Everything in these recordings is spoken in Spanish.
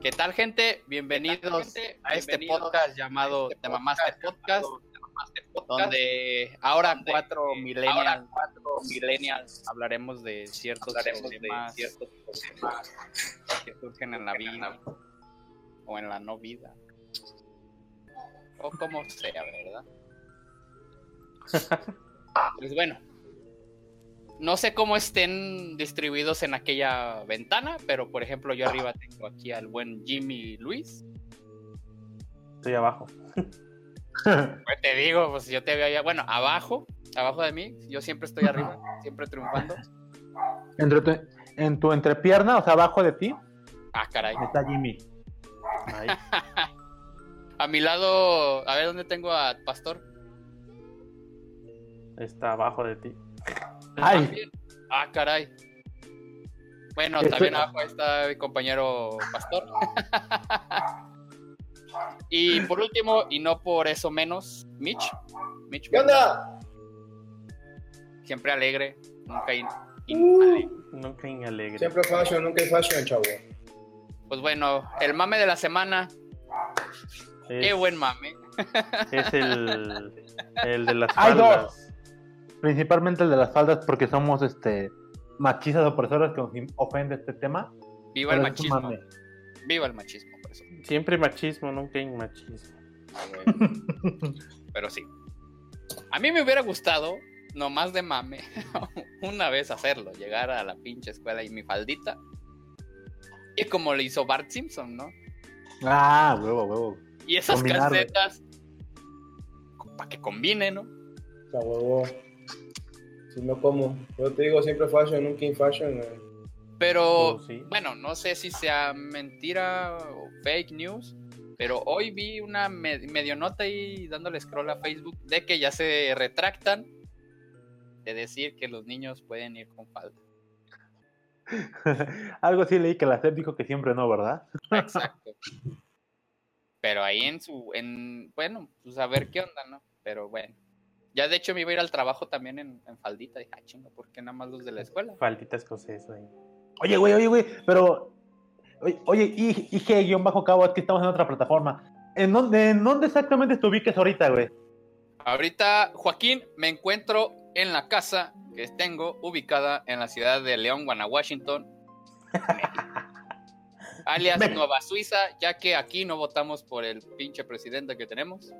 ¿Qué tal, gente? Bienvenidos a este podcast llamado Te Mamaste Podcast, donde ahora cuatro millennials, millennials hablaremos de ciertos temas que surgen en la vida o en la no vida. O como sea, ¿verdad? Pues bueno, no sé cómo estén distribuidos en aquella ventana, pero por ejemplo yo arriba tengo aquí al buen Jimmy Luis. Estoy abajo. Pues te digo, pues yo te veo allá, bueno, abajo, abajo de mí, yo siempre estoy arriba, siempre triunfando. Entre tu, en tu entrepierna, o sea, abajo de ti, Ah, caray. está Jimmy. Ahí. A mi lado, a ver dónde tengo a Pastor. Está abajo de ti. Ay, También. Ah, caray. Bueno, Estoy- también abajo está mi compañero Pastor. y por último, y no por eso menos, Mitch. Mitch, ¿Qué onda? siempre alegre, nunca in- in- Uh. alegre. Nunca en alegre. Siempre fashion, nunca hay fashion, chavo. Pues bueno, el mame de la semana. Es, Qué buen mame. es el, el de las Hay faldas. Principalmente el de las faldas, porque somos este machistas opresores que nos ofende este tema. Viva el machismo. mame. Viva el machismo, por eso. Siempre machismo, nunca en machismo. Pero sí. A mí me hubiera gustado, nomás de mame, una vez hacerlo, llegar a la pinche escuela y mi faldita. Y como le hizo Bart Simpson, ¿no? Ah, huevo, huevo. Y esas Combinarlo. calcetas, para que combine, ¿no? O sea, huevo. Si no como. Yo te digo siempre fashion, nunca in fashion. Pero, Oh, sí. bueno, no sé si sea mentira o fake news, pero hoy vi una me- medio nota ahí dándole scroll a Facebook de que ya se retractan de decir que los niños pueden ir con falda. Algo así leí que la SEP dijo que siempre no, ¿verdad? Exacto. Pero ahí en su, en, bueno, pues a ver qué onda, ¿no? Pero bueno. Ya de hecho me iba a ir al trabajo también en, en faldita. Dije, ah, chingo, ¿por qué nada más los de la escuela? Faldita escocesa. ahí. Oye, güey, oye, güey, pero. Oye, oye I- IG-cabo, es que estamos en otra plataforma. ¿En dónde, ¿En dónde exactamente te ubiques ahorita, güey? Ahorita, Joaquín, me encuentro en la casa que tengo ubicada en la ciudad de León, Guanajuato, alias Nueva Suiza, ya que aquí no votamos por el pinche presidente que tenemos.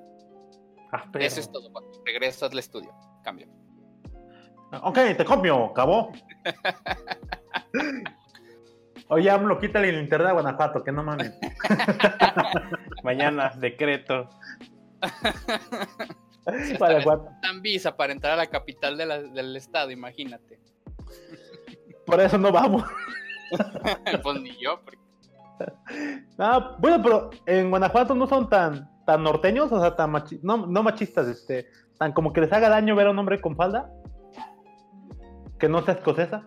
Ah, pero- Eso es todo. Regreso al estudio. Cambio. Ok, te copio, cabo. Oye, AMLO, quítale el internet a Guanajuato, que no mames. Mañana, decreto. Para Dan visa para entrar a la capital de la- del estado, imagínate. Por eso no vamos. pues ni yo, porque Ah, bueno, pero en Guanajuato no son tan, tan norteños, o sea, tan machi- no, no machistas, este, tan como que les haga daño ver a un hombre con falda. Que no sea escocesa.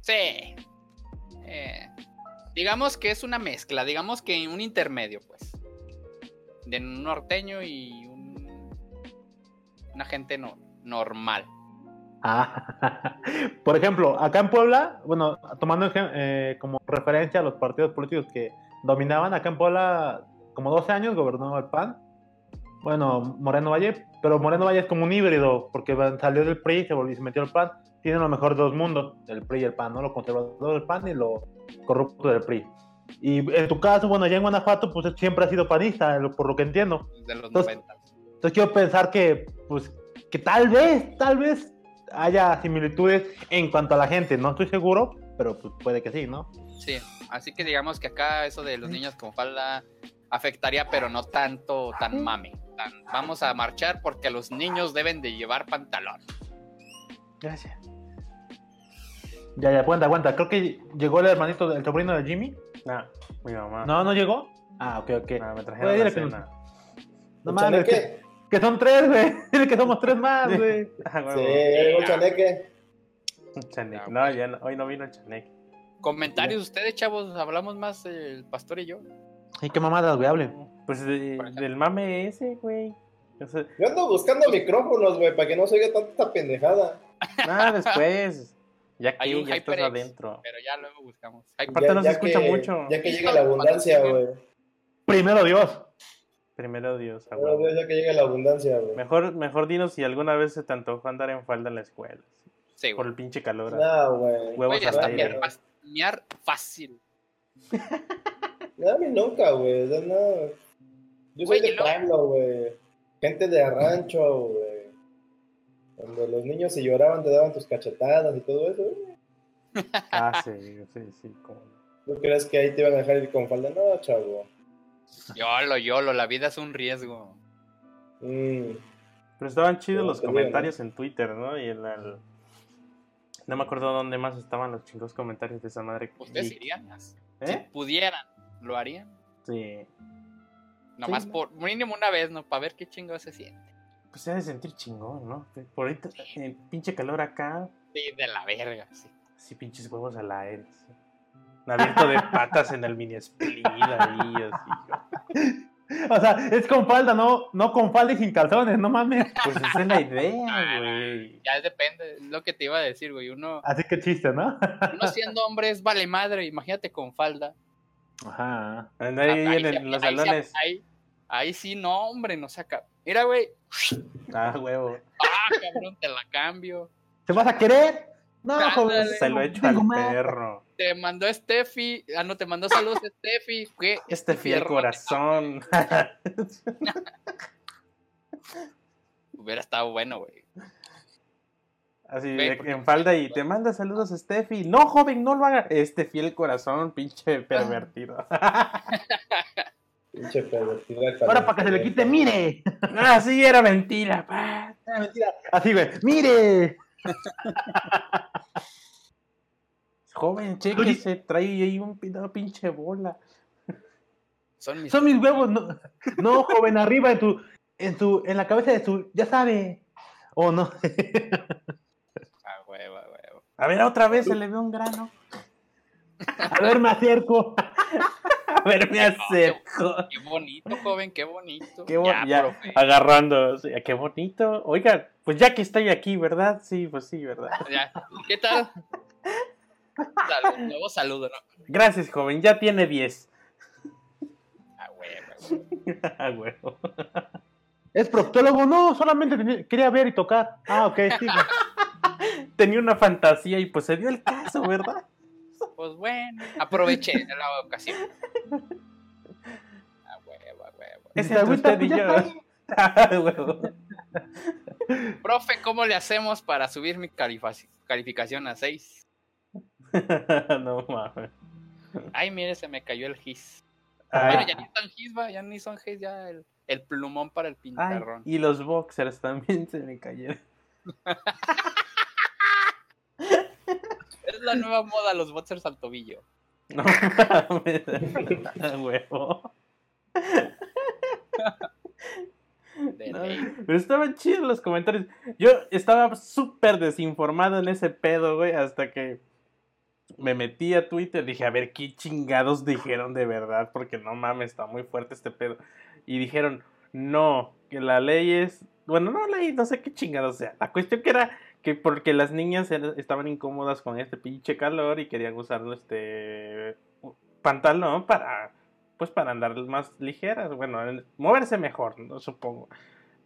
Sí. Eh, digamos que es una mezcla, digamos que un intermedio, pues. De un norteño y un, una gente no, normal. Ah, por ejemplo, acá en Puebla, bueno, tomando eh, como referencia a los partidos políticos que dominaban, acá en Puebla, como 12 años gobernó el PAN. Bueno, Moreno Valle, pero Moreno Valle es como un híbrido, porque salió del PRI, se volvió y se metió al PAN. Tiene lo mejor de dos mundos, el PRI y el PAN, ¿no? Lo conservador del PAN y lo corrupto del PRI. Y en tu caso, bueno, allá en Guanajuato, pues siempre ha sido panista, por lo que entiendo. De los Entonces- 90. Entonces quiero pensar que, pues, que tal vez, tal vez haya similitudes en cuanto a la gente. No estoy seguro, pero pues puede que sí, ¿no? Sí, así que digamos que acá eso de los niños con falda afectaría, pero no tanto, tan mame. Tan- vamos a marchar porque los niños deben de llevar pantalón. Gracias. Ya, ya, aguanta, aguanta. Creo que llegó el hermanito, el sobrino de Jimmy. No, mi mamá. No, no llegó. Ah, ok, ok. No, me trajeron dile la que- cena. No ¿El mames, que, que son tres, güey. Dile que somos tres más, güey. Ah, Sí, huevo. ya llegó el chaneque. Un chaneque. Ah, No, ya no- hoy no vino el chaneque. Comentarios ustedes, chavos, hablamos más el pastor y yo. ¿Y qué mamadas, güey? Hable. Pues de- del mame ese, güey. O sea, Yo ando buscando micrófonos, güey, para que no se oiga tanta pendejada. nada, después. Ya Hay que un ya estás adentro. Pero ya luego buscamos. Aparte no se escucha que, mucho. Ya que llega la abundancia, güey. Primero Dios. Primero Dios, Bueno, huevo. Ya que llega la abundancia, güey. Mejor, mejor dinos si alguna vez se te antojó andar en falda en la escuela. Sí, Por el pinche calor. No, güey. Huevos Güey, al hasta aire. miar fácil. No, a mí nunca, güey. O sea, no. Yo soy de pueblo, güey. Gente de rancho, güey. Cuando los niños se lloraban te daban tus cachetadas y todo eso, güey. Ah, sí, sí, sí. como- ¿Tú crees que ahí te iban a dejar ir con falda? No, chavo. Yolo, yolo, la vida es un riesgo. Mm. Pero estaban chidos los comentarios en Twitter, ¿no? Y en el... No me acuerdo dónde más estaban los chingos comentarios de esa madre. ¿Ustedes irían? Si ¿Eh? pudieran, ¿lo harían? Sí. Nomás Sí. por mínimo una vez, ¿no? Para ver qué chingo se siente. Pues se ha de sentir chingón, ¿no? Por ahorita, el pinche calor acá, Sí, de la verga, sí. así pinches huevos al aire. así. Un abierto de patas en el mini split ahí, así. O sea, es con falda, no, no con falda y sin calzones, no mames. Pues esa es la idea, güey. Ya depende, es lo que te iba a decir, güey. Uno, Así que chiste, ¿no? uno siendo hombre es vale madre, imagínate con falda. Ajá. Andar ahí en, sí- el- en los ahí sí- salones. ahí, ahí sí, no, hombre, no saca. Mira, güey. Ah, huevo. Ah, cabrón, te la cambio. ¿Te vas a querer? No, Ándale. joven. Se lo he hecho al perro. Te mandó Steffi. Ah, no, te mandó saludos Steffi. ¿Qué? Este fiel fierro. corazón. Hubiera estado bueno, güey. Así en falda y te manda saludos Steffi. No, joven, no lo haga. Este fiel corazón, pinche pervertido. Pinche pervertido. Ahora para que se le quite, mire. ah, sí, era mentira. pa. Ah, mentira. Así, güey. Mire. Joven, chéquese, trae ahí un, pinche bola. Son mis. Son mis huevos. No, no joven, arriba en tu, en tu, en la cabeza de tu, ya sabe. O no. Ah, huevo, ah, huevo. A ver, otra vez se le ve un grano. A ver, me acerco. A ver, me acerco. Qué bonito, joven, qué bonito. Qué bo- ya, agarrando. qué bonito. Oiga, pues ya que estoy aquí, ¿verdad? Sí, pues sí, ¿verdad? Ya. ¿Qué tal? Salud, nuevo saludo, ¿no? Gracias, joven, ya tiene 10. Ah, huevo. Ah, huevo. ¿Es proctólogo? No, solamente quería ver y tocar. Ah, ok, sí. Tenía una fantasía y pues se dio el caso, ¿verdad? Pues bueno, aproveché la ocasión. Ah, huevo, huevo. Es Si entre te agüita, usted y yo. Profe, ¿cómo le hacemos para subir mi calificación a 6? no mames. Ay, mire, se me cayó el gis. Ay, Bueno, ya ni son gis, ya ni son gis, ya el, el plumón para el ay, pintarrón. y los boxers también se me cayeron. La nueva moda, los boxers al tobillo. No huevo. No, pero estaban chidos los comentarios. Yo estaba súper desinformado en ese pedo, güey, hasta que me metí a Twitter. Dije, a ver, ¿qué chingados dijeron de verdad? Porque no mames, está muy fuerte este pedo. Y dijeron, no, que la ley es... Bueno, no ley, no sé qué chingados sea. La cuestión que era que porque las niñas estaban incómodas con este pinche calor y querían usar este pantalón para pues para andar más ligeras, bueno, en- moverse mejor, no supongo.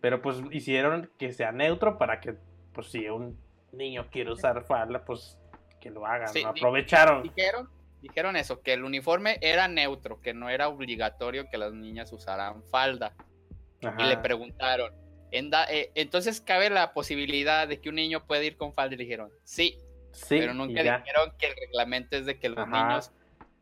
Pero pues hicieron que sea neutro para que pues si un niño quiere usar falda, pues que lo hagan, Sí, ¿no? di- aprovecharon. Dijeron, dijeron eso, que el uniforme era neutro, que no era obligatorio que las niñas usaran falda. Ajá. Y le preguntaron, "En da- eh, entonces cabe la posibilidad de que un niño pueda ir con falda. Y le dijeron, sí, sí, pero nunca dijeron que el reglamento es de que los Ajá. niños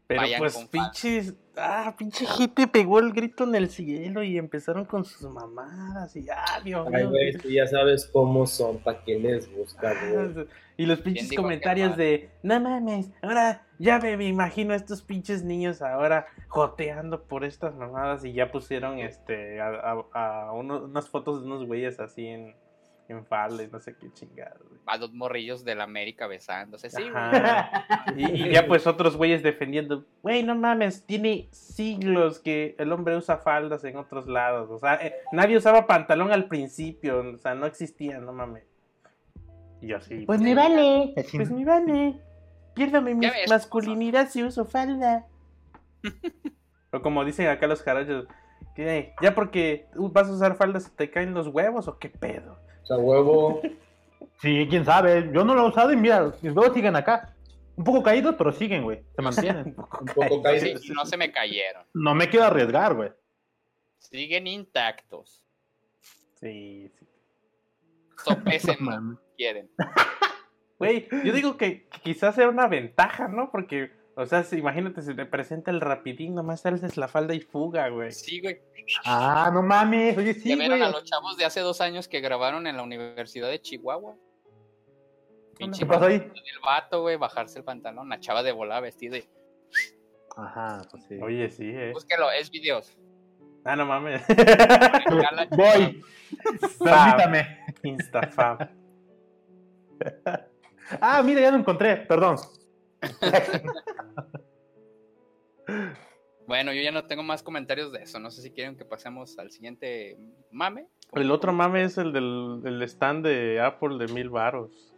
Pero vayan pues con falda. pinches, ah, pinche gente pegó el grito en el cielo y empezaron con sus mamadas y ah, Dios Ay, güey, tú ya sabes cómo son, para qué les gusta, güey. Y los pinches comentarios no? de, no mames, ahora ya me, me imagino a estos pinches niños ahora joteando por estas mamadas y ya pusieron este a, a- a uno- unas fotos de unos güeyes así en, en falda y no sé qué chingados. a dos morrillos de la América besándose. Sí. Y, y ya pues otros güeyes defendiendo, güey, no mames, tiene siglos que el hombre usa faldas en otros lados. O sea, eh, nadie usaba pantalón al principio, o sea, no existía, no mames. Y yo así. Pues me vale. Pues me vale. Piérdame mi ves, masculinidad si uso falda. o como dicen acá los jarachos, ya porque vas a usar falda se te caen los huevos o qué pedo. O sea, huevo. Sí, quién sabe. Yo no lo he usado y mira, mis huevos siguen acá. Un poco caídos, pero siguen, güey. Se mantienen. Un poco caído. Sí, no se me cayeron. No me quiero arriesgar, güey. Siguen intactos. Sí, sí. Sopesen, quieren. Güey, yo digo que, que quizás sea una ventaja, ¿no? Porque, o sea, si, imagínate, se te presenta el rapidín, nomás alces la falda y fuga, güey. Sí, güey. Ah, no mames. Oye, sí, ¿Ya vieron güey. a los chavos de hace dos años que grabaron en la Universidad de Chihuahua? Pinche ¿Qué pasó ahí? El vato, güey, bajarse el pantalón. La chava de volada vestida. y- Ajá, pues sí. Oye, sí, eh. Búsquelo, es videos. Ah, no mames. Voy. Permítame. Instafam. Ah, mira, ya lo encontré. Perdón. Bueno, yo ya no tengo más comentarios de eso. No sé si quieren que pasemos al siguiente mame. El otro mame es el del el stand de Apple de mil varos.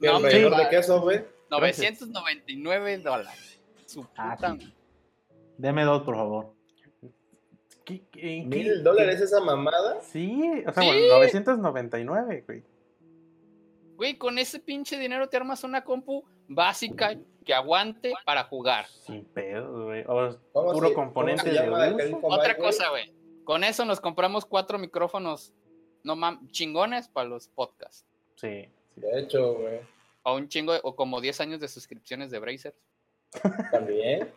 ¿Qué, No, medidor de queso, güey? 999 dólares. Su Ah, puta. sí. Deme dos, por favor. ¿Qué, qué- en qué- ¿Mil dólares esa mamada? Sí, o sea, Sí. bueno, 999, güey. Güey, con ese pinche dinero te armas una compu básica que aguante para jugar. Sin pedo, güey. O ¿Cómo puro se- componente de uso. Otra cosa, güey. Con eso nos compramos cuatro micrófonos no mam chingones para los podcasts. Sí, sí. De hecho, güey. O un chingo, o como 10 años de suscripciones de Brazers. También.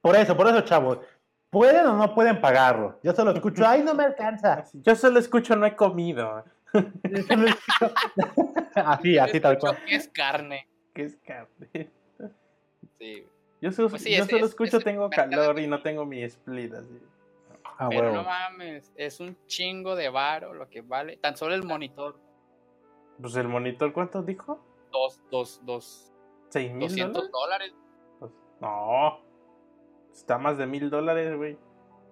Por eso, por eso, chavos. ¿Pueden o no pueden pagarlo? Yo solo escucho, ay, no me alcanza. Yo solo escucho no he comido. Así, así tal cual. ¿Qué es carne? ¿Qué es carne? Sí. Yo, solo- Pues sí, yo es- solo es- escucho es tengo calor y no tengo mi split así. Ah, Pero huevo. no mames, es un chingo de varo lo que vale. Tan solo el monitor, Pues el monitor, ¿cuánto dijo? dos, dos, dos, ¿Seis mil 200 dólares? dólares. Pues, no. Está más de mil dólares, güey.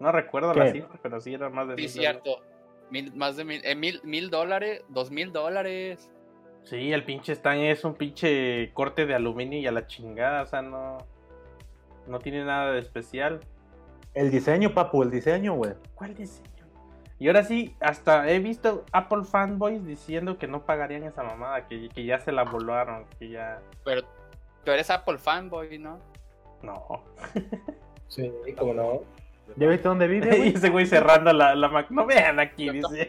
No recuerdo ¿Qué? la cifra, pero sí era más de Sí, mil dólares. Mil, más de mil, eh, mil, mil dólares, dos mil dólares. Sí, el pinche stand es un pinche corte de aluminio y a la chingada, o sea, no. No tiene nada de especial. El diseño, papu, el diseño, güey. ¿Cuál diseño? Y ahora sí, hasta he visto Apple fanboys diciendo que no pagarían esa mamada, que, que ya se la volaron, que ya. Pero tú eres Apple fanboy, ¿no? No. Sí, cómo no. ¿Ya viste dónde vive, y ese güey cerrando la, la Mac. No vean aquí, Yo dice.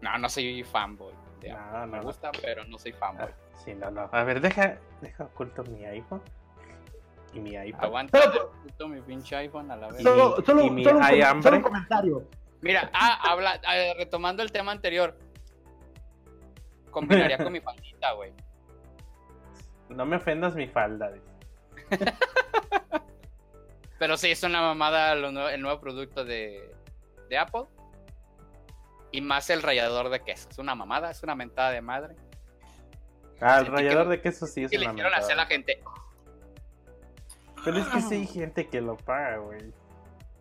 No, no soy fanboy. No, no, Me no. gusta, pero no soy fanboy. Sí, no, no. A ver, deja, deja oculto mi iPhone. Y mi iPad. Aguanta, Pero- puto mi pinche iPhone a la vez. Solo, mi- solo, y mi solo un, hambre. solo un comentario. Mira, ah, habla, ah, retomando el tema anterior. Combinaría con mi faldita, güey. No me ofendas mi falda. dice. Pero sí, es una mamada lo el nuevo producto de, de Apple. Y más el rallador de queso. Es una mamada, es una mentada de madre. Ah, el rallador que- de queso sí es Que le una hicieron hacer a la gente. Pero es que sí hay gente que lo paga, güey.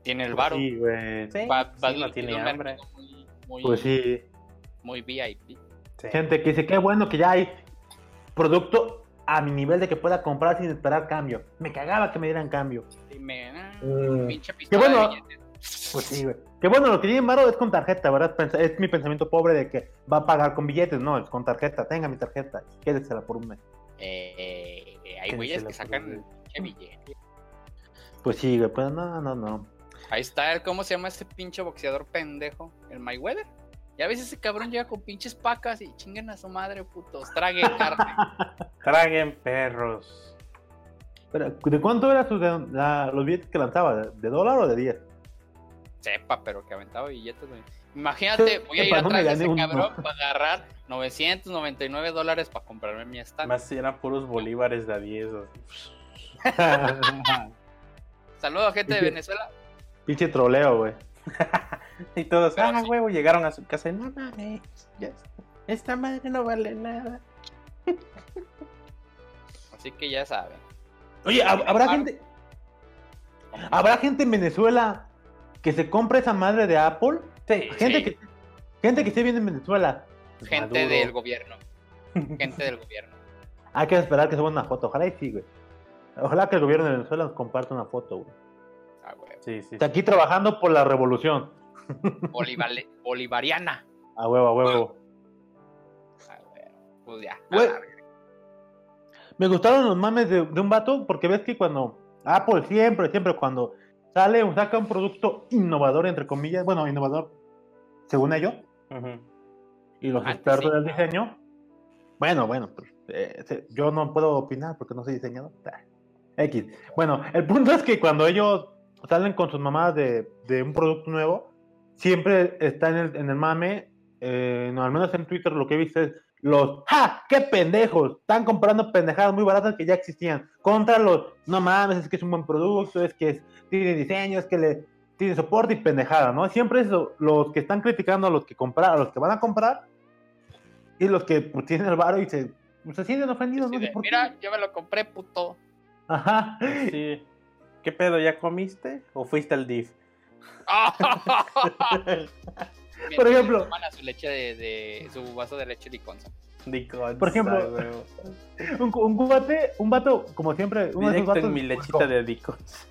Tiene el varo. Sí, güey. Sí, Va- sí, va no dirigido tiene hambre. Muy, muy, Pues sí. muy VIP. Sí. Gente que dice, qué bueno que ya hay producto a mi nivel de que pueda comprar sin esperar cambio. Me cagaba que me dieran cambio. Y me, ah, Mm. pinche bueno. Pues sí, güey. Que bueno, lo que tiene Maro es con tarjeta, ¿verdad? Es mi pensamiento pobre de que va a pagar con billetes. No, es con tarjeta. Tenga mi tarjeta. Quédesela por un mes. Eh, eh, hay Que güeyes que sacan pinche billete. Pues sí, güey. Pues no, no, no. Ahí está el, ¿cómo se llama ese pinche boxeador pendejo? El Mayweather. Ya ves ese cabrón llega con pinches pacas y chinguen a su madre, putos. Traguen carne. Traguen perros. Pero, ¿De cuánto eran los billetes que lanzaba? ¿De, dólar o de 10? Sepa, pero que aventaba billetes, güey. Imagínate, voy a ir Sepa, no atrás de ese un- cabrón para agarrar 999 dólares para comprarme mi stand. Más si eran puros bolívares de a 10. así. Saludos, gente de Venezuela. Pinche troleo, güey. Y todos, Pero ah, sí. huevo, llegaron a su casa. y, No mames, ya- esta madre no vale nada. Así que ya saben. Oye, ¿hab- ¿habrá gente, ¿habrá gente en Venezuela que se compre esa madre de Apple Sí. Gente, Sí. que, gente que esté bien en Venezuela. Gente Maduro. del gobierno. Gente del gobierno. Hay que esperar que suban una foto. Ojalá y sí, güey. Ojalá que el gobierno de Venezuela nos comparta una foto, güey. Ah, güey. Sí, sí. Está aquí trabajando por la revolución. Bolivale- bolivariana. A huevo, a huevo. Güey. Pues ya. A. Me gustaron los mames de, de un vato porque ves que cuando Apple siempre, siempre cuando sale o saca un producto innovador, entre comillas, bueno, innovador, según ellos, y los Antes expertos sí. del diseño, bueno, bueno, pues, eh, yo no puedo opinar porque no soy diseñador. Ah, X. Bueno, el punto es que cuando ellos salen con sus mamadas de, de un producto nuevo, siempre está en el, en el mame, eh, no, al menos en Twitter lo que he visto es los ¡Ja! ¡Qué pendejos! Están comprando pendejadas muy baratas que ya existían. Contra los, no mames, es que es un buen producto, es que es- tiene diseño, es que le tiene soporte y pendejada, ¿no? Siempre es lo- los que están criticando a los que comprar, a los que van a comprar, y los que pues, tienen el varo y se, se sienten ofendidos, no sé de, por qué. Mira, yo me lo compré, puto. Ajá. Sí. ¿Qué pedo? ¿Ya comiste? ¿O fuiste al DIF? Por ejemplo. Su leche de, de- su vaso de leche liconza. Diconza, Por ejemplo. Un, un cubate, un vato, como siempre, uno de esos Directo vatos. en mi lechita de Diconza.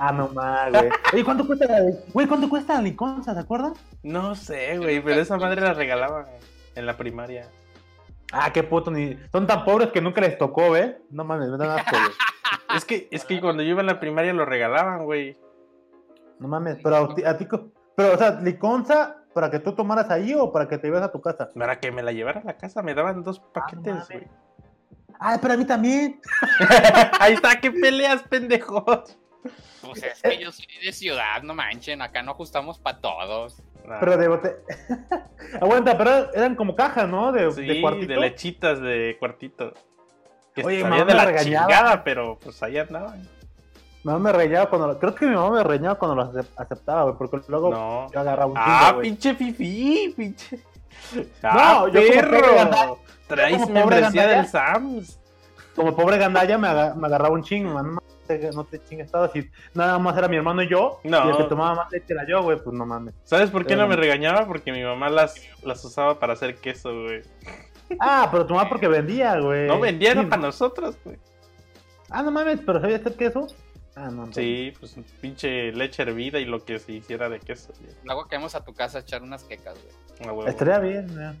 Ah, no más, güey. Oye, ¿cuánto cuesta la Güey, ¿cuánto cuesta la liconza, ¿se acuerdan? No sé, güey, pero esa madre la regalaban en la primaria. Ah, qué puto, ni. Son tan pobres que nunca les tocó, ¿eh? No mames, me dan asco, güey. Es que, es que cuando yo iba en la primaria lo regalaban, güey. No mames, pero a ti, a ti co- Pero, o sea, liconza para que tú tomaras ahí o para que te ibas a tu casa. Para que me la llevara a la casa, me daban dos paquetes, mames. güey. Ah, pero a mí también. Ahí está, ¿qué peleas, pendejos? Pues es que yo soy de ciudad, no manchen, acá no ajustamos para todos. Pero de bote. Aguanta, pero eran como cajas, ¿no? De, Sí, de lechitas de cuartito. Que Oye, mamá de me la regañaba. chingada, pero pues ahí andaban. Mi mamá me reñaba cuando. Creo que mi mamá me reñaba cuando acep- aceptaba, güey, porque luego No. yo agarraba un Ah, chingo, güey. pinche fifi, pinche. Ah, yo como pobre perro. gandalla- Traes como membresía gandalla. del Sams. Como pobre gandalla me, aga- me agarraba un chingo, man. No, te- no te chingas todo. Si nada más era mi hermano y yo, No. y el que tomaba más leche era yo, güey, pues no mames. ¿Sabes por qué no me regañaba? Porque mi mamá las, las usaba para hacer queso, güey. Ah, pero tu mamá porque vendía, güey. No vendía, Sí. para nosotros, güey. Ah, no mames, pero ¿sabías hacer queso? Ah, no. no. Sí, pues pinche leche hervida y lo que se hiciera de queso. güey. Luego caemos a tu casa a echar unas quecas, güey. Huevo. Estaría bien, güey.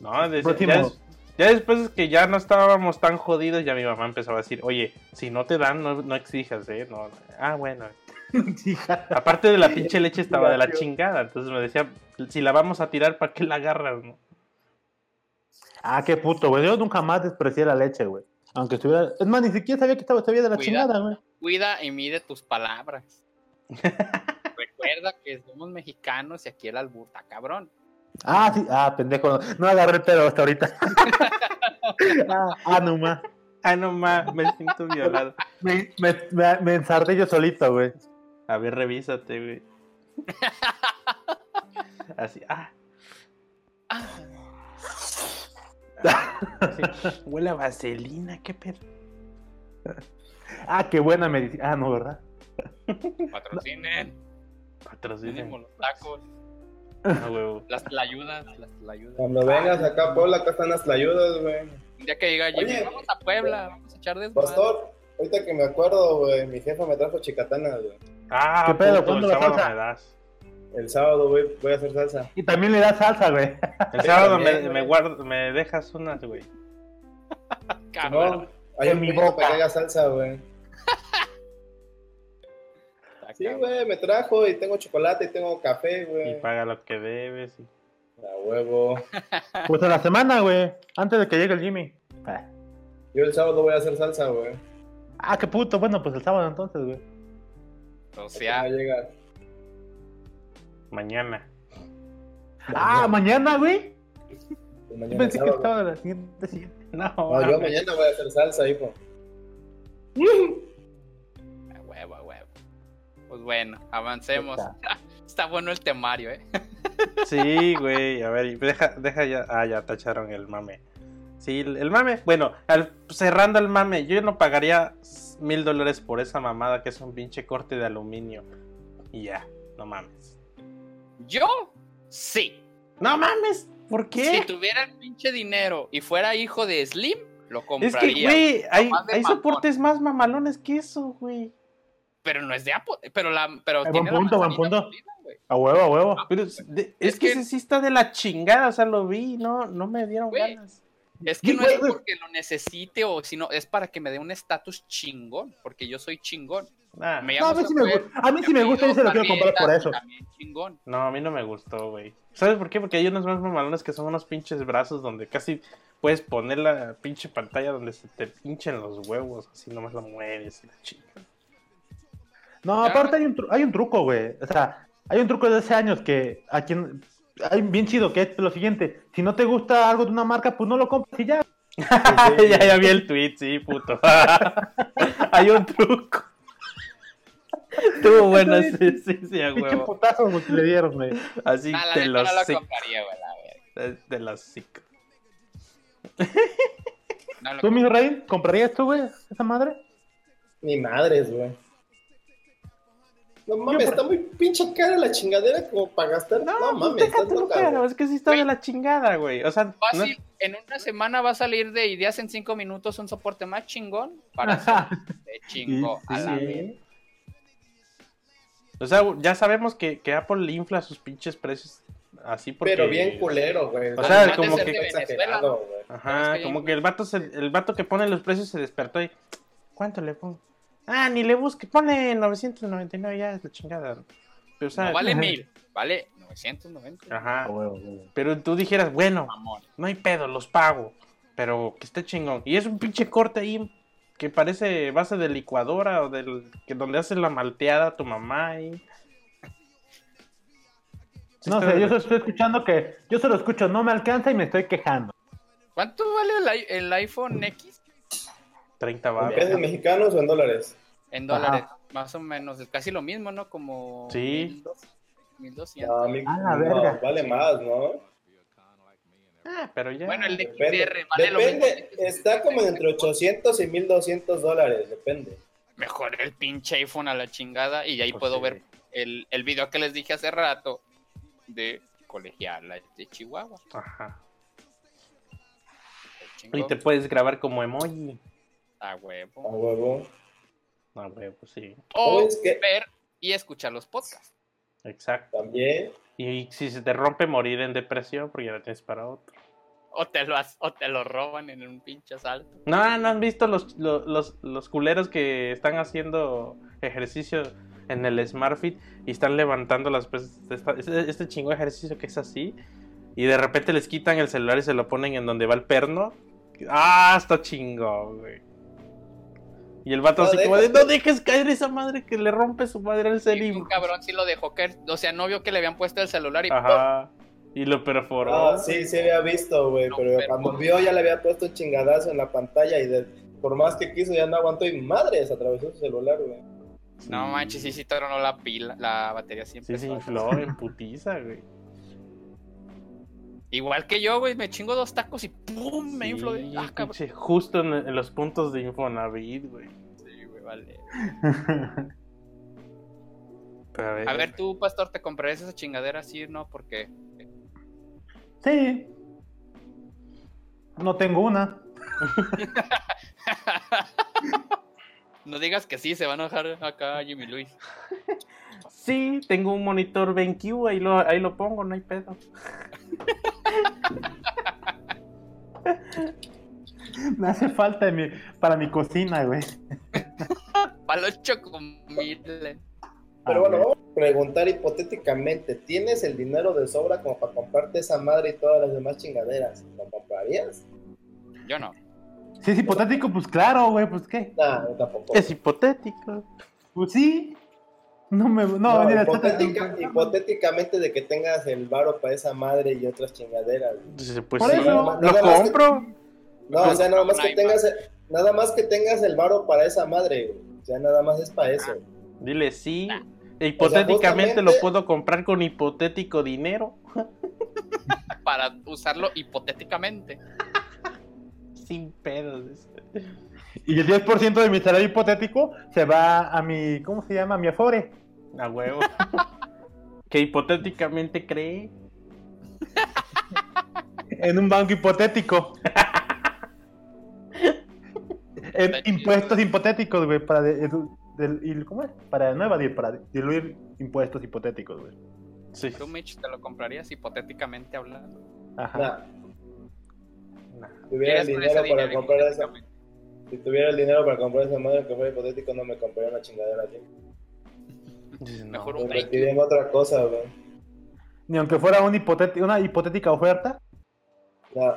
No, de- ya, des- ya después que ya no estábamos tan jodidos, ya mi mamá empezaba a decir, oye, si no te dan, no, no exijas, ¿eh? No, ah, bueno. Aparte de la pinche leche estaba de la chingada, entonces me decía, si la vamos a tirar, ¿para qué la agarras? no? Ah, qué puto, güey. Yo nunca más desprecié la leche, güey. Aunque estuviera. Es más, ni siquiera sabía que estaba todavía de la Cuida. chingada, güey. Cuida y mide tus palabras. Recuerda que somos mexicanos y aquí el albur está cabrón. Ah, sí. Ah, pendejo. No agarré el pedo hasta ahorita. ah, ah, no más. Ah, no más, me siento violado. Me, me, me, me ensarté yo solito, güey. A ver, revísate, güey. Así, ah. Así, Huele a vaselina, qué pedo. Ah, qué buena medicina. Ah, no, ¿verdad? Patrocinen, Patrocinen. los tacos, Ah, huevo. las tlayudas, las tlayudas. Cuando vengas acá a Puebla, acá están las tlayudas, güey. Un día que diga Jimmy, Oye. vamos a Puebla, vamos a echar desmadre. Pastor, ahorita que me acuerdo, güey, mi jefa me trajo chicatanas, güey. Ah, ¿Qué pedo? ¿Cuándo el la sábado salsa? me das. El sábado, voy a hacer salsa. Y también le da salsa, güey. El sábado me, también, me güey. guardo, me dejas unas, güey. Cabrón. No, hay En un mi boca. para que haga salsa, güey. Sí, güey, me trajo y tengo chocolate y tengo café, Y güey. paga lo que debes. y- A huevo. Pues en la semana, güey. Antes de que llegue el Jimmy. Ah. Yo el sábado voy a hacer salsa, güey. Ah, qué puto. Bueno, pues el sábado entonces, güey. O Ya sea, llega. Mañana. Ah, mañana, güey. Mañana pensé que estaba de la siguiente siguiente. No, No, yo mañana voy a hacer salsa, hijo. a huevo, a huevo. Pues bueno, avancemos. Está bueno el temario, ¿eh? Sí, güey, a ver, deja, deja ya. Ah, ya tacharon el mame. Sí, el, el mame. Bueno, al- cerrando el mame, yo no pagaría mil dólares por esa mamada que es un pinche corte de aluminio. Y ya, no mames. Yo Sí. No mames, ¿por qué? Si tuviera el pinche dinero y fuera hijo de Slim, lo es compraría. que, güey, hay, soportes más mamalones que eso, güey. Pero no es de Apple. Pero la. Pero Eh, tiene buen la punto, buen. A huevo, a huevo. Pero es, de- Es es que, que- ese sí está de la chingada, o sea, lo vi, no, no me dieron Güey. ganas. Es que no es porque lo necesite o sino es para que me dé un estatus chingón, porque yo soy chingón. Nah, Me No, a mí sí me a mí sí me gusta y se lo quiero comprar por eso. Chingón. No, a mí no me gustó, güey. ¿Sabes por qué? Porque hay unos más mamalones que son unos pinches brazos donde casi puedes poner la pinche pantalla donde se te pinchen los huevos, así nomás lo mueves y la chica. No, aparte hay un, tru- hay un truco, güey. O sea, hay un truco de hace años que a quien hay bien chido que es lo siguiente, si no te gusta algo de una marca, pues no lo compras y ya. ya, ya vi el tweet, sí, puto. hay un truco. Estuvo bueno, sí, sí, sí, a huevo. putazo que le dieron, güey. Así Ah, la te los no lo sí, compraría, güey, la verga. de los sí. No lo ¿Tú, mi rey, comprarías tú, güey, esa madre? Ni madres, güey. No mames, está muy pinche cara la chingadera como para gastar. No, No, mames, deja estás loca, güey. es que sí está de la chingada, güey. O sea, no- Fácil, en una semana va a salir de ideas en cinco minutos un soporte más chingón para hacer de chingo Sí, a la sí. o sea, ya sabemos que, que Apple infla sus pinches precios así porque... Pero bien culero, güey. O sea, Además como que-. Ajá, como que el vato, se- el vato que pone los precios se despertó y... ¿Cuánto le pongo? Ah, ni le busque, pone 999 ya es la chingada. Pero, o sea, No vale mil, vale 990. Ajá, A huevo, güey. pero tú dijeras, bueno, Mamón. no hay pedo, los pago, pero que esté chingón. Y es un pinche corte ahí que parece base de licuadora o del que donde hace la malteada a tu mamá. Sí No sé, yo solo estoy escuchando que, yo solo escucho, no me alcanza y me estoy quejando. ¿Cuánto vale el, i- el iPhone X 30 ¿En baros. pesos mexicanos o en dólares? en Ajá. dólares? Más o menos, es casi lo mismo, ¿no? Como Sí. 1200. No, mi- Ah, la no, verga. vale más, ¿no? Ah, pero ya. Bueno, el de Depende. XR vale lo Depende, mismo. está como entre 800 y 1200 dólares, depende. Mejor el pinche iPhone a la chingada y ahí Pues puedo sí. ver el, el video que les dije hace rato de colegiala de Chihuahua. Ajá. Y te puedes grabar como emoji. A A huevo. huevo. Ah, güey, pues sí. O ver y escuchar los podcasts. Exacto. También. Y si se te rompe, morir en depresión porque ya la tienes para otro. O te lo, has- o te lo roban en un pinche asalto. No, no han visto los, los, los, los culeros que están haciendo ejercicio en el SmartFit y están levantando las pesas. Este, este chingo de ejercicio que es así. Y de repente les quitan el celular y se lo ponen en donde va el perno. Ah, está chingo, güey. Y el vato No, así como de, no dejes caer esa madre que le rompe su madre al celim. un cabrón sí lo dejó caer. O sea, no vio que le habían puesto el celular y. Y lo perforó. Ah, sí, sí había visto, güey, No, pero pero- cuando vio ya le había puesto un chingadazo en la pantalla y de- por más que quiso ya no aguantó y madres atravesó su celular, güey. No manches, sí, sí tronó la pila, la batería siempre. Sí, se infló en putiza, güey. Igual que yo, güey, me chingo dos tacos y ¡pum! Me Sí, inflo de. Ah, pinche, justo en, en los puntos de Infonavit, güey. Sí, güey, vale. Pero a ver, A ver, tú, pastor, ¿te comprarías esa chingadera? Sí, no, porque. Sí. No tengo una. no digas que sí, se va a enojar acá Jimmy Luis. Sí, tengo un monitor BenQ, ahí lo, ahí lo pongo, no hay pedo. Me hace falta mi- para mi cocina, güey. Para los chocomiles. Pero A bueno, vamos a preguntar hipotéticamente, ¿tienes el dinero de sobra como para comprarte esa madre y todas las demás chingaderas? ¿Lo comprarías? Yo no. Si es hipotético, pues claro, güey, pues qué. Nah, yo tampoco. Es hipotético. Pues sí. No me. No, No, mira, hipotética- hipotéticamente de que tengas el varo para esa madre y otras chingaderas. güey. Pues Por sí, eso, lo nada más que- compro. No, o sea, nada más que tengas, nada más que tengas el varo para esa madre, güey. O sea, nada más es para eso. Dile sí. Nah. E hipotéticamente justamente- lo puedo comprar con hipotético dinero. Para usarlo hipotéticamente. Sin pedos. Y el 10% de mi salario hipotético se va a mi. ¿Cómo se llama? A mi Afore. A huevo. que hipotéticamente cree. en un banco hipotético. en impuestos hipotéticos, güey, para de- y- ¿cómo es? Para no evadir, para diluir impuestos hipotéticos, güey. Sí. ¿Tú, Mitch, te lo comprarías hipotéticamente hablando? Ajá. Nah, tuviera el ¿Quieres con dinero para dinero comprar esa? Si tuviera el dinero para comprar esa madre que fuera hipotético, no me compraría una chingadera así. No. Mejor Me un invertiría en otra cosa, güey. Ni aunque fuera un una hipotética oferta. Nah,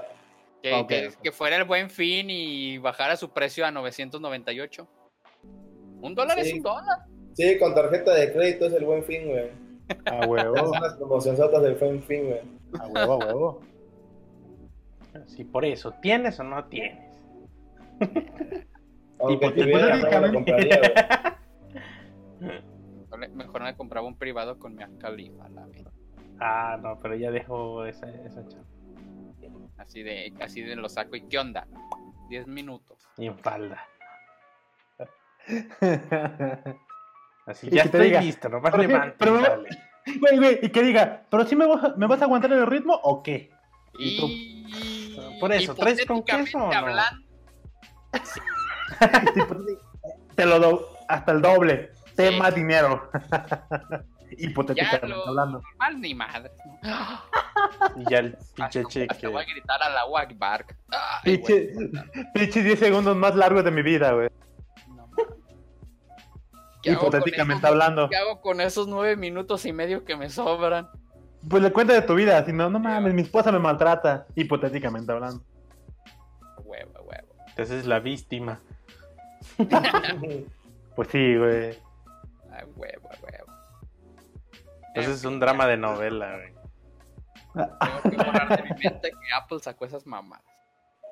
Que, fuera el buen fin y bajara su precio a 998. Un dólar es Sí. un dólar. Sí, con tarjeta de crédito es el buen fin, güey. A huevo, Son las promociones del buen fin, güey. a huevo, a huevo. Sí, por eso. ¿Tienes o no tienes? Aunque Hipo- tuviera, no me lo compraría, güey. Mejor- me compraba un privado con mi Khalifa, la verdad. Ah, no, pero ya dejó esa, esa chamba. Así de, así de lo saco. ¿Y qué onda? 10 minutos. Y en falda. Así, ya estoy diga, listo, nomás pero. Güey, güey, y que diga, ¿pero sí me vas, a- me vas a aguantar el ritmo o qué? ¿Y tú? Y Por eso, ¿traes con queso o no? hablando, Te lo doy hasta el doble. Ten Sí. más dinero. Hipotéticamente lo- hablando. normal ni madre. Y ya el pinche cheque. voy a gritar a la Wagbar. Pinche, pinche 10 segundos más largos de mi vida, güey. Hipotéticamente hablando. ¿Qué hago con esos nueve minutos y medio que me sobran? Pues le cuenta de tu vida, si no, no mames, mi esposa me maltrata. Hipotéticamente hablando. Huevo, huevo. Entonces es la víctima. Pues sí, güey. Ay, huevo, huevo. Entonces es un drama de novela, güey. Tengo que borrar de mi mente que Apple sacó esas mamadas.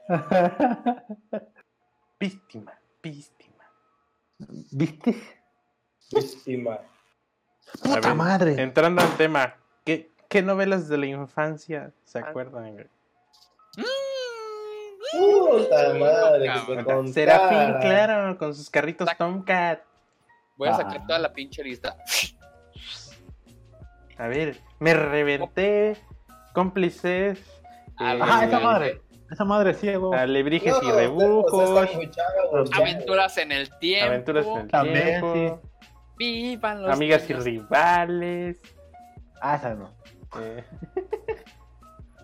Víctima, víctima. ¿Viste? Víctima. Puta ver, madre. Entrando al tema, ¿qué, qué novelas de la infancia se acuerdan? güey? Puta madre, contara. Serafín, claro, con sus carritos Tac. Tomcat. Voy a Ah. sacar toda la pinche lista. A ver, me reventé, cómplices, Ah, eh, Ajá, esa madre. Esa madre sí, güey. alebrijes No, y rebujos, pues, chavos. Aventuras en el tiempo. aventuras en el También, tiempo, Vivan los amigas y rivales. Ah, esa no. eh,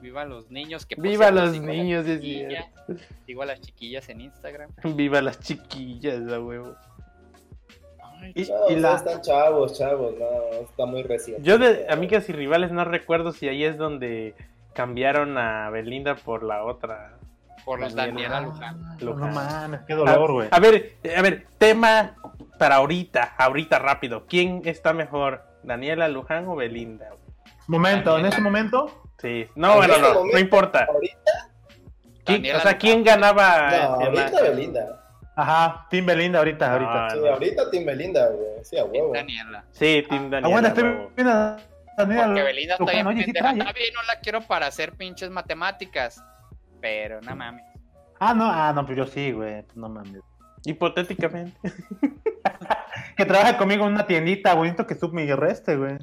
Viva los niños. Que Viva cierto, los niños, es Sigo a las chiquillas en Instagram. Viva las chiquillas, a huevo. Ay, Y, No, y la, están chavos, chavos, no, está muy reciente. yo de amigas y rivales no recuerdo si ahí es donde cambiaron a Belinda por la otra. por los Daniela. Luján. Ah, Luján. No mames, qué dolor, güey. A ver, eh, a ver, tema para ahorita, ahorita rápido. ¿Quién está mejor, Daniela Luján o Belinda? Momento, en ese momento. Sí, no, En bueno, no, no importa. Ahorita, ¿Quién- o sea. ¿quién ganaba? no, en la- ahorita Belinda. Ajá, Team Belinda ahorita, No, ahorita. Sí, no. ahorita Team Belinda, güey. Sí, a huevo. Daniela. Sí, Team Daniela. Aguanta, estoy huevo. viendo a Daniela Porque Belinda está bien Oye, sí pendeja. trae. Está bien, no la quiero para hacer pinches matemáticas. Pero no mames. Ah, no, ah, no, pues yo sí, güey. No mames. Hipotéticamente. Que trabaja conmigo en una tiendita, bonito que sub mi reste, güey.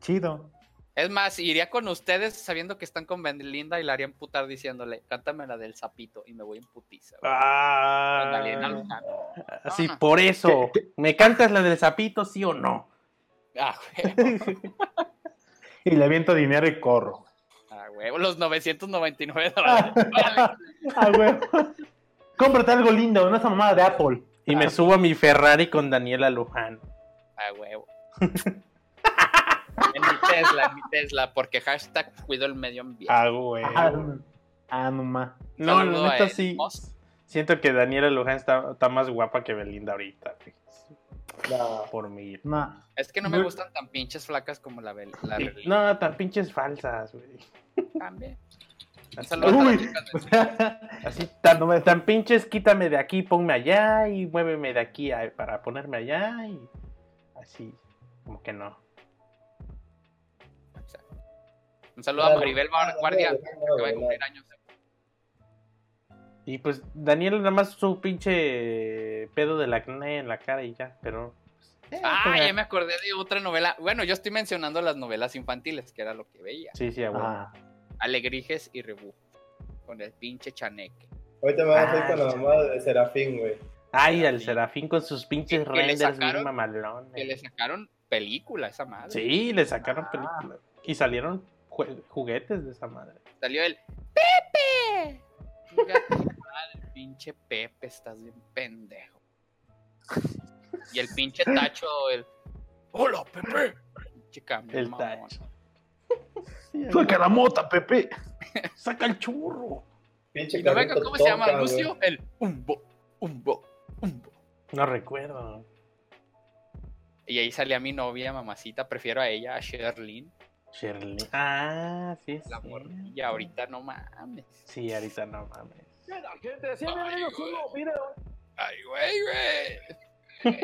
Chido. Es más, iría con ustedes sabiendo que están con Belinda y la haría emputar diciéndole, cántame la del sapito y me voy en putiza. Ah, Con Daniela Luján. sí, Ah. por eso. ¿Me cantas la del sapito, sí o no? Ah, güey. Y le aviento dinero y corro. Ah, güey. Los 999 dólares. Vale. Ah, güey. Cómprate algo lindo, no esa mamada de Apple. Y me subo a mi Ferrari con Daniela Luján. Ah, huevo. en mi Tesla, en mi Tesla, porque hashtag cuido el medio ambiente. Ah, güey. Ah, ah, no más. No, Saludo la neta sí. Siento que Daniela Luján está, está más guapa que Belinda ahorita. No. Por mí. No. Es que no me gustan tan pinches flacas como la, Bel la Belinda. No, tan pinches falsas, güey. También. Uy. así, tan, tan pinches, quítame de aquí, ponme allá y muéveme de aquí a- para ponerme allá y así, como que no. Un saludo a Maribel Guardia, No, que va a no, cumplir años. Y pues Daniel nada más su pinche pedo del acné en la cara y ya, pero... pues, eh, Ah, ya me acordé de otra novela. Bueno, yo estoy mencionando las novelas infantiles, que era lo que veía. Sí, sí, a huevo. ah, Alegrijes y Rebú. con el pinche chaneque. Ahorita me vas a ir Ah, con la mamá de Serafín, güey. Ay, el Serafín con sus pinches Que- que le renders bien mamalones. Que le sacaron película a esa madre. Sí, le sacaron películas. Y salieron juguetes de esa madre. Salió el Pepe. Madre, pinche Pepe, estás bien pendejo. Y el pinche tacho, el Hola, Pepe. Pinche cambio, El mamón. tacho. Sí, Saca la mota, Pepe. Saca el churro. Pinche Y no venga, ¿cómo se llama? Lucio, güey. el Umbo, Umbo, Umbo. No recuerdo. Y ahí salía mi novia, mamacita, prefiero a ella, a Sherlyn. Shirley. Ah, sí, sí. La morrilla, ahorita no mames. Sí, ahorita no mames. Ay, güey, güey.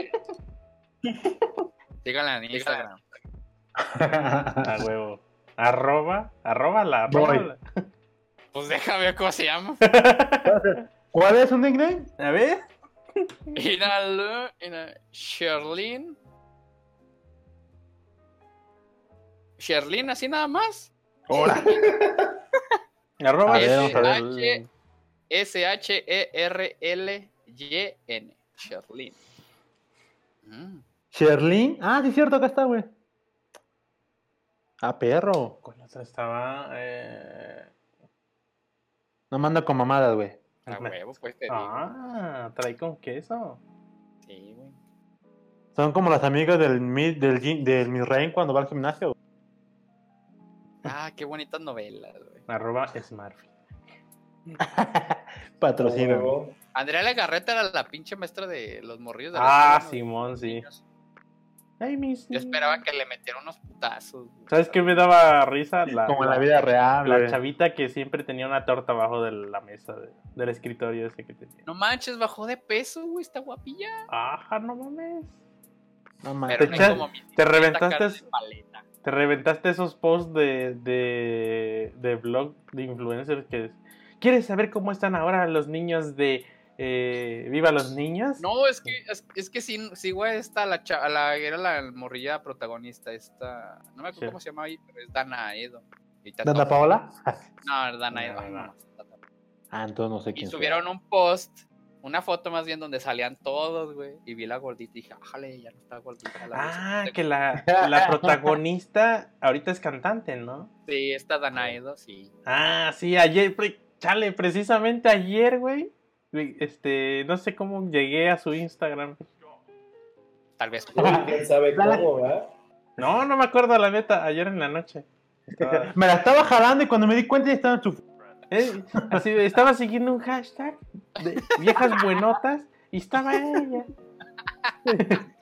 Síganla en Instagram. A huevo. Arroba, arroba la, arroba la. Pues déjame ver cómo se llama. ¿Cuál es un nickname? A ver. Inalo, ina- Sherlyn. Sherlyn, así nada más. Hola. Arroba. A ver, vamos a ver. S-H- S-H-E-R-L-Y-N. Sherlyn. Mm. Sherlyn. Ah, sí, es cierto, acá está, güey. Ah, perro. ¿Cuál otra estaba? Eh... No manda con mamadas, güey. A huevo, pues te digo. Ah, trae con queso. Sí, güey. Son como las amigas del, del, gym- del Misrain cuando va al gimnasio. Ah, qué bonitas novelas, güey. Arroba Smartfit. Patrocina. Huevo. Andrea Legarreta era la pinche maestra de los morrillos de Ah. Simón, sí. Niños. Ay, mis Yo esperaba que le metieran unos putazos. güey. ¿Sabes qué me daba risa? La, como en la la- vida real, La güey. chavita que siempre tenía una torta abajo de la mesa de- del escritorio ese que tenía. No manches, bajó de peso, güey, está guapilla. Ajá, no mames. No Pero mames. Te no echa- es como mi te reventaste Te reventaste esos posts de, de, de blog de influencers que... ¿Quieres saber cómo están ahora los niños de eh, Viva los Niños? No, es que, es, es que sí, sí, güey, esta, la, cha- la, era la morrilla protagonista, esta, no me acuerdo Sí. cómo se llama ahí, pero es Dana Edo. Y está ¿Dana Paola? No, es Dana Edo. No, no. está Ah, entonces no sé Y quién sea. subieron un post, una foto más bien donde salían todos, güey, y vi la gordita y dije, ájale, ya no está gordita. La Ah, ves". que la, la protagonista ahorita es cantante, ¿no? Sí, esta Dana Edo, sí. Ah, sí, ayer, pre- chale, precisamente ayer, güey. Este, no sé cómo llegué a su Instagram. Tal vez. ¿Quién sabe cómo, verdad? No, no me acuerdo la neta, ayer en la noche. Estaba, Me la estaba jalando y cuando me di cuenta ya estaba en su... eh, así, estaba siguiendo un hashtag de viejas buenotas y estaba ella.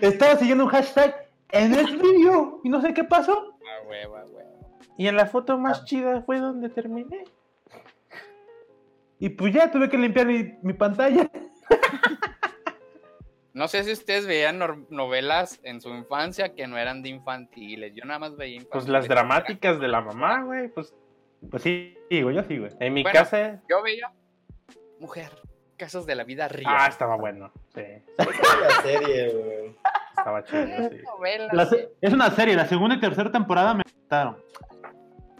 Estaba siguiendo un hashtag en el vídeo y no sé qué pasó. Ah, huevo, ah, huevo. Y en la foto más chida fue donde terminé. Y pues ya tuve que limpiar mi, mi pantalla. No sé si ustedes veían novelas en su infancia que no eran de infantiles. Yo nada más veía infantiles. Pues las dramáticas de la mamá, güey. Pues Pues sí, güey, yo sí, güey. en mi Bueno. casa. Yo veía Mujer, casos de la vida real. Ah, estaba bueno. Sí, la serie, güey. estaba chido, sí. La se- es una serie, la segunda y tercera temporada me gustaron.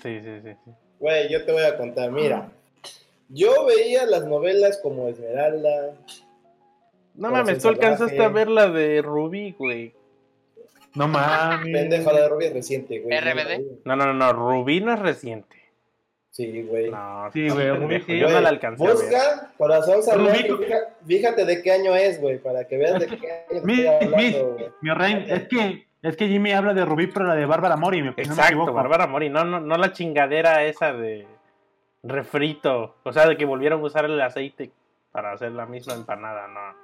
Sí, sí, sí. sí. Güey, yo te voy a contar, mira. Yo veía las novelas como Esmeralda. No mames, tú alcanzaste a ver la de Rubí, güey. No mames. Pendeja, la de Rubí es reciente, güey. RBD. No, no, no, no, Rubí no es reciente. Sí, güey. No, Sí, güey, Rubí sí. Yo no la alcancé. Busca Corazón Salvaje. Fíjate de qué año es, güey, para que veas de qué año Mi, hablando, mi, rey, es que, es que Jimmy habla de Rubí, pero la de Bárbara Mori. Me, no me Exacto, equivoco. Bárbara Mori. No, no, no la chingadera esa de refrito. O sea, de que volvieron a usar el aceite para hacer la misma empanada, no.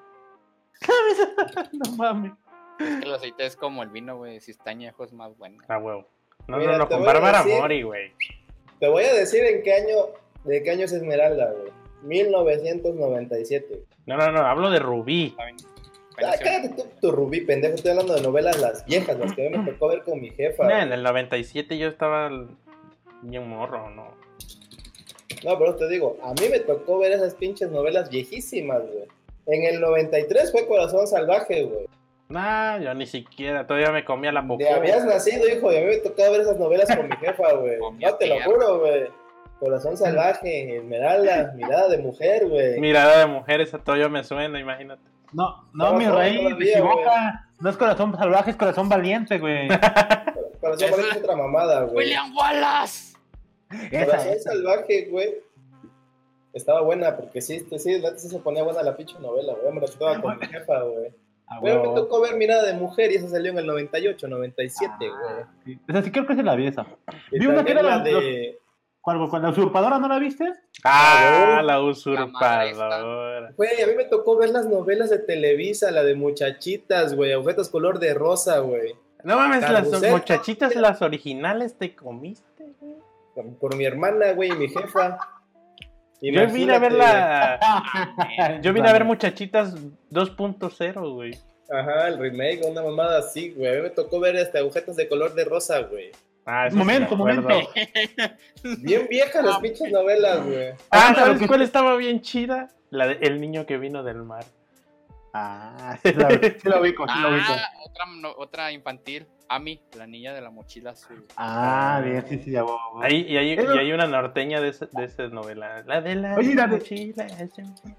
No mames. Es que el aceite es como el vino, güey. Si está añejo es más bueno. A huevo. No, Mira, no, no, con Bárbara decir- Mori, güey. Te voy a decir en qué año, de qué año es Esmeralda, güey. 1997. No, no, no, hablo de Rubí. ¿saben? Ah, cállate tú, tu Rubí, pendejo. Estoy hablando de novelas las viejas, las que a mí me tocó ver con mi jefa. No, en el 97 yo estaba bien morro, ¿no? No, pero te digo, a mí me tocó ver esas pinches novelas viejísimas, güey. En el 93 fue Corazón Salvaje, güey. Nah, yo ni siquiera, todavía me comía la Te boca. habías nacido, hijo, y a mí me tocaba ver esas novelas con mi jefa, güey. No te lo juro, güey. Corazón salvaje, Esmeralda, mirada de mujer, güey. Mirada de mujer, esa todavía me suena, imagínate. No, no, mi rey, te todavía, equivoca. No es corazón salvaje, es corazón valiente, güey. Corazón salvaje es otra mamada, güey. William Wallace. Esa Corazón salvaje, güey. Estaba buena, porque sí, sí, sí, sí se ponía buena la pinche novela, güey. Me la chutaba con mi jefa, güey. Ah, me tocó ver Mirada de Mujer y esa salió en el 98, 97, güey. Sí. O sea, sí creo que se la vi esa. Vi una que era la de... ¿Cuál, cuál, la usurpadora no la viste? Ah, Ah, la usurpadora. Güey, a mí me tocó ver las novelas de Televisa, la de muchachitas, güey, agujetas color de rosa, güey. No mames, las muchachitas, las originales te comiste, güey. Por, por mi hermana, güey, y mi jefa. Yo vine a ver la. Yo vine a ver Muchachitas 2.0, güey. Ajá, el remake, una mamada así, güey. A mí me tocó ver este, agujetas de color de rosa, güey. Ah, Momento, momento. Bien viejas las pinches novelas, güey. Ah, Ah, ¿sabes cuál estaba bien chida? La de El niño que vino del mar. Ah, sí la, sí la ubico, sí la ubico. Ah, otra, no- otra infantil. Ami, la niña de la mochila azul. Ah, bien, sí, sí, ya voy. Ahí, y, hay, Pero- y hay una norteña de, ese- de esa novela. La de la Oye, la de- mochila.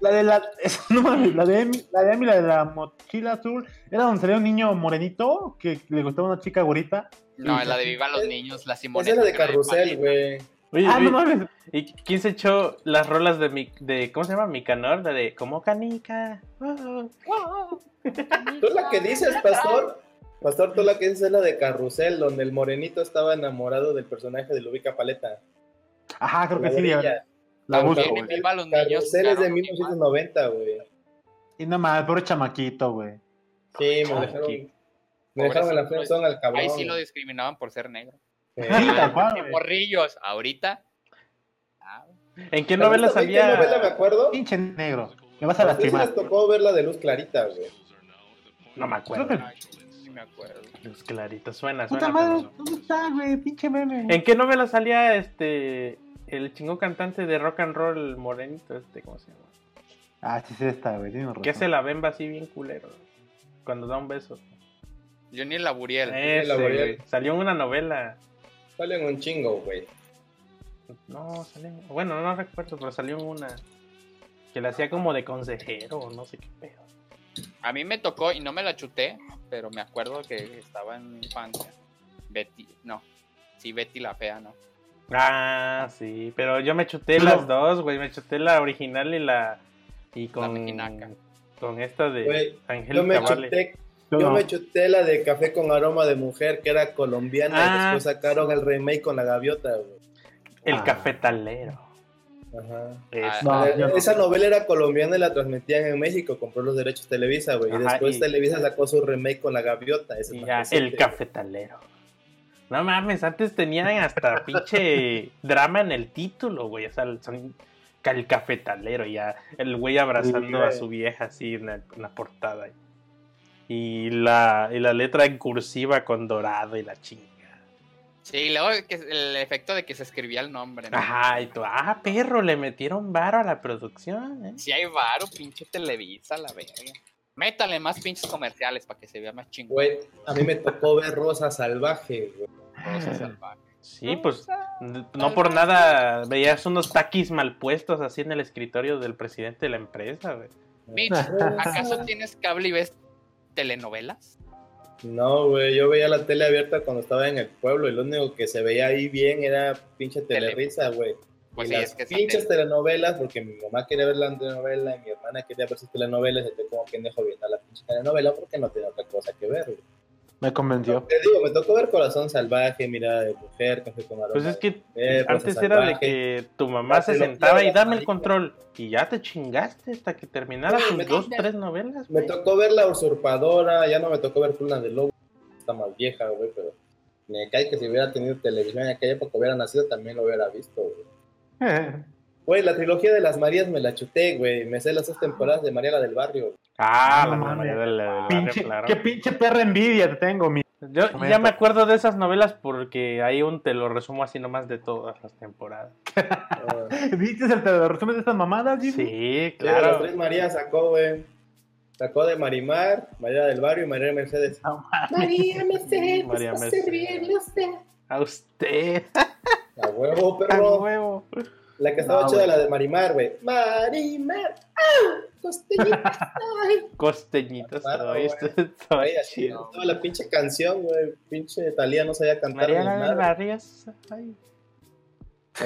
La de la, esa- no mames, la de Emi, la de Emi, la de la mochila azul, era donde salía un niño morenito que le gustaba una chica gorita. No, la de Viva los Es- Niños, la Esa Simoneta. es la de era Carrusel, güey. Oye, Ah, no mames. ¿y quién se echó las rolas de mi, de ¿cómo se llama? Micanor, la de como canica. Oh, oh. ¿Tú la que dices, Pastor? Pastor, tú la que es la de Carrusel, donde el morenito estaba enamorado del personaje de Lubica Paleta. Ajá, creo que La sí, ella. La busco, güey. Niños. Carrusel es de claro, 1990, güey. Y nada más, pobre chamaquito, güey. Sí, me dejaron, me dejaron en la friendzone al cabrón. Ahí sí lo discriminaban por ser negro. Sí. Morrillos, ahorita. ah, ¿En qué ¿Sabes novela también qué salía? novela me acuerdo? Pinche negro. Me vas a A ustedes lastimar. les tocó ver la de Luz Clarita, güey. No me Creo acuerdo. que- sí me acuerdo. Luz Clarita, suena, Puta suena. madre, pero no. ¿dónde está, güey? Pinche meme. ¿En qué novela salía este el chingón cantante de rock and roll morenito este, ¿cómo se llama? Ah, sí, sí está, güey. Razón. Que hace la bemba así bien culero. Cuando da un beso. Johnny Laburiel. Ese, Laboriel. güey. Salió en una novela. Salen un chingo, güey. No, salió. Bueno, no recuerdo, pero salió en una. Que la hacía como de consejero o no sé qué pedo. A mí me tocó y no me la chuté, pero me acuerdo que estaba en mi infancia. Betty, no. Sí, Betty la fea, ¿no? Ah, sí, pero yo me chuté las dos, güey. Me chuté la original y la. Y con. con esta de Güey, Yo Angélica me Vale. chuté, Yo yo no. me chuté la de Café con aroma de mujer, que era colombiana, Ah, y después sacaron el remake con la gaviota, güey. El Ah. cafetalero. Ajá. Es- No, yo no. Esa novela era colombiana y la transmitían en México, compró los derechos Televisa, güey. Y después y- Televisa sacó su remake con la gaviota. Ese Y es ya, el cafetalero. No mames, antes tenían hasta pinche drama en el título, güey. O sea, el, son- el cafetalero, ya. El güey abrazando Sí, a su vieja así en la, en la portada. Y la, y la letra en cursiva con dorado y la chinga. Sí, luego que el efecto de que se escribía el nombre, ¿no? Ajá, y tú, ah, perro, le metieron varo a la producción, ¿eh? Si hay varo, pinche Televisa, la verga. Métale más pinches comerciales para que se vea más chingón. Güey, a mí me tocó ver Rosa Salvaje, güey. Rosa salvaje. Sí, pues no por nada veías unos taquis mal puestos así en el escritorio del presidente de la empresa, güey. Mitch, ¿acaso tienes cable y ves telenovelas? No, güey, yo veía la tele abierta cuando estaba en el pueblo y lo único que se veía ahí bien era pinche telerisa, güey. Pues y sí, las es que pinches tele- telenovelas, porque mi mamá quería ver la telenovela y mi hermana quería ver sus telenovelas, y yo como pendejo viendo la pinche telenovela porque no tenía otra cosa que ver, güey. Me convenció. Te digo, me tocó ver Corazón Salvaje, Mirada de Mujer, Café con aroma Pues es que antes era de que tu mamá se sentaba y dame el control y ya te chingaste hasta que terminaras Güey, tus dos, tres novelas. Me tocó ver La Usurpadora, ya no me tocó ver Pluna de Lobo, está más vieja, güey, pero me cae que si hubiera tenido televisión en aquella época hubiera nacido, también lo hubiera visto, güey. Güey, la trilogía de las Marías me la chuté, güey. Me sé las dos temporadas de María la del Barrio. Ah, No la mames. mayoría del, barrio, Pinche, claro. Qué pinche perra envidia te tengo, mi. Yo ya me acuerdo de esas novelas porque hay un te lo resumo así nomás de todas las temporadas. Ah, ¿Viste el te lo resumen de estas mamadas, Jimmy? Sí, claro. Las tres Marías sacó, güey. Sacó de Marimar, María del Barrio y María Mercedes. No María Mercedes, María Mercedes. servirle a usted. A usted. A huevo, perro. A huevo. La que estaba chida, la de Marimar, güey. Marimar. ¡Ah! Costeñitas. Costeñitas. Toda la pinche canción, güey. Pinche Talía no sabía cantar. Mariana del Barrio. Ay.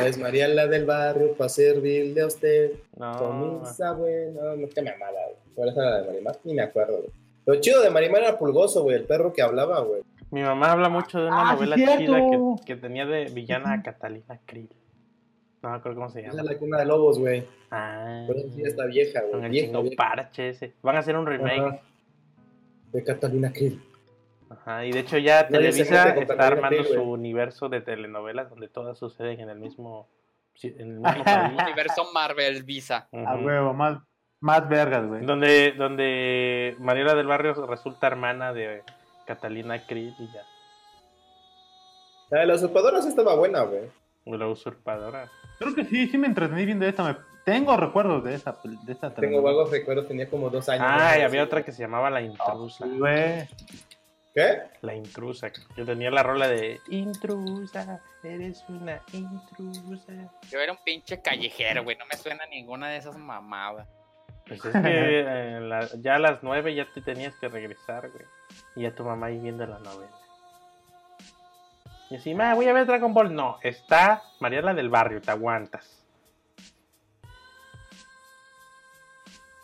Es Mariana del Barrio para servirle a usted. No. Con esa, güey. No, no, qué mamada, güey. ¿Cuál es la de Marimar? Ni me acuerdo, güey. Lo chido de Marimar era Pulgoso, güey. El perro que hablaba, güey. Mi mamá habla mucho de una ah, novela chida que, que, tenía de villana a Catalina Krill. No me acuerdo cómo se llama. Es la cuna de lobos, güey. Ah. Pero sí está vieja, güey. Con el vieja, parche ese. Van a hacer un remake. De Catalina Krill. Ajá, y de hecho ya Televisa está armando su universo de telenovelas donde todas suceden en el mismo, en el mismo. Universo Marvel Visa. A huevo, más, más vergas, güey. Donde, donde Mariela del Barrio resulta hermana de Catalina Krill y ya. La de la usurpadora sí estaba buena, güey. La usurpadora. Creo que sí, sí me entretení viendo esta. Me... Tengo recuerdos de esa. De esta Tengo vagos recuerdos, tenía como dos años. Ah, y había otra que se llamaba La Intrusa. ¿Qué? La Intrusa. Yo tenía la rola de Intrusa, eres una intrusa. Yo era un pinche callejero, güey. No me suena ninguna de esas mamadas. Pues es que eh, ya a las nueve ya te tenías que regresar, güey. Y ya tu mamá ahí viendo la novela. Y así, voy a ver Dragon Ball. No, está Mariela del Barrio, te aguantas.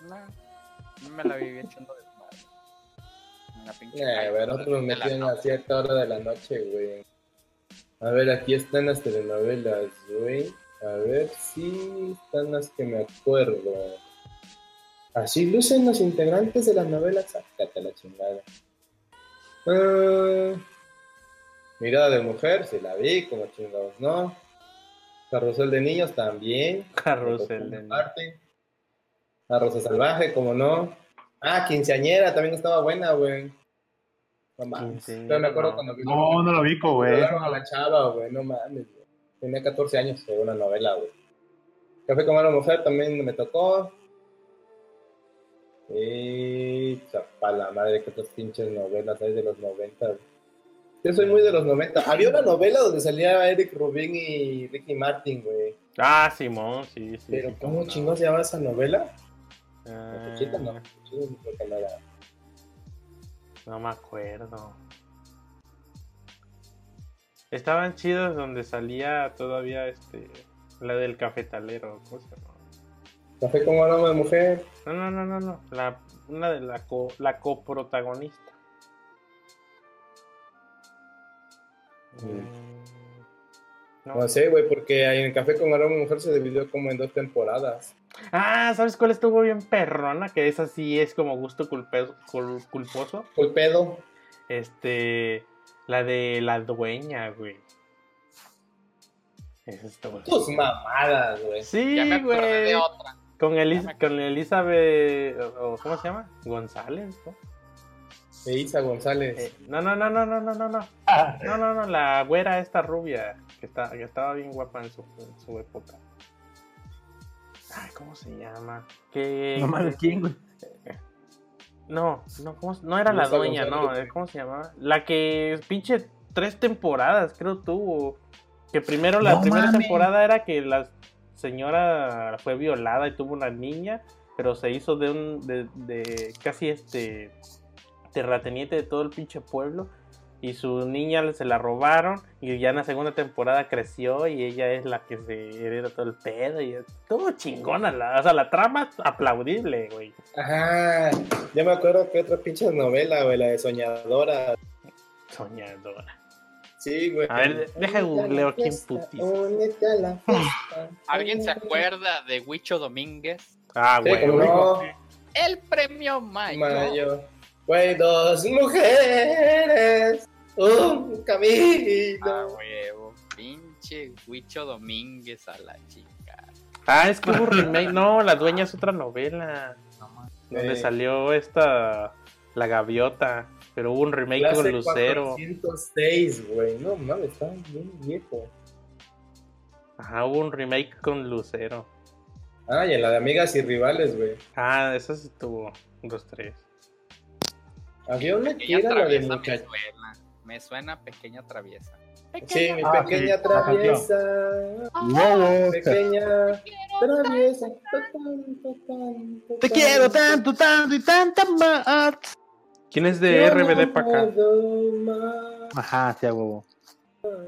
No, no me la viví echando de madre. Una pinche. Eh, metían a cierta hora de la noche, güey. A ver, aquí están las telenovelas, güey. A ver si están las que me acuerdo. Así lucen los integrantes de las novelas. Sácate la chingada. Ah, mirada de mujer, se la vi, como chingados, ¿no? Carrusel de niños también. Carrusel de niños. Rosa salvaje, como no. Ah, quinceañera, también estaba buena, güey. No mames. Yo me acuerdo cuando vi. No, no lo vi, güey. No la chava, güey, no mames, güey. Tenía 14 años, fue una novela, güey. Café con la mujer también me tocó. Y chapa la madre que estas pinches novelas hay de los 90. Yo soy muy de los 90. Había una novela donde salía Eric Rubin y Ricky Martin, güey. Ah, Simón, sí, sí. Pero ¿cómo chingón se llama esa novela? Ah, no. No me acuerdo. Estaban chidos donde salía todavía este la del cafetalero, ¿cómo se llama? Café con aroma de mujer. No, no, no, no, no. La, una de la, co, la coprotagonista. Mm. No. sé, güey, porque en el Café con aroma de mujer se dividió como en dos temporadas. Ah, ¿sabes cuál estuvo bien perrona? Que esa sí es como gusto culposo. Culpedo. Este. La de la dueña, güey. Esa estuvo. Tus mamadas, güey. Sí, güey. Con, con Elizabeth, ¿cómo se llama? González, ¿no? De Isa González. Eh, no, no, no, no, no, no, no, no. No, no, no, la güera esta rubia, que, estaba bien guapa en su, época. Ay, ¿cómo se llama? ¿Qué? Mamá de quién. No, no, ¿cómo, no era la dueña, no, eh, ¿cómo se llamaba? La que pinche tres temporadas, creo tuvo. Que primero la primera temporada era que la señora fue violada y tuvo una niña, pero se hizo de un de casi este terrateniente de todo el pinche pueblo y su niña se la robaron y ya en la segunda temporada creció y ella es la que se hereda todo el pedo y todo chingona, la, o sea, la trama aplaudible, güey. Ajá, ya me acuerdo que otra pinche novela, güey, la de Soñadora. Soñadora. Sí, güey. A ver, deja googleo aquí en putis. ¿Alguien se acuerda de Huicho Domínguez? Ah, güey. El premio Mayo. Mayo. Güey, dos mujeres, un camino. Ah, huevo. Pinche Huicho Domínguez a la chica. Ah, es que hubo remake. No, La Dueña es otra novela. donde salió esta. La Gaviota. Pero hubo un remake con Lucero. 406, güey. No mames, está bien viejo. Ajá, hubo un remake con Lucero. Ah, y en la de Amigas y Rivales, güey. Ah, esa sí tuvo. Dos, tres. Había una que era la de. Me suena pequeña traviesa. Sí, mi ah, pequeña traviesa. Wow, pequeña traviesa. Te quiero tanto, tanto y tanta más. ¿Quién es de RBD para acá? Ajá, sí, huevo.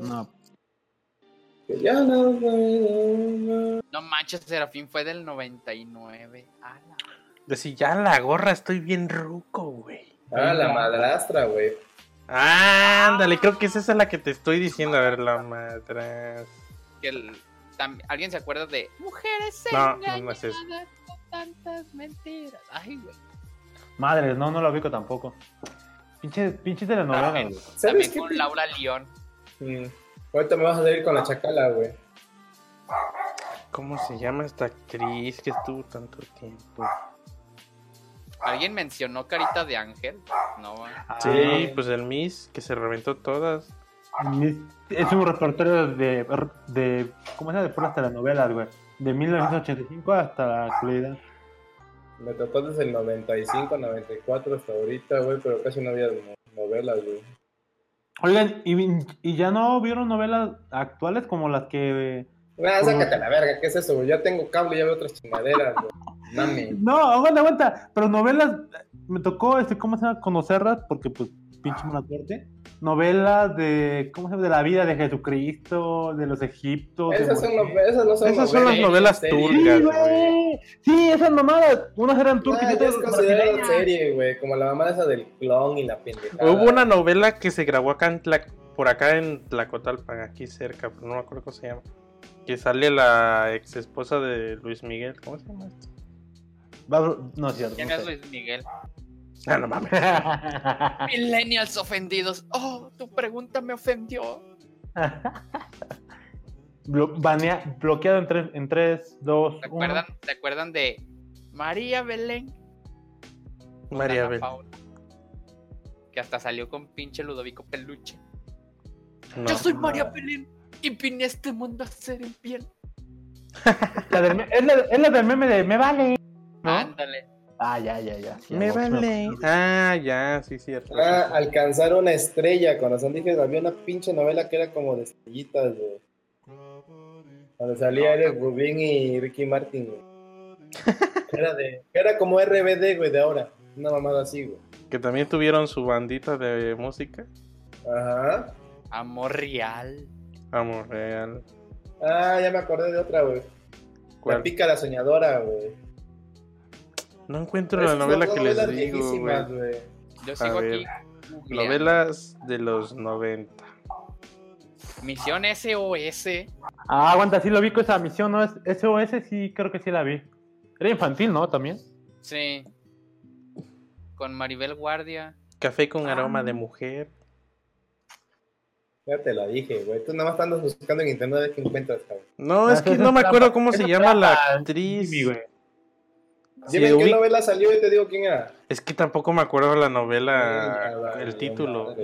No. No manches, Serafín fue del 99. De si ya la gorra estoy bien ruco, güey. Ah, la madrastra, güey. Ah, ándale, creo que es esa la que te estoy diciendo. A ver, la madrastra. ¿Alguien se acuerda de Mujeres no, no, es eso. tantas mentiras? Ay, güey. Madres, no, no la ubico tampoco. Pinche, pinche telenovela, güey. También con Laura León. Mm. Ahorita me vas a salir con la chacala, güey. ¿Cómo se llama esta actriz que estuvo tanto tiempo? ¿Alguien mencionó Carita de Ángel? No. Sí, pues el Miss, que se reventó todas. Es un repertorio de, de ¿cómo se llama? De puras telenovelas, güey. De 1985 hasta la actualidad. Me tocó desde el 95, 94 hasta ahorita, güey, pero casi no había novelas, güey. Oigan, ¿y, ya no vieron novelas actuales como las que... Ah, sácate la verga, ¿qué es eso, güey? Ya tengo cable, ya veo otras chingaderas, güey. Mami. No, aguanta, aguanta. Pero novelas, me tocó, este, ¿cómo se llama? Conocerlas, porque pues pinche mala suerte. Novelas de, ¿cómo se llama? De la vida de Jesucristo, de los egiptos. Esas, son, esas no son Esas son las novelas turcas, güey. Sí, esas mamadas. Unas eran turcas y otras considerada serie, güey. Como la mamá esa del clon y la pendejada. Hubo una novela que se grabó acá en por acá en Tlacotalpan, aquí cerca, pero no me acuerdo cómo se llama. Que sale la ex esposa de Luis Miguel. ¿Cómo se llama esto? No es cierto. ¿Quién es Luis Miguel? Ah, no mames. Millennials ofendidos. Oh, tu pregunta me ofendió. bloqueado en 3, en tres, 2, ¿Te acuerdan, ¿Te acuerdan de María Belén? María Belén. que hasta salió con pinche Ludovico Peluche. Yo soy María Belén y vine a este mundo a ser en piel. es, la, es la del meme de me vale. Ándale. Ah, ya, ya, ya. me vale. Ah, ya, sí, cierto. Ah, alcanzar una estrella. Corazón dije, había una pinche novela que era como de estrellitas, güey. Cuando salía Eric Rubin y Ricky Martin, güey. Era, de, era como RBD, güey, de ahora. Una mamada así, güey. Que también tuvieron su bandita de música. Ajá. Amor Real. Amor Real. Ah, ya me acordé de otra, güey. La pica la soñadora, güey. No encuentro la novela que les digo, güey. Yo sigo aquí. Novelas de los 90. Misión SOS. Ah, aguanta, sí lo vi con esa misión, ¿no? SOS sí, creo que sí la vi. Era infantil, ¿no? También. Sí. Con Maribel Guardia. Café con aroma de ah. mujer. Ya te la dije, güey. Tú nada más andas buscando en internet a ver qué encuentras, cabrón. No, es que no me acuerdo cómo se llama la actriz. Dime en qué novela salió y te digo quién era. Es que tampoco me acuerdo la novela, el título.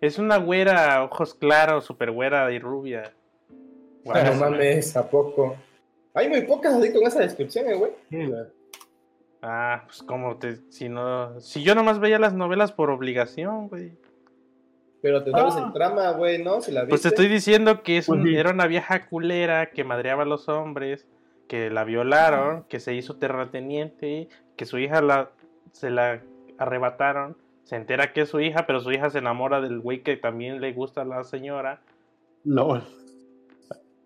Es una güera, ojos claros, super güera y rubia. no mames, ¿a poco? Hay muy pocas así con esa descripción, eh, güey. Ah, pues como te, si no, si yo nomás veía las novelas por obligación, güey. Pero te sabes el ah. trama, güey, ¿no? Si la Pues te estoy diciendo que es pues era una vieja culera que madreaba a los hombres que la violaron, que se hizo terrateniente, que su hija la, se la arrebataron, se entera que es su hija, pero su hija se enamora del güey que también le gusta a la señora. No.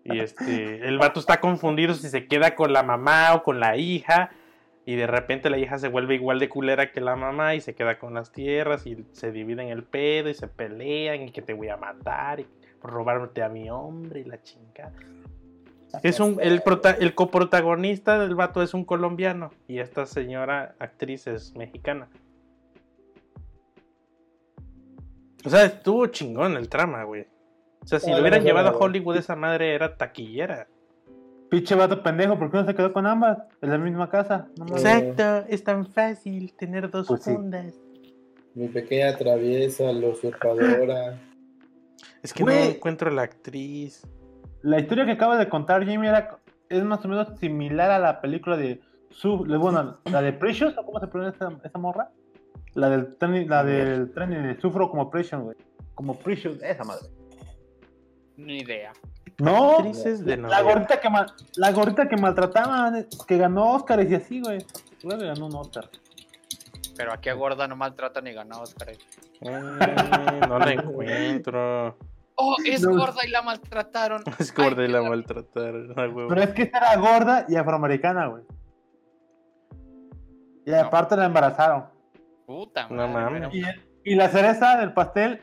Y este, el vato está confundido si se queda con la mamá o con la hija. Y de repente la hija se vuelve igual de culera que la mamá y se queda con las tierras y se dividen el pedo y se pelean y que te voy a matar y robarte a mi hombre y la chingada. Es un, el, el coprotagonista del vato es un colombiano y esta señora actriz es mexicana. O sea, estuvo chingón el trama, güey. O sea, si lo hubieran llevado a Hollywood, esa madre era taquillera. Pinche vato pendejo, ¿por qué no se quedó con ambas? En la misma casa. Exacto, es tan fácil tener dos pues fundas. Mi pequeña traviesa, la usurpadora. Es que no encuentro la actriz. La historia que acaba de contar Jimmy era, es más o menos similar a la película de su, bueno, la de Precious, ¿o cómo se pronuncia esa, morra? La del tren, la del tren de Sufro como Precious, güey. como Precious, esa madre. Ni idea. No, Actrices de la gordita que mal- la gordita que maltrataban, que ganó Oscar y así, güey. Creo que ganó un Oscar. Pero aquí a gorda no maltratan ni ganó Oscar. Eh, no la encuentro. Oh, es No. gorda y la maltrataron. Es gorda y la maltrataron. Pero es que esta era gorda y afroamericana, güey. Y aparte la embarazaron. Puta No madre, mames. Y, y la cereza del pastel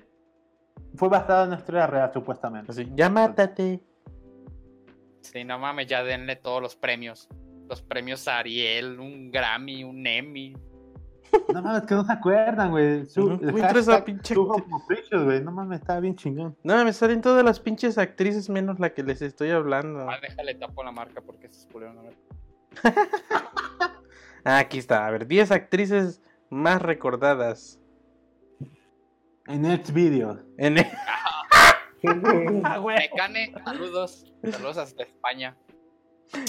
fue basada en una historia real, supuestamente. Así, ya mátate. Sí, no mames, ya denle todos los premios. Los premios a Ariel, un Grammy, un Emmy. No mames, que no se acuerdan, güey. Su, el eres la hashtag pinche güey. No mames, estaba bien chingón. No, me salen todas las pinches actrices menos la que les estoy hablando. Ah, déjale tapo la marca porque se culero a ver. Ah, aquí está. A ver, 10 actrices más recordadas. En Next Video. En Ah, güey. Mecane, saludos. Saludos hasta España.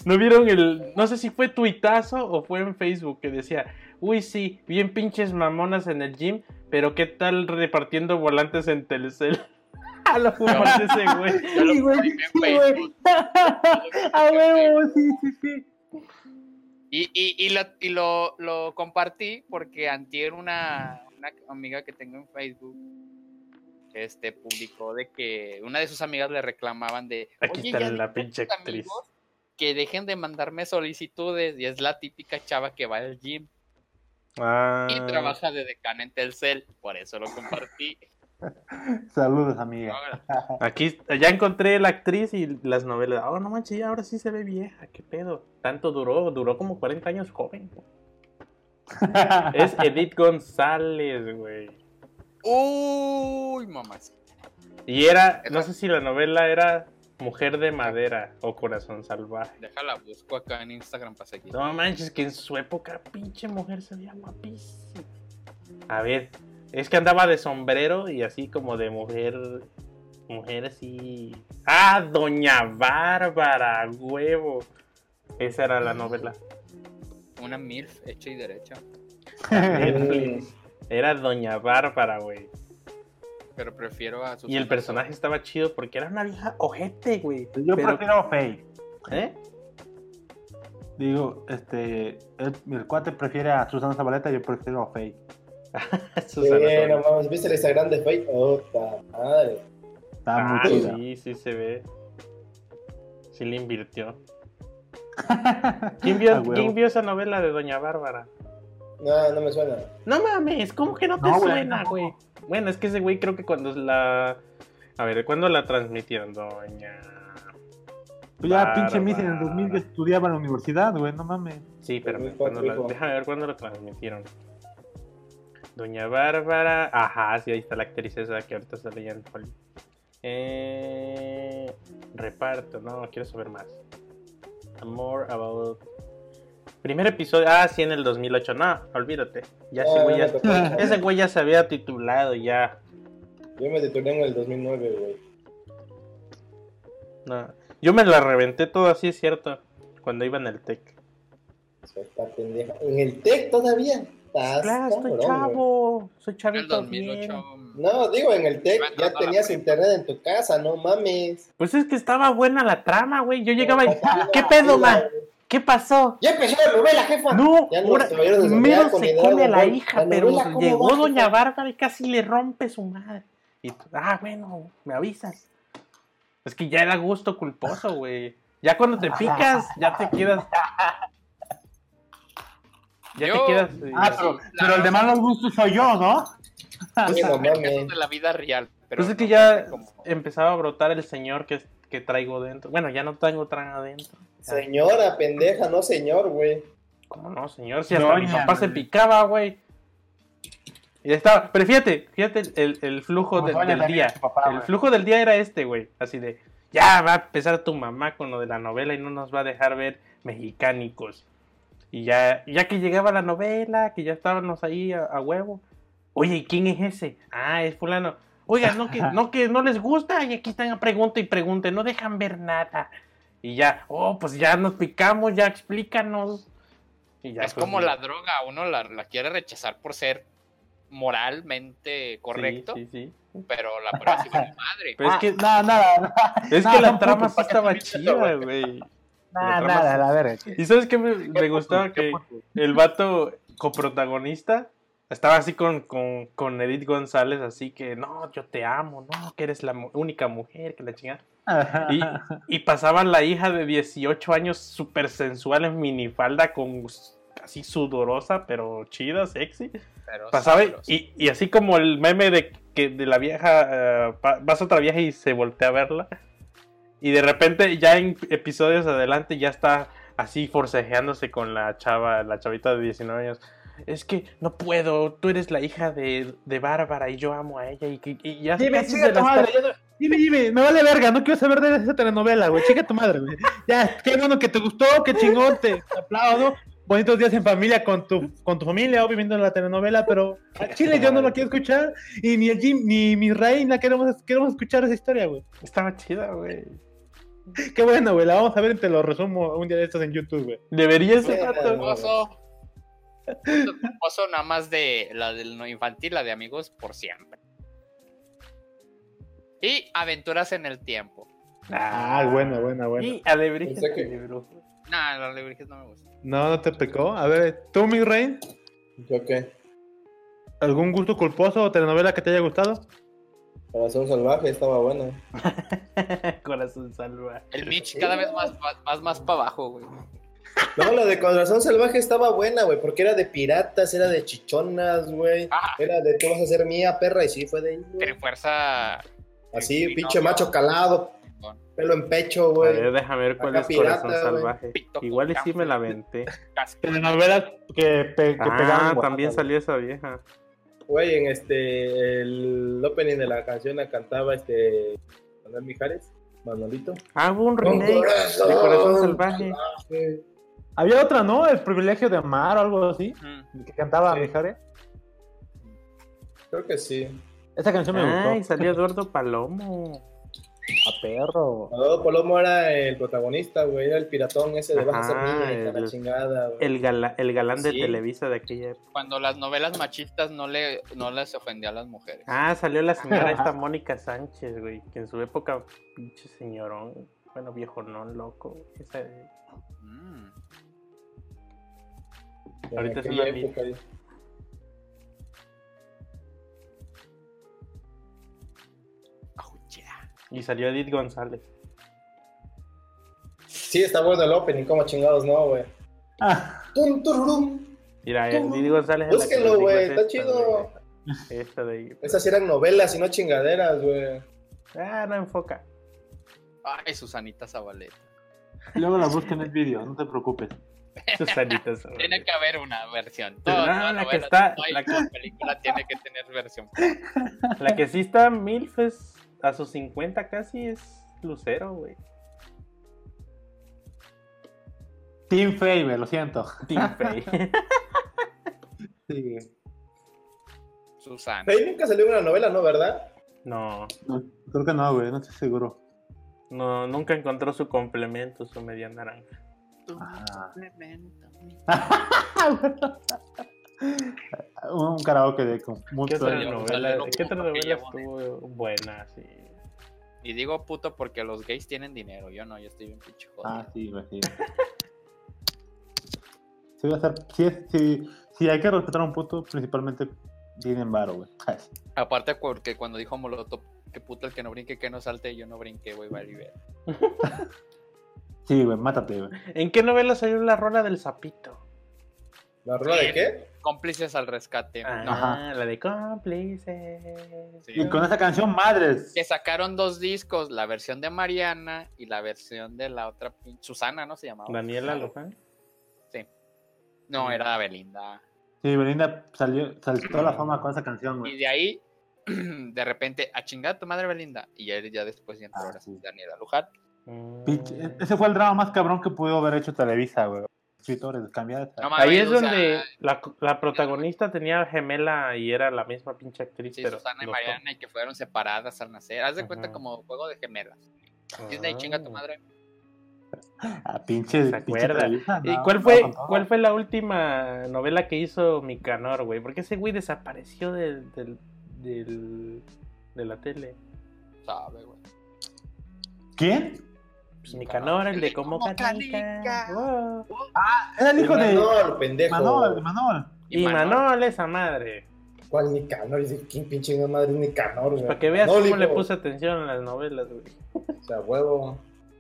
¿No vieron el.? No sé si fue tuitazo o fue en Facebook que decía: Uy, sí, bien pinches mamonas en el gym, pero ¿qué tal repartiendo volantes en Telcel? A lo mejor ese güey. Sí, güey, sí. A huevo, sí, sí, sí. Y, y, y, lo, y lo, lo compartí porque antier una, una amiga que tengo en Facebook este, publicó de que una de sus amigas le reclamaban de Aquí "Oye, está la pinche actriz. que dejen de mandarme solicitudes y es la típica chava que va al gym Ah, y trabaja de decana en Telcel, por eso lo compartí. Saludos, amiga. Aquí ya encontré la actriz y las novelas. Oh, no manches, ahora sí se ve vieja. ¿Qué pedo? Tanto duró, duró como 40 años joven. Es Edith González, güey. Uy, mamás. Y era, no sé si la novela era Mujer de Madera o Corazón Salvaje. Déjala, busco acá en Instagram para seguir. No manches, que en su época, pinche mujer se veía guapísima. A ver, es que andaba de sombrero y así como de mujer. Mujer así. ¡Ah! Doña Bárbara, huevo. Esa era la novela. Una MILF hecha y derecha. Era Doña Bárbara, güey. Pero prefiero a Susana Y el personaje estaba chido porque era una vieja ojete, güey. Yo Pero- prefiero Faye. ¿Eh? Digo, este. El, el cuate prefiere a Susana Zabaleta, yo prefiero a Faye. Susana Sí, Zabaleta. no mames, ¿viste el Instagram de Faye? Puta madre. Está Ah, muy chida. sí, sí se ve. Sí le invirtió. ¿Quién vio, A. ¿Quién vio esa novela de Doña Bárbara? No, no me suena. No mames, ¿cómo que no te No, güey, suena, no. güey? Bueno, es que ese güey creo que cuando la... A ver, ¿cuándo la transmitieron, Doña? Pues ya, pinche Miss en el Bárbara. 2000 estudiaba en la universidad, güey, no mames. Sí, pero 2004, hijo. déjame ver cuándo la transmitieron. Doña Bárbara, ajá, sí, ahí está la actriz esa que ahorita sale ya en Poli. Eh, reparto, no, quiero saber más. More about... Primer episodio, ah, sí, en el 2008, no, olvídate. Ya ese Ah, güey no ya, ese güey ya se había titulado, ya. Yo me titulé en el 2009, güey. No. Yo me la reventé todo así, es cierto, cuando iba en el TEC. ¿En el TEC todavía? Estás Claro, estoy chavo, soy En el chavito 2008. bien. No, digo, en el TEC ya tenías internet en tu casa, no mames. Pues es que estaba buena la trama, güey. Yo llegaba y, ¿qué pedo, ma? ¿Qué pasó? Ya empezó la novela, jefa. No, Ya ahora, primero se come a la hija, La pero novela, ¿cómo llegó va, Doña? Bárbara y casi le rompe su madre. Y tú, ah, bueno, me avisas. Es que ya era gusto culposo, güey. Ya cuando te picas, ya te quedas. Ya Yo- te quedas. Ah, así. pero, pero el de malos gustos soy yo, ¿no? Mames. de la vida real. Pero Pues es que no ya como- empezaba a brotar el señor que, que traigo dentro. Bueno, ya no traigo tran adentro. Señora, pendeja, no señor, güey. ¿Cómo no, señor? Si hasta mi papá se picaba, güey. Y estaba. Pero fíjate, fíjate el, el flujo de- del día. papá, el flujo del día era este, güey. Así de. Ya va a empezar tu mamá con lo de la novela y no nos va a dejar ver mexicánicos. Y ya, ya que llegaba la novela, que ya estábamos ahí a, a huevo. Oye, ¿y quién es ese? Ah, es fulano. Oiga, no que, no que no les gusta y aquí están a pregunta y pregunte, no dejan ver nada. Y ya, oh, pues ya nos picamos, ya explícanos. Y ya, es pues, como ya. la droga, uno la, la quiere rechazar por ser moralmente correcto, Sí, sí, sí. pero la prueba sí vale madre. Pero es que, nada, nada. es No, que la trama sí ¿para qué estaba chida, güey? Nada, nada, la verga. ¿Y sabes qué me, me gustaba? Que el vato coprotagonista estaba así con, con, con Edith González, así que, no, yo te amo, no, que eres la mu- única mujer, que la chingada. Y, y pasaba la hija de 18 años súper sensual en minifalda con así sudorosa, pero chida, sexy. Pero Pasaba y, y- así como el meme de que de la vieja, pa- vas a otra vieja y se voltea a verla. Y de repente ya en episodios adelante ya está así forcejeándose con la chava, la chavita de 19 años. Es que no puedo, tú eres la hija de, de Bárbara y yo amo a ella y, que- y ya Dime, casi tu la madre. yo no- Dime, dime, me vale verga, no quiero saber de esa telenovela, güey. Chica tu madre, güey. Ya, qué bueno que te gustó, qué chingón, te te aplaudo. Bonitos días en familia con tu, con tu familia o viviendo la telenovela, pero a Chile yo no lo quiero escuchar y ni el Jim ni mi reina queremos, queremos escuchar esa historia, güey. Estaba chida, güey. Qué bueno, güey, la vamos a ver y te lo resumo un día de estos en YouTube, güey. Debería ser. Oso. Nada más de la del no infantil, la de amigos por siempre. Y aventuras en el tiempo. Ah, buena, buena, buena. Y Alebrijes que- brujo. Nah, los alebrijes no me gustan. No, no te pecó. A ver, tú, mi rey, ¿Yo qué? ¿algún gusto culposo o telenovela que te haya gustado? Corazón salvaje estaba bueno. Corazón salva. El Mitch cada vez más, más, más, más para abajo, güey. No, la de Corazón Salvaje estaba buena, güey, porque era de piratas, era de chichonas, güey. Ah. Era de tú vas a ser mía, perra, y sí, fue de ahí, güey. Tiene fuerza. Así, Sí, pinche macho calado, pelo en pecho, A güey. ver, déjame ver cuál Acá es pirata, Corazón. Salvaje. Pito Igual y sí me la aventé. casco. Telenovelas que, pe- que Ah, pegaban. también salió esa vieja. Güey, en este, el opening de la canción la cantaba este, Manuel Mijares, Manolito. Ah, hubo un remake de Corazón Salvaje. salvaje. Había otra, ¿no? El privilegio de amar o algo así. Mm. Que cantaba Sí. Mijares. Creo que sí. Esa canción me Ay, gustó. salió Eduardo Palomo. A perro. Manolo Polomo era el protagonista, güey, era el piratón ese de Baja a ser Ajá, mía, y la el- chingada, güey. El, gala- el galán de Sí. Televisa de aquella época. Cuando las novelas machistas no le no les ofendía a las mujeres. Ah, salió la señora esta Mónica Sánchez, güey. Que en su época, pinche señorón. Bueno, viejo, no, loco. Esa- Mm. Ahorita es una época, güey. Ajuchera. Y salió Edith González. Sí, está bueno el opening, como chingados, no, güey. Ah, Tum, tururum. Mira. Edith González. es la que Búsquenlo, güey, es está chido. Esta de ahí. Esas eran novelas y no chingaderas, güey. Ah, no enfoca. Ay, Susanita Zabaleta. luego la busco en el vídeo, no te preocupes. Tiene que haber una versión. No, la que está- la que- película tiene que tener versión. La que sí está MILF es a sus 50 casi es Lucero, güey. Team Favor, lo siento. Team Fey. Sí. Susana. Ahí nunca salió una novela, ¿no? ¿Verdad? No, No, creo que no, güey, no estoy seguro. no, nunca encontró su complemento, su media naranja. Ah. Complemento. Un karaoke de con ¿Qué mucho. otra Salió- novela, ¿qué otra novela estuvo buena? Sí. Y digo puto porque los gays tienen dinero. Yo no, yo estoy bien pinche jodido. Ah, sí, güey, sí. Sí, va a ser, si, es- si, si hay que respetar a un puto, principalmente tienen varo, güey. Aparte porque cuando dijo Molotov que puto el que no brinque, que no salte, yo no brinqué, güey, vale. Sí, güey, mátate, güey. ¿En qué novela salió la rola del sapito? ¿La rola de qué? Cómplices al rescate. Ah, No, Ajá. la de cómplices. Sí. Y con esa canción, madres. que sacaron dos discos, la versión de Mariana y la versión de la otra, pin- Susana, ¿no se llamaba? Daniela Luján. Sí. No, era Belinda. Sí, Belinda salió, saltó a la fama con esa canción, Y güey. de ahí, de repente, a chingar a tu madre Belinda. Y ya, ya después ya entró Ah, ahora sí. Daniela Luján. Pinche- Ese fue el drama más cabrón que pudo haber hecho Televisa, güey. Escritores, cambiar No mames, Ahí es o sea, donde la, la protagonista tenía gemela y era la misma pinche actriz. Sí, pero Susana y los Mariana, y que fueron separadas al nacer. Haz de cuenta Ajá. como juego de gemelas. Disney, chinga tu madre. Ah, pinche, ¿Se pinche acuerda? Televisa, ¿Y no, cuál no, fue, con todo. cuál fue la última novela que hizo Micanor, güey? Porque ese güey desapareció del, del, del, de la tele. Sabe, güey. ¿Quién? Pues Nicanor, el de como canica. Wow. Ah, era el hijo de Manol, pendejo. Manol, Manol. Y Manol, esa madre. ¿Cuál Nicanor? Dice, ¿quién pinche madre es Nicanor, güey? Para que veas Manol, cómo le puse atención a las novelas, güey. O sea, huevo.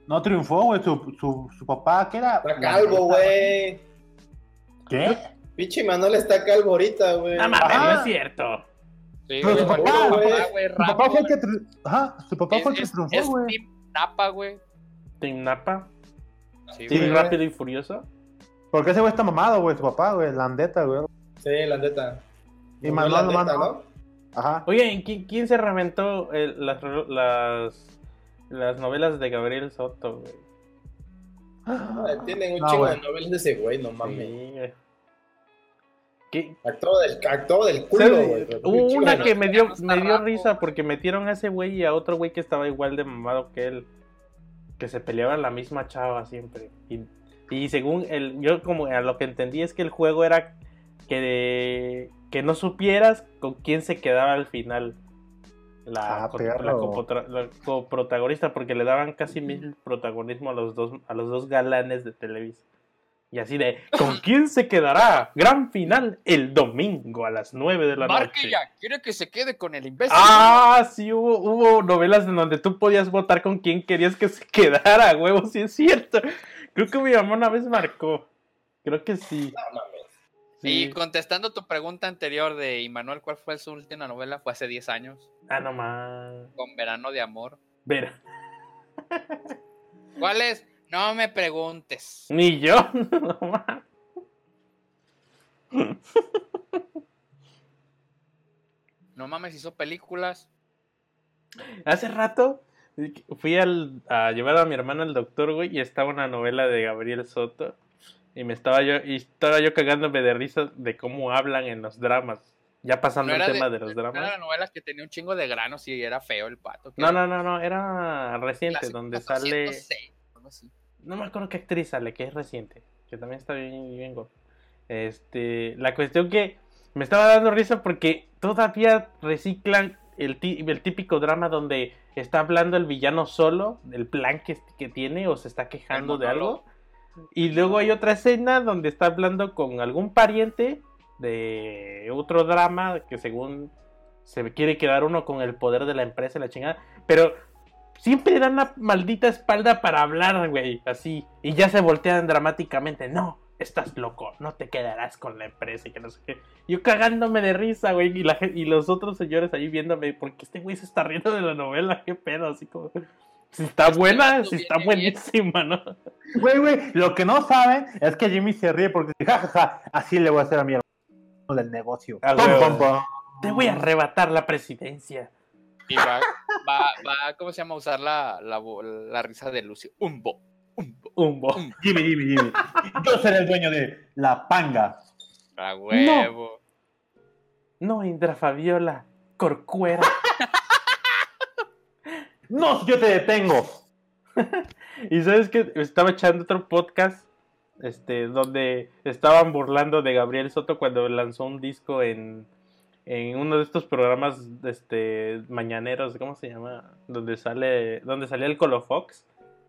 No triunfó, güey. Su, su, su papá, ¿qué era? Está calvo, güey. ¿Qué? Pinche Manol está calvo ahorita, güey. No mames, Ajá. no es cierto. Sí, Pero su papá, güey. Su papá fue el güey. que, Ajá, su papá fue el que triunfó, Napa, güey. Team Napa, Sí, Team güey. Rápido y Furioso. Porque ese güey está mamado, güey, su papá, güey, la andeta, güey. Sí, la neta. Y No, Manol, la neta, Manol. ¿no? Ajá. Oye, ¿quién, quién se reventó el- las, las, las novelas de Gabriel Soto, güey? Ah, Tienen un No, chingo güey. de novelas de ese güey, no mames. Sí, güey. ¿Qué? Actuó del, actuó del culo, güey. Hubo una que no- me dio, me dio risa porque metieron a ese güey y a otro güey que estaba igual de mamado que él. Que se peleaban la misma chava siempre. Y, y según el, yo como a lo que entendí es que el juego era que, que no supieras con quién se quedaba al final. La, Ah, copotra- la coprotagonista, porque le daban casi mil protagonismo a los dos, a los dos galanes de Televisa. Y así de, ¿con quién se quedará? Gran final el domingo a las 9 de la Marque noche. ya, quiere que se quede con el imbécil. Ah, sí, hubo, hubo novelas en donde tú podías votar con quién querías que se quedara, huevo, sí es cierto. Creo que mi mamá una vez marcó. Creo que sí. Sí. Y contestando tu pregunta anterior de Immanuel, ¿cuál fue su última novela? Fue hace 10 años, Ah, no más. con Verano de Amor. Ver, ¿Cuál es? No me preguntes. ni yo. No mames, hizo películas. Hace rato fui al, a llevar a mi hermana al doctor, güey, y estaba una novela de Gabriel Soto. Y me estaba yo, y estaba yo cagándome de risa de cómo hablan en los dramas. Ya pasando el tema de, los dramas. Era novelas que tenía un chingo de granos y era feo el pato. No, no, no, no, era reciente, donde sale. 406, algo así. No me acuerdo qué actriz sale, que es reciente, que también está bien, bien. Este, la cuestión que me estaba dando risa porque todavía reciclan el, el típico drama donde está hablando el villano solo del plan que, que tiene o se está quejando de algo. Y luego hay otra escena donde está hablando con algún pariente de otro drama que según se quiere quedar uno con el poder de la empresa y la chingada. Pero siempre dan la maldita espalda para hablar, güey, así. Y ya se voltean dramáticamente. No, estás loco, no te quedarás con la empresa y que no sé qué. Yo cagándome de risa, güey, y, la, y los otros señores ahí viéndome, porque este güey se está riendo de la novela, qué pedo, así como... Si está buena, si está buenísima, ¿no? Güey, güey, lo que no saben es que Jimmy se ríe porque, jajaja, así le voy a hacer a mi hermano del negocio. Ah, Pum, güey. pum, pum. Te voy a arrebatar la presidencia. Y va, va, va, ¿cómo se llama? Usar la, la, risa de Lucio. Umbo. Umbo. Humbo. Jimmy, Jimmy, Jimmy. Yo seré el dueño de la panga. A huevo. No, Indra Fabiola, Corcuera. No, yo te detengo. Y sabes que estaba echando otro podcast este donde estaban burlando de Gabriel Soto cuando lanzó un disco en, en uno de estos programas este mañaneros, ¿cómo se llama? Donde sale donde salía el.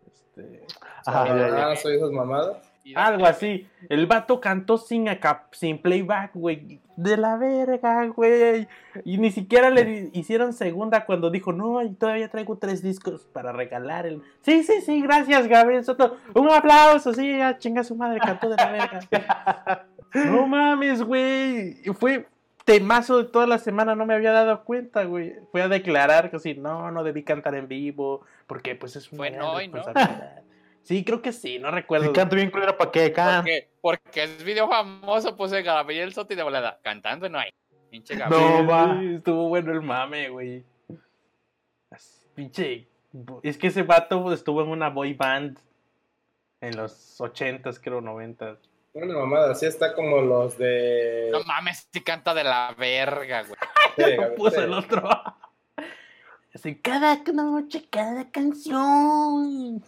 Este, ya, ya. Ah, soy esas mamadas. Algo así. El vato cantó sin acá, sin playback, güey. De la verga, güey. Y ni siquiera le hicieron segunda cuando dijo, no, y todavía traigo tres discos para regalar. El... Sí, sí, sí, gracias, Gabriel Soto. Un aplauso, sí, ya chinga su madre, cantó de la verga. no mames, güey. Y Fue temazo de toda la semana, no me había dado cuenta, güey. Fue a declarar que sí, no, no debí cantar en vivo, porque pues es una Fue gran no y no. responsabilidad. Sí, creo que sí, no recuerdo. Si canto bien culero, ¿para qué? Can. Porque, porque es video famoso, puse Gabriel Soto y de volada. Cantando no hay. Pinche No, Gabriel. Sí, va. Estuvo bueno el mame, güey. Pinche. Es que ese vato estuvo en una boy band en los 80s, creo, 90s. Una mamada, así está como los de. No mames, si canta de la verga, güey. Sí, No puso sí. el otro. Así, cada noche, cada canción.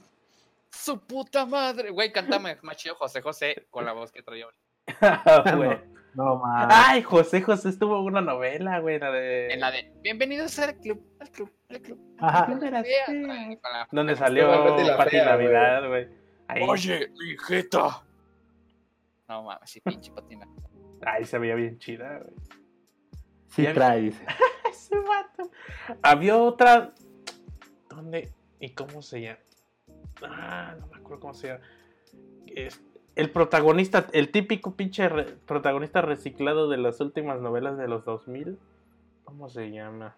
Su puta madre. Güey, cántame más chido José José con la voz que traía ahorita. Güey. No mames. Ay, José José estuvo en una novela, güey, la de. En la de Bienvenidos al club, al club, al club. Ajá. Donde salió Pati Navidad, güey. Oye, mi jeta. No mames, sí, pinche patina. Ahí se veía bien chida, güey. Sí trae, dice. Ese vato. Había otra. ¿Dónde? ¿Y cómo se llama? Ah, no me acuerdo cómo se llama. Es- el protagonista, el típico pinche re- protagonista reciclado de las últimas novelas de los 2000. ¿Cómo se llama?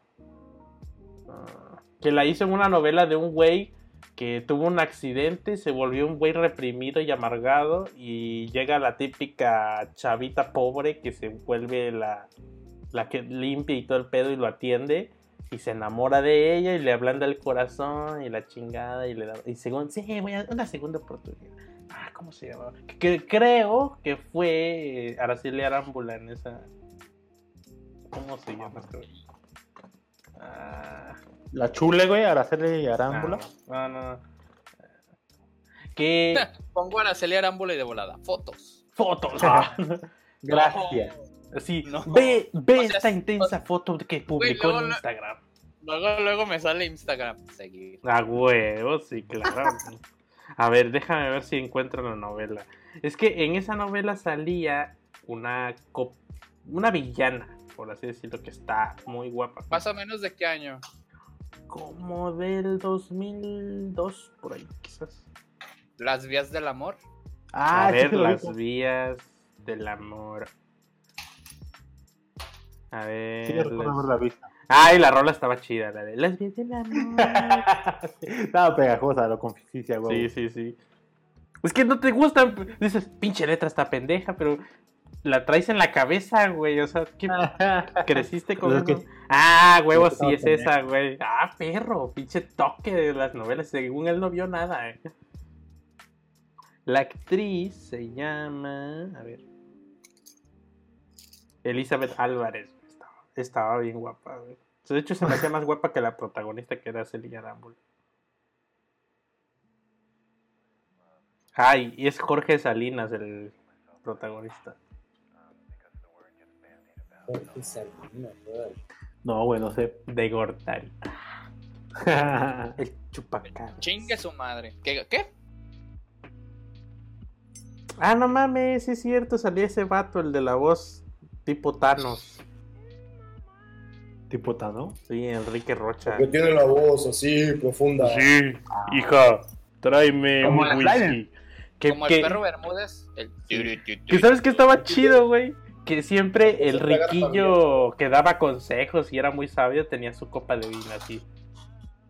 Ah, que la hizo en una novela de un güey que tuvo un accidente, se volvió un güey reprimido y amargado y llega la típica chavita pobre que se vuelve la, la que limpia y todo el pedo y lo atiende y se enamora de ella y le ablanda el corazón y la chingada y le da y según sí voy a una segunda oportunidad. Ah cómo se llama que, que creo que fue eh, Araceli Arámbula en esa cómo se llama ah, La chule, güey, Araceli Arámbula. no, no, no. que Pongo a Araceli Arámbula y de volada. Fotos. fotos Gracias. Sí, No. ve, ve O sea, esta intensa foto que publicó luego en Instagram. Luego, luego me sale Instagram. Seguir. A huevo, sí, claro. A ver, déjame ver si encuentro la novela. Es que en esa novela salía una co- una villana, por así decirlo, que está muy guapa. Más o menos de qué año. Como del 2002, por ahí, quizás. Las vías del amor. Ah, A ver, sí las vías del amor. A ver. Sí, recuerdo las- haberla visto. Ay, la rola estaba chida, la de las vías del amor. Estaba pegajosa, lo güey. Sí, sí, sí. Es que no te gustan. Dices, pinche letra está pendeja, pero la traes en la cabeza, güey. O sea, ¿qué creciste con es eso? que- Ah, huevo, sí es esa, güey. Ah, perro, pinche toque de las novelas. Según él no vio nada, eh. La actriz se llama. A ver. Elizabeth Álvarez. Estaba, estaba bien guapa, güey. De hecho, se me hacía más guapa que la protagonista que era Celia Arámbula. Ay, y es Jorge Salinas el protagonista. Jorge. No, güey, no sé. De Gortari. El chupacabras. Chingue su madre. ¿Qué? ¿Qué? Ah, no mames, sí es cierto, salía ese vato, el de la voz tipo Thanos. tipo Tano. Sí, Enrique Rocha. Porque tiene la voz así profunda. Sí, hija, tráeme Como un whisky. Que, Como que- el perro Bermúdez. El... que sabes que estaba chido, güey. Que siempre el riquillo que daba consejos y era muy sabio tenía su copa de vino así.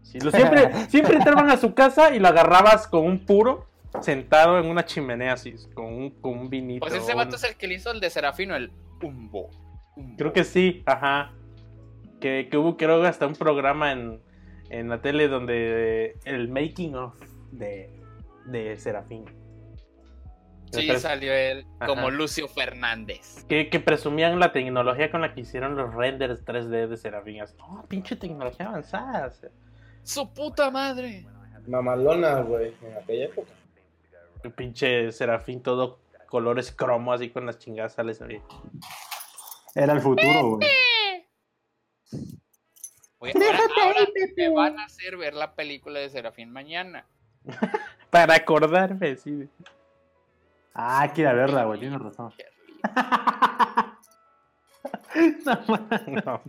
Sí, lo- siempre, siempre entraban a su casa y lo agarrabas con un puro sentado en una chimenea así, con un, con un vinito. Pues ese un- vato es el que le hizo el de Serafino, el Umbo. Umbo. Creo que sí, ajá. Que, que hubo, creo, hasta un programa en, en la tele donde el making of de, de Serafín. Sí, Entonces, salió él como Ajá. Lucio Fernández. Que, que presumían la tecnología con la que hicieron los renders 3D de Serafín. Así, No, pinche tecnología avanzada. ¡Su puta madre! Mamalona, güey, en aquella época. el pinche Serafín todo colores cromo así con las chingadas sales. Era el futuro, güey. Oye, ahora, ahora me van a hacer ver la película de Serafín mañana. Para acordarme, sí. Ah, quiere verla, güey, tienes razón. No, mames. No.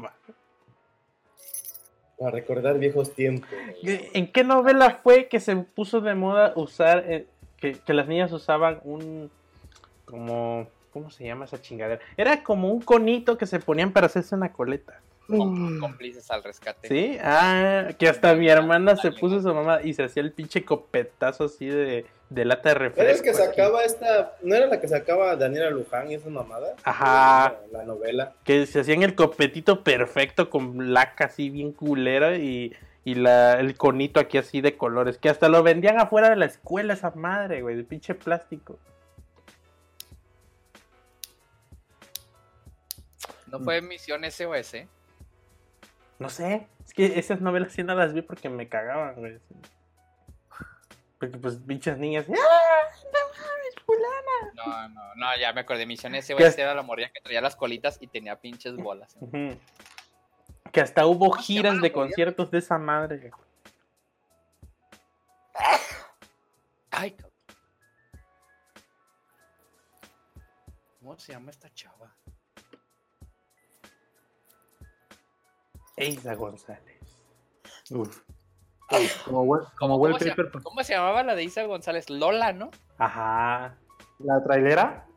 Para recordar viejos tiempos. ¿En qué novela fue que se puso de moda usar eh, que, que las niñas usaban un como ¿cómo se llama esa chingadera? Era como un conito que se ponían para hacerse una coleta. Cómplices al rescate. ¿Sí? Ah, que hasta mi hermana se puso su mamá y se hacía el pinche copetazo así de, de lata de refresco. ¿Era el que aquí. sacaba esta. ¿No era la que sacaba Daniela Luján y esa mamada? Ajá. La, la novela. Que se hacían el copetito perfecto con laca así bien culera y, y la, el conito aquí así de colores. Que hasta lo vendían afuera de la escuela esa madre, güey, de pinche plástico. ¿No fue Misión SOS? No sé, es que esas novelas sí no las vi porque me cagaban, güey. Porque pues pinches niñas. ¡Ah! No mames, fulana. No, no, no, ya me acordé. Misión ese güey era la morría que traía las colitas y tenía pinches bolas. Que hasta hubo giras de conciertos de esa madre. Ay, ¿Cómo se llama esta chava? Eiza González. Uf. Como, como ¿Cómo, se, ¿Cómo se llamaba la de Isa González? Lola, ¿no? Ajá. ¿La trailera?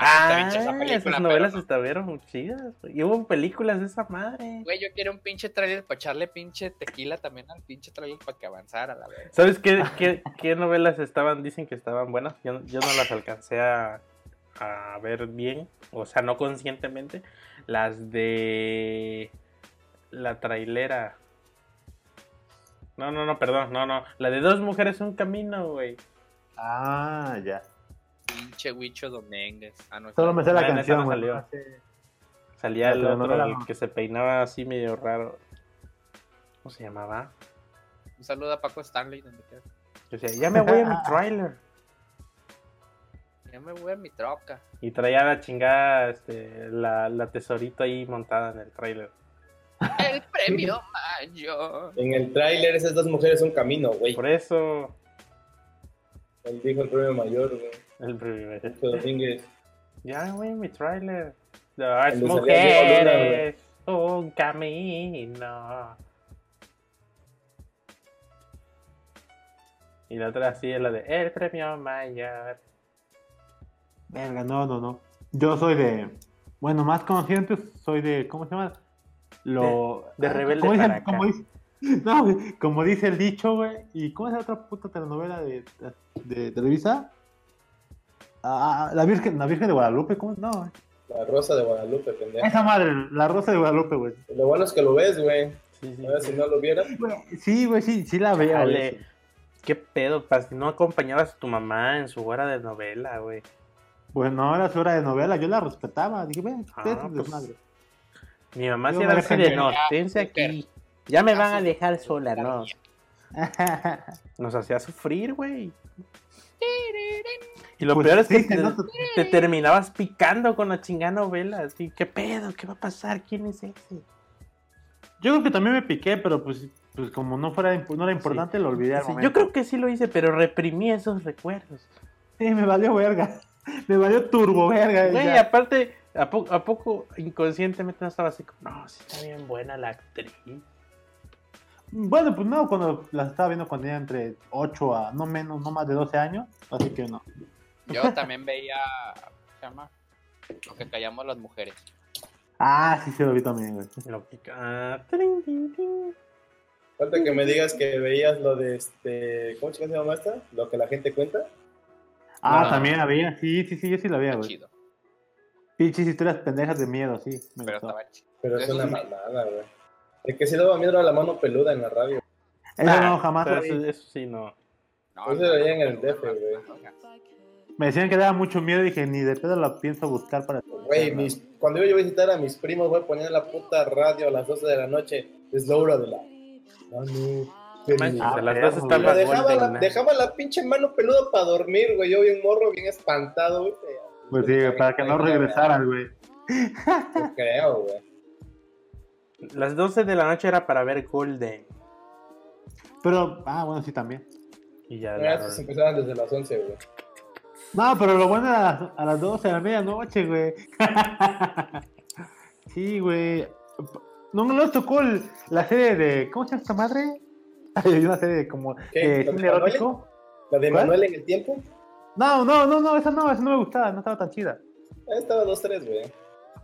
Ah, ah esa película, esas novelas no. estuvieron chidas. Y hubo películas de esa madre. Güey, yo quiero un pinche trailer para echarle pinche tequila también al pinche trailer para que avanzara, la verdad. ¿Sabes qué, qué, qué, novelas estaban? Dicen que estaban buenas. Yo, yo no las alcancé a, a ver bien. O sea, no conscientemente. Las de la trailera. No, no, no, perdón, no, no. La de dos mujeres un camino, güey. Ah, ya. Pinche Huicho Domínguez. Ah, no, Solo me sé la canción, no salió. Salía el otro, el que se peinaba así medio raro. ¿Cómo se llamaba? Un saludo a Paco Stanley, donde quiera. Yo decía, ya me voy a mi trailer. Ya me voy a mi troca. Y traía la chingada, este, la, la tesorito ahí montada en el trailer. El premio mayor. En el tráiler esas dos mujeres son camino, güey. Por eso. Él dijo el premio mayor, güey. El premio mayor. Domínguez. Ya, güey, mi tráiler. Las mujeres, un camino. Y la otra así es la de El premio mayor. Venga, no, no, no. Yo soy de. Bueno, más consciente, soy de. ¿Cómo se llama? Lo de, de rebelde como dice, como dice, no, como dice el dicho, güey. ¿Y cómo es la otra puta telenovela de, de, Televisa? Ah, la Virgen, la Virgen de Guadalupe, ¿cómo? No, güey. La Rosa de Guadalupe, pendejo. Esa madre, la Rosa de Guadalupe, güey. Lo bueno es que lo ves, güey. Sí, sí, a ver si no lo vieras. Sí, güey, sí, sí la veo. Dale. ¿Qué pedo, Si No acompañabas a tu mamá en su hora de novela, güey. Pues no era su hora de novela, yo la respetaba. Dije, ven, ah, pues, madre. Mi mamá sí era así de no, tense aquí. Ya me van a dejar sola, no. Nos hacía sufrir, güey. Y lo Pues peor es que sí, te, no, te terminabas picando con la chingada novela. Así, ¿qué pedo? ¿Qué va a pasar? ¿Quién es ese? Yo creo que también me piqué, pero pues, pues como no fuera no era importante, lo olvidé al Sí, yo creo que sí lo hice, pero reprimí esos recuerdos. Sí, me valió verga. Me valió turbo verga. Güey, aparte, ¿a, po- ¿a poco inconscientemente no estaba así como, no, sí está bien buena la actriz? Bueno, pues no, cuando la estaba viendo cuando tenía entre 8 a no menos, no más de 12 años, así que no. Yo también veía. ¿Cómo se llama? Lo que callamos las mujeres. Ah, sí, se lo vi también, güey. Lo pica. Ah. Falta que me digas que veías lo de este. ¿Cómo se llama esta? Lo que la gente cuenta. Ah, No. también había, sí, sí, sí, yo sí la veía, güey. chido. Pinches historias pendejas de miedo, sí. Me Pero gustó. estaba chido. Pero es una sí. mamada, güey. El que sí daba miedo era la mano peluda en la radio. Eso Ah, no, jamás. eso, eso sí, no. No, Eso lo veía en el DF, güey. Me decían que daba mucho miedo y dije, ni de pedo la pienso buscar para. Güey, mis, cuando iba yo a visitar a mis primos, güey, ponían la puta radio a las 12 de la noche. Es la hora de la. Manches, peluda. a las dos dejaba, la, dejaba la pinche mano peluda para dormir, güey. Yo bien morro, bien espantado, güey. Pues sí, güey, para que no regresaran, güey. Yo creo, güey. Las 12 de la noche era para ver Golden. Pero, ah, bueno, sí, también. Y ya. Estos empezaban desde las 11, güey. No, pero lo bueno era a las, a las 12 de la medianoche, güey. sí, güey. No no nos tocó el- la serie de. ¿Cómo se llama esta madre? Hay una serie de como. ¿Qué? Eh, ¿La de erótico. La de ¿Cuál? Manuel en el tiempo. No, no, no, no, esa no, esa no me gustaba, no estaba tan chida. Ahí estaba 2-3, güey.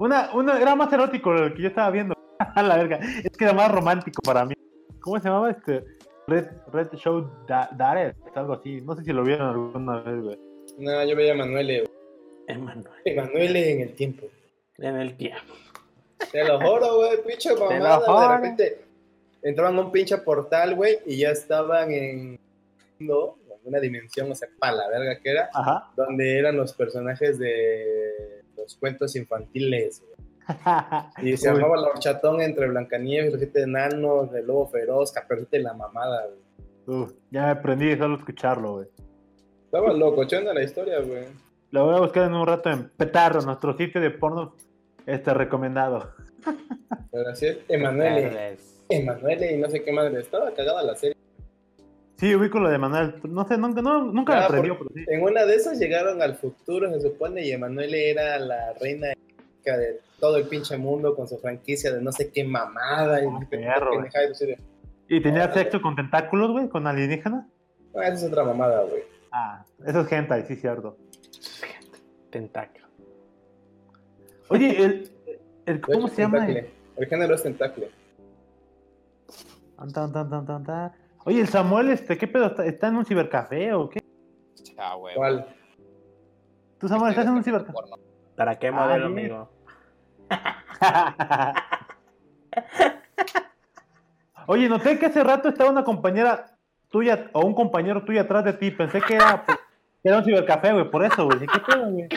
Una, una, era más erótico el que yo estaba viendo. A la verga. Es que era más romántico para mí. ¿Cómo se llamaba este? Red, Red Show da Dared, algo así. No sé si lo vieron alguna vez, güey. No, yo veía a Manuel, güey. Emanuel. Manuel en el tiempo. En el tiempo. Te lo juro, güey, pinche lo mamada. güey, juro. De repente entraban a un pinche portal, güey, y ya estaban en no, una dimensión, o sea, pa' la verga que era, Ajá. donde eran los personajes de los cuentos infantiles, güey. Y se llamaba la horchatón entre Blancanieves, los siete enanos, el lobo feroz, Caperucita y la mamada, güey. Uf, ya me aprendí de solo escucharlo, güey. Estaba locochón de la historia, güey. Lo voy a buscar en un rato en Petardo, nuestro sitio de porno este recomendado. Pero así es, Emanuele. Emanuele y no sé qué madre. Estaba cagada la serie. Sí, ubico lo de Manuel. No sé, nunca, no, nunca Ah, aprendió, por- pero sí. En una de esas llegaron al futuro, se supone, y Emanuele era la reina de todo el pinche mundo con su franquicia de no sé qué mamada. Y Ah, perro, y así de, ¿Y tenía sexo con tentáculos, güey? ¿Con alienígenas? "Ah, esa es otra mamada, güey. Ah, eso es hentai, sí, cierto. Tentáculo. Oye, el, el ¿cómo hecho, se llama? tentacle. El género es tentacle. Tan, tan, tan, tan, tan, tan. Oye, el Samuel, este, ¿qué pedo? ¿Está, está en un cibercafé o qué? Ah, güey. ¿Cuál? ¿Tú, Samuel, estás en un cibercafé? Porno. ¿Para qué Ah, modelo, bien. amigo? Oye, noté que hace rato estaba una compañera tuya o un compañero tuyo atrás de ti. Pensé que era, pues, que era un cibercafé, güey, por eso, güey. ¿Qué pedo, güey?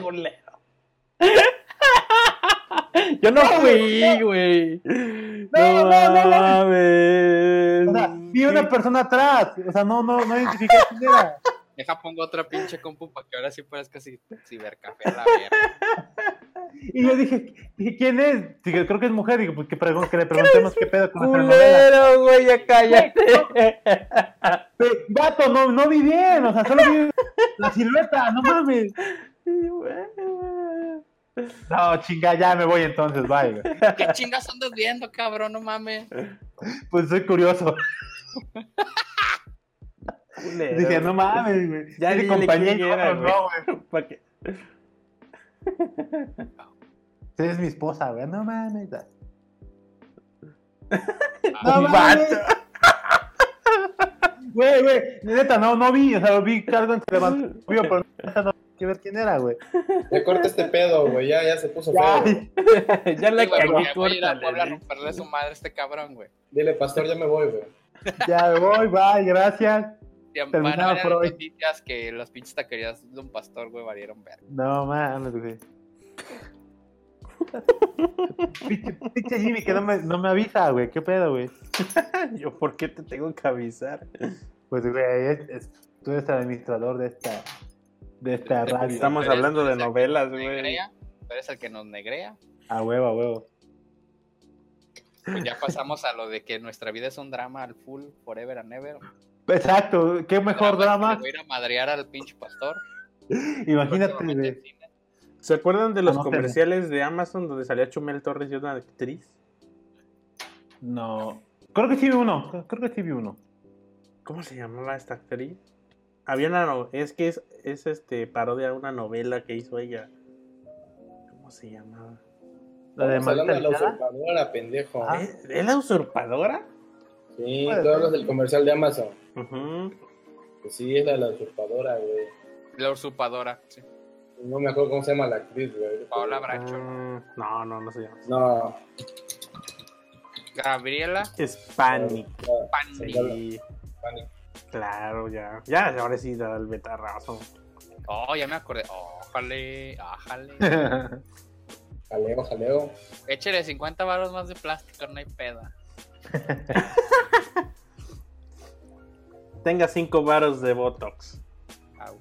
Yo no fui, güey. No, no, no, no. mames. O sea, vi una persona atrás. O sea, no, no, no identifiqué quién era. Deja pongo otra pinche compu para que ahora sí parezca ci- cibercafé a la verga. Y yo dije, dije ¿quién es? Dije, creo que es mujer. Digo, pues que, pregun- que le preguntemos qué pedo con la. Culero, güey, ya cállate. Gato, no, no vi bien. O sea, solo vi la silueta. No mames. No, chinga, ya me voy entonces, bye, güey. ¿Qué chingas andas viendo, cabrón? No mames. Pues soy curioso. Dije, no mames, güey. Ya dile compañía no, güey. ¿Para qué? Es mi esposa, güey. No mames. Ah, No mames. Güey, güey. Neta, no, no vi. O sea, lo vi que algo se levantó. Vio, pero no hay que ver quién era, güey. Ya corta este pedo, güey. Ya, ya se puso Ya. feo. ya la cagué, voy a ir a Puebla a córtale. romperle su madre a este cabrón, güey. Dile, pastor, ya me voy, güey. Ya me voy, bye, gracias. Y van Terminado a ver por hoy. noticias que las pinches taquerías de un pastor, güey, valieron ver. No mames, güey. Pinche pinche Jimmy que no me, no me avisa, güey. ¿Qué pedo, güey? Yo, ¿por qué te tengo que avisar? Pues, güey, es- es- tú eres el administrador de esta, de esta radio. Estamos hablando de novelas, güey. negrea, Tú eres el que nos negrea. A huevo, a huevo. Pues ya pasamos a lo de que nuestra vida es un drama al full, forever and ever. Exacto, qué mejor drama. Voy a ir a madrear al pinche pastor. Imagínate. ¿Se acuerdan de los Conóceme. comerciales de Amazon donde salía Chumel Torres y una actriz? No. Creo que sí vi uno. Creo que sí vi uno. ¿Cómo se llamaba esta actriz? Había una no- es que es, es este parodia a una novela que hizo ella. ¿Cómo se llamaba? La de hablando de la usurpadora, pendejo. Ah. ¿Es, la usurpadora? Sí, tú hablas del comercial de Amazon. Pues sí, es la de la usurpadora, güey. La usurpadora. Sí. No me acuerdo cómo se llama la actriz, güey. Paola Bracho. Ah, no, no, no se llama. No, Gabriela Es Panic. no, Pani. Sí, claro, ya. Ya, ahora sí da el betarrazo. Oh, ya me acordé. Ójale, ájale. Jaleo, jaleo. Échale 50 baros más de plástico, no hay peda. Tenga cinco varos de Botox. Ah.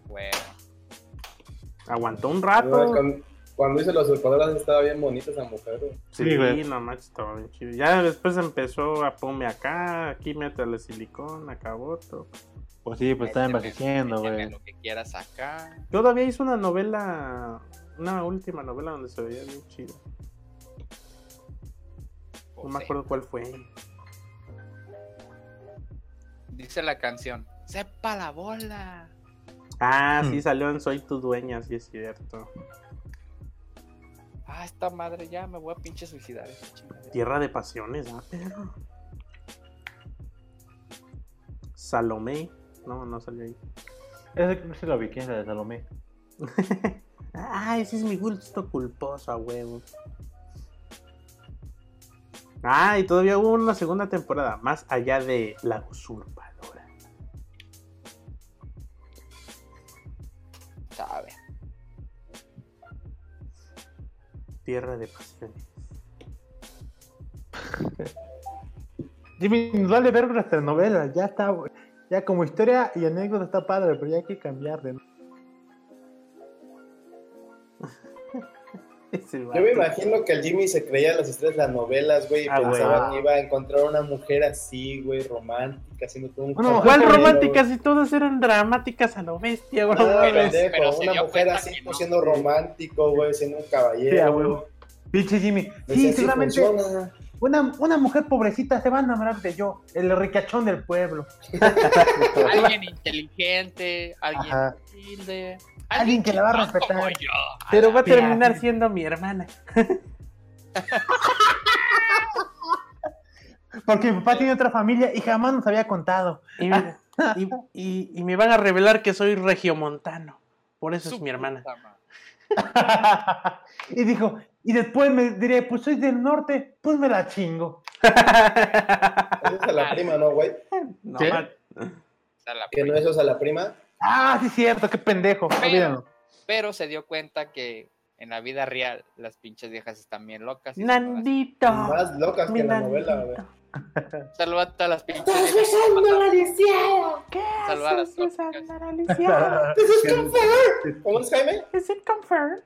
Aguantó un rato. Cuando, cuando hice la usurpadora estaba bien bonita esa mujer, güey. Sí, Sí, güey. no manches, estaba bien chido. Ya después empezó a ponme acá, aquí métele silicón, acá boto. Pues sí, pues está envejeciendo, güey. lo que quieras acá. Todavía hizo una novela, una última novela donde se veía bien chido. No me sí. acuerdo cuál fue. Dice la canción. ¡Sepa la bola! Ah, sí, Hmm. salió en Soy tu dueña, sí es cierto. Ah, esta madre ya me voy a pinche suicidar. Tierra de pasiones, ah, perro. Salomé. No, no salió ahí. Ese que sí lo vi, ¿quién es la de Salomé? Ah, ese es mi gusto culposo, a huevo. Ah, y todavía hubo una segunda temporada, más allá de La Usurpadora. Sabe. Tierra de pasiones. Jimmy, vale ver nuestras novelas. Ya está. Ya como historia y anécdota está padre, pero ya hay que cambiar de. Yo me imagino que el Jimmy se creía las estrellas de las novelas, güey, y Ah, pensaba güey. que iba a encontrar una mujer así, güey, romántica, haciendo todo un Bueno, ¿Cuál románticas? Si todas eran dramáticas a lo bestia, güey. Ah, no mames. pendejo, pero una mujer así, no. siendo romántico, güey, siendo un caballero. Sí. Pinche Jimmy. Sí, "Sí seguramente funciona". Una, una mujer pobrecita se va a enamorar de yo, el ricachón del pueblo. Alguien inteligente, alguien Ajá. humilde, Alguien que la va a respetar. Pero va a terminar siendo mi hermana. Porque mi papá tiene otra familia y jamás nos había contado. Y, mira, y, y- y me van a revelar que soy regiomontano. Por eso es mi hermana. y dijo, y después me diré, pues soy del norte, pues me la chingo. Esa es a la prima, ¿no, güey? No, Que no eso es a la prima. Ah, sí, cierto, qué pendejo. Pero- Olvídalo. Pero se dio cuenta que en la vida real las pinches viejas están bien locas. las- Nandito. Más locas que la novela, güey. Saluda a todas las pinches viejas. ¿Qué Salva a las haces, tóxicas. Susana Alicia? ¿Cómo es Jaime? ¿Es it confirmed?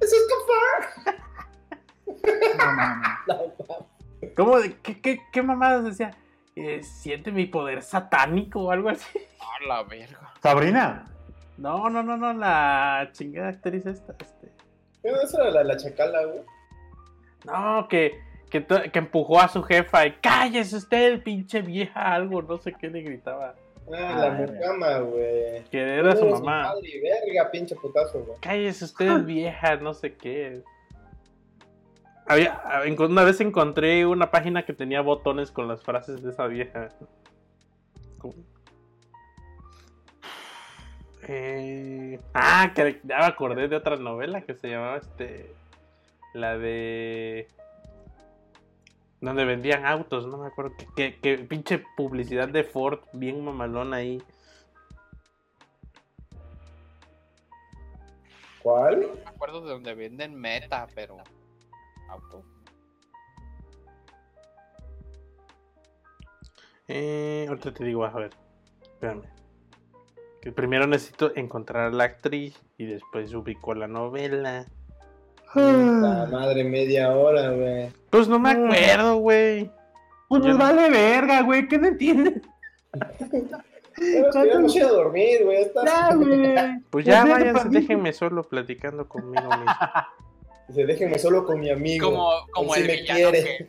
Eso es confirm. No, mames. No, ¿Cómo? de- ¿Qué, qué, qué mamadas decía? Eh, ¿Siente mi poder satánico o algo así? A la verga. Sabrina. No, no, no, no, la chingada actriz esta. Este. Esa era la, la chacala, güey. No, que, que, que empujó a su jefa y cállese usted, pinche vieja, algo, no sé qué le gritaba. Ah, Ah, la verga. mucama, güey. Que era su mamá. Madre, y verga, pinche putazo, güey. Cállese usted, vieja, no sé qué. Había, enco- una vez encontré una página que tenía botones con las frases de esa vieja. ¿Cómo? Eh, ah, que ya me acordé de otra novela que se llamaba este. La de. Donde vendían autos, no me acuerdo. Que, que, que pinche publicidad de Ford, bien mamalona ahí. ¿Cuál? No me acuerdo de donde venden meta, pero. Auto. Eh, ahorita te digo, a ver. Espérame. Que primero necesito encontrar a la actriz y después ubico la novela. La madre, media hora, güey. Pues no me acuerdo, güey. Pues Yo nos no- vale verga, güey, ¿qué no entiendes? Voy a dormir, güey. Pues ya ya, váyanse, déjenme solo platicando conmigo mismo. Dice, déjenme solo con mi amigo. Como, el me villano quiere. que-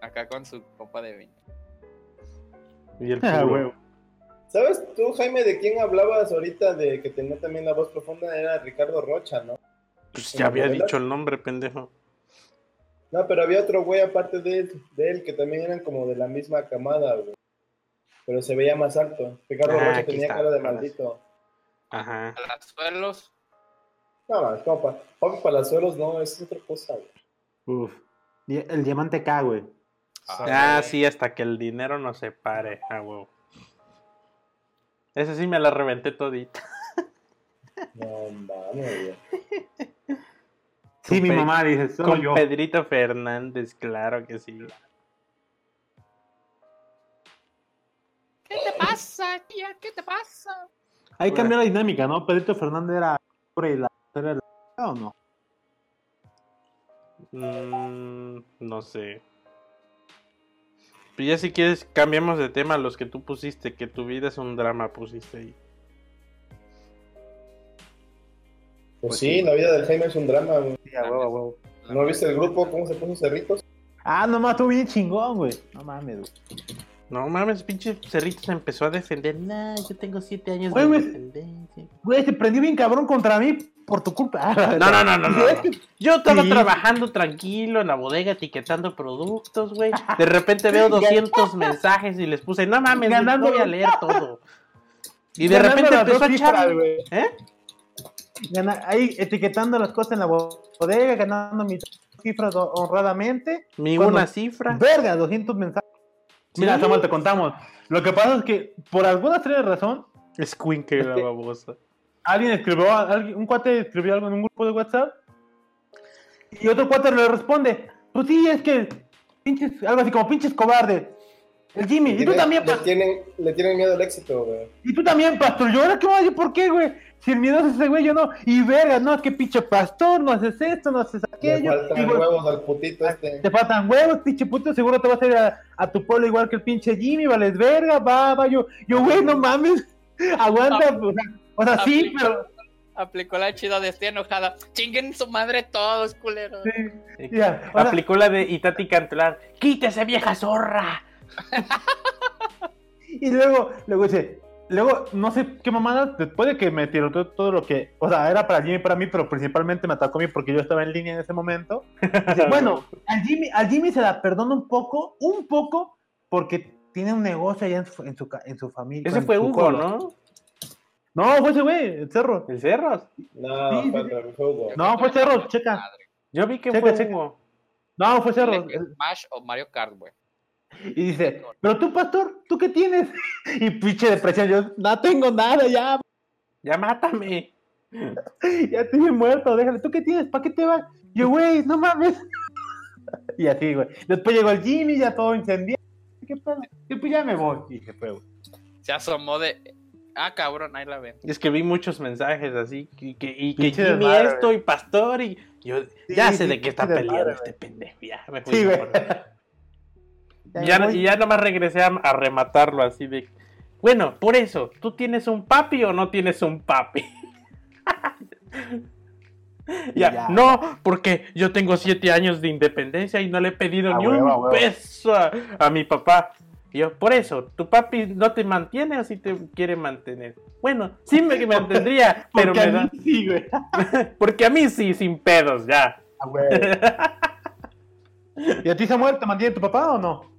Acá con su copa de vino. Y el Ah, güey. ¿Sabes tú, Jaime, de quién hablabas ahorita de que tenía también la voz profunda? Era Ricardo Rocha, ¿no? Pues ¿En ya había novela? dicho el nombre, pendejo. No, pero había otro güey aparte de él, de él que también eran como de la misma camada, güey. Pero se veía más alto. Ricardo Ah, Rocha tenía está, cara de maldito. Ajá. Palazuelos. No, como pa- Papi Palazuelos, no, es otra cosa, güey. Uf. El diamante K, güey. Ah, sí, hasta que el dinero no se pare. Ah, huevo. Ese sí me la reventé todita. No mames, güey. Sí, mi mamá dice, solo Con yo. Pedrito Fernández, claro que sí. ¿Qué te pasa, tía? ¿Qué te pasa? Ahí cambió la dinámica, ¿no? Pedrito Fernández era sobre la era la- o no? Mm, no sé. Pero ya si quieres, cambiamos de tema. Los que tú pusiste, que tu vida es un drama, pusiste ahí. Pues sí, la vida del Jaime es un drama, güey. Sí, a huevo, a huevo. ¿No viste el grupo? ¿Cómo se puso Cerritos? Ah, nomás estuvo bien chingón, güey. No mames, güey. No mames, pinche Cerrito se empezó a defender. Nah, yo tengo siete años Güey, de independencia. Güey, se prendió bien cabrón contra mí por tu culpa. No, no, no, no, no. Que- Yo estaba Sí. trabajando tranquilo en la bodega etiquetando productos, güey. De repente veo 200 mensajes y les puse, no mames, no Ganando- voy a leer todo. Y de ganando repente empezó a echar. ¿Eh? Ahí etiquetando las cosas en la bodega, ganando mis cifras ho- honradamente. Mi Cuando- una cifra. Verga, 200 mensajes. Mira. Samuel, te contamos. Lo que pasa es que, por alguna extraña razón, Squinker la babosa. alguien escribió, alguien- un cuate escribió algo en un grupo de WhatsApp y otro cuate le responde, pues sí, es que, pinches, algo así como pinches cobardes. El Jimmy, y tú también, le tienen, le tienen miedo al éxito, güey. Y tú también, pastor. Yo ahora qué voy a decir, ¿por qué, güey? Si el miedo es ese güey, yo no. Y verga, no, es que pinche pastor, no haces esto, no haces aquello. Te faltan huevos al putito este. Te faltan huevos, pinche puto, seguro te vas a ir a, tu pueblo igual que el pinche Jimmy, vales verga, va, va, yo, yo, güey, no mames. Aguanta, o sea, o sea sí, pero Aplicó la chida de estoy enojada. Chinguen su madre todos, culeros. Sí. Aplicó la de Itati Cantelar. ¡Quítese, vieja zorra! Y luego, luego dice, luego, no sé qué mamada, después de que me tiró todo, lo que, o sea, era para Jimmy y para mí, pero principalmente me atacó a mí porque yo estaba en línea en ese momento. bueno, al Jimmy, al Jimmy se la perdona un poco, un poco, porque tiene un negocio allá en su, en su, en su familia. Ese fue Hugo, ¿no? No, fue ese güey, el Cerro. ¿El Cerro? No, fue, Hugo. No, fue Cerro, checa. Yo vi que fue Hugo. No, fue Cerro. Smash o Mario Kart, güey. Y dice, pero tú, pastor, ¿tú qué tienes? Y pinche depresión, yo no tengo nada, ya. Ya mátame. ya estoy muerto, déjale. ¿Tú qué tienes? ¿Para qué te vas? Yo, güey, no mames. y así, güey. Después llegó el Jimmy, ya todo incendiado. ¿Qué pedo? Y pues ya me voy. Y se fue, güey. Se asomó de Ah, cabrón, ahí la ven. Es que vi muchos mensajes así, y que, y que Jimmy esto y Pastor, y yo ya sé de qué está peleando este pendejo, ya me fui. Sí, güey. ya, y ya nomás regresé a, rematarlo así de, bueno, por eso, ¿tú tienes un papi o no tienes un papi? ya, no, porque yo tengo siete años de independencia y no le he pedido ni un peso a mi papá yo, por eso, ¿tu papi no te mantiene o si te quiere mantener? Bueno, sí me mantendría, pero me da... sí, güey. Porque a mí sí, sin pedos, ya. Ah, ¿Y a ti, Samuel, te mantiene tu papá o no?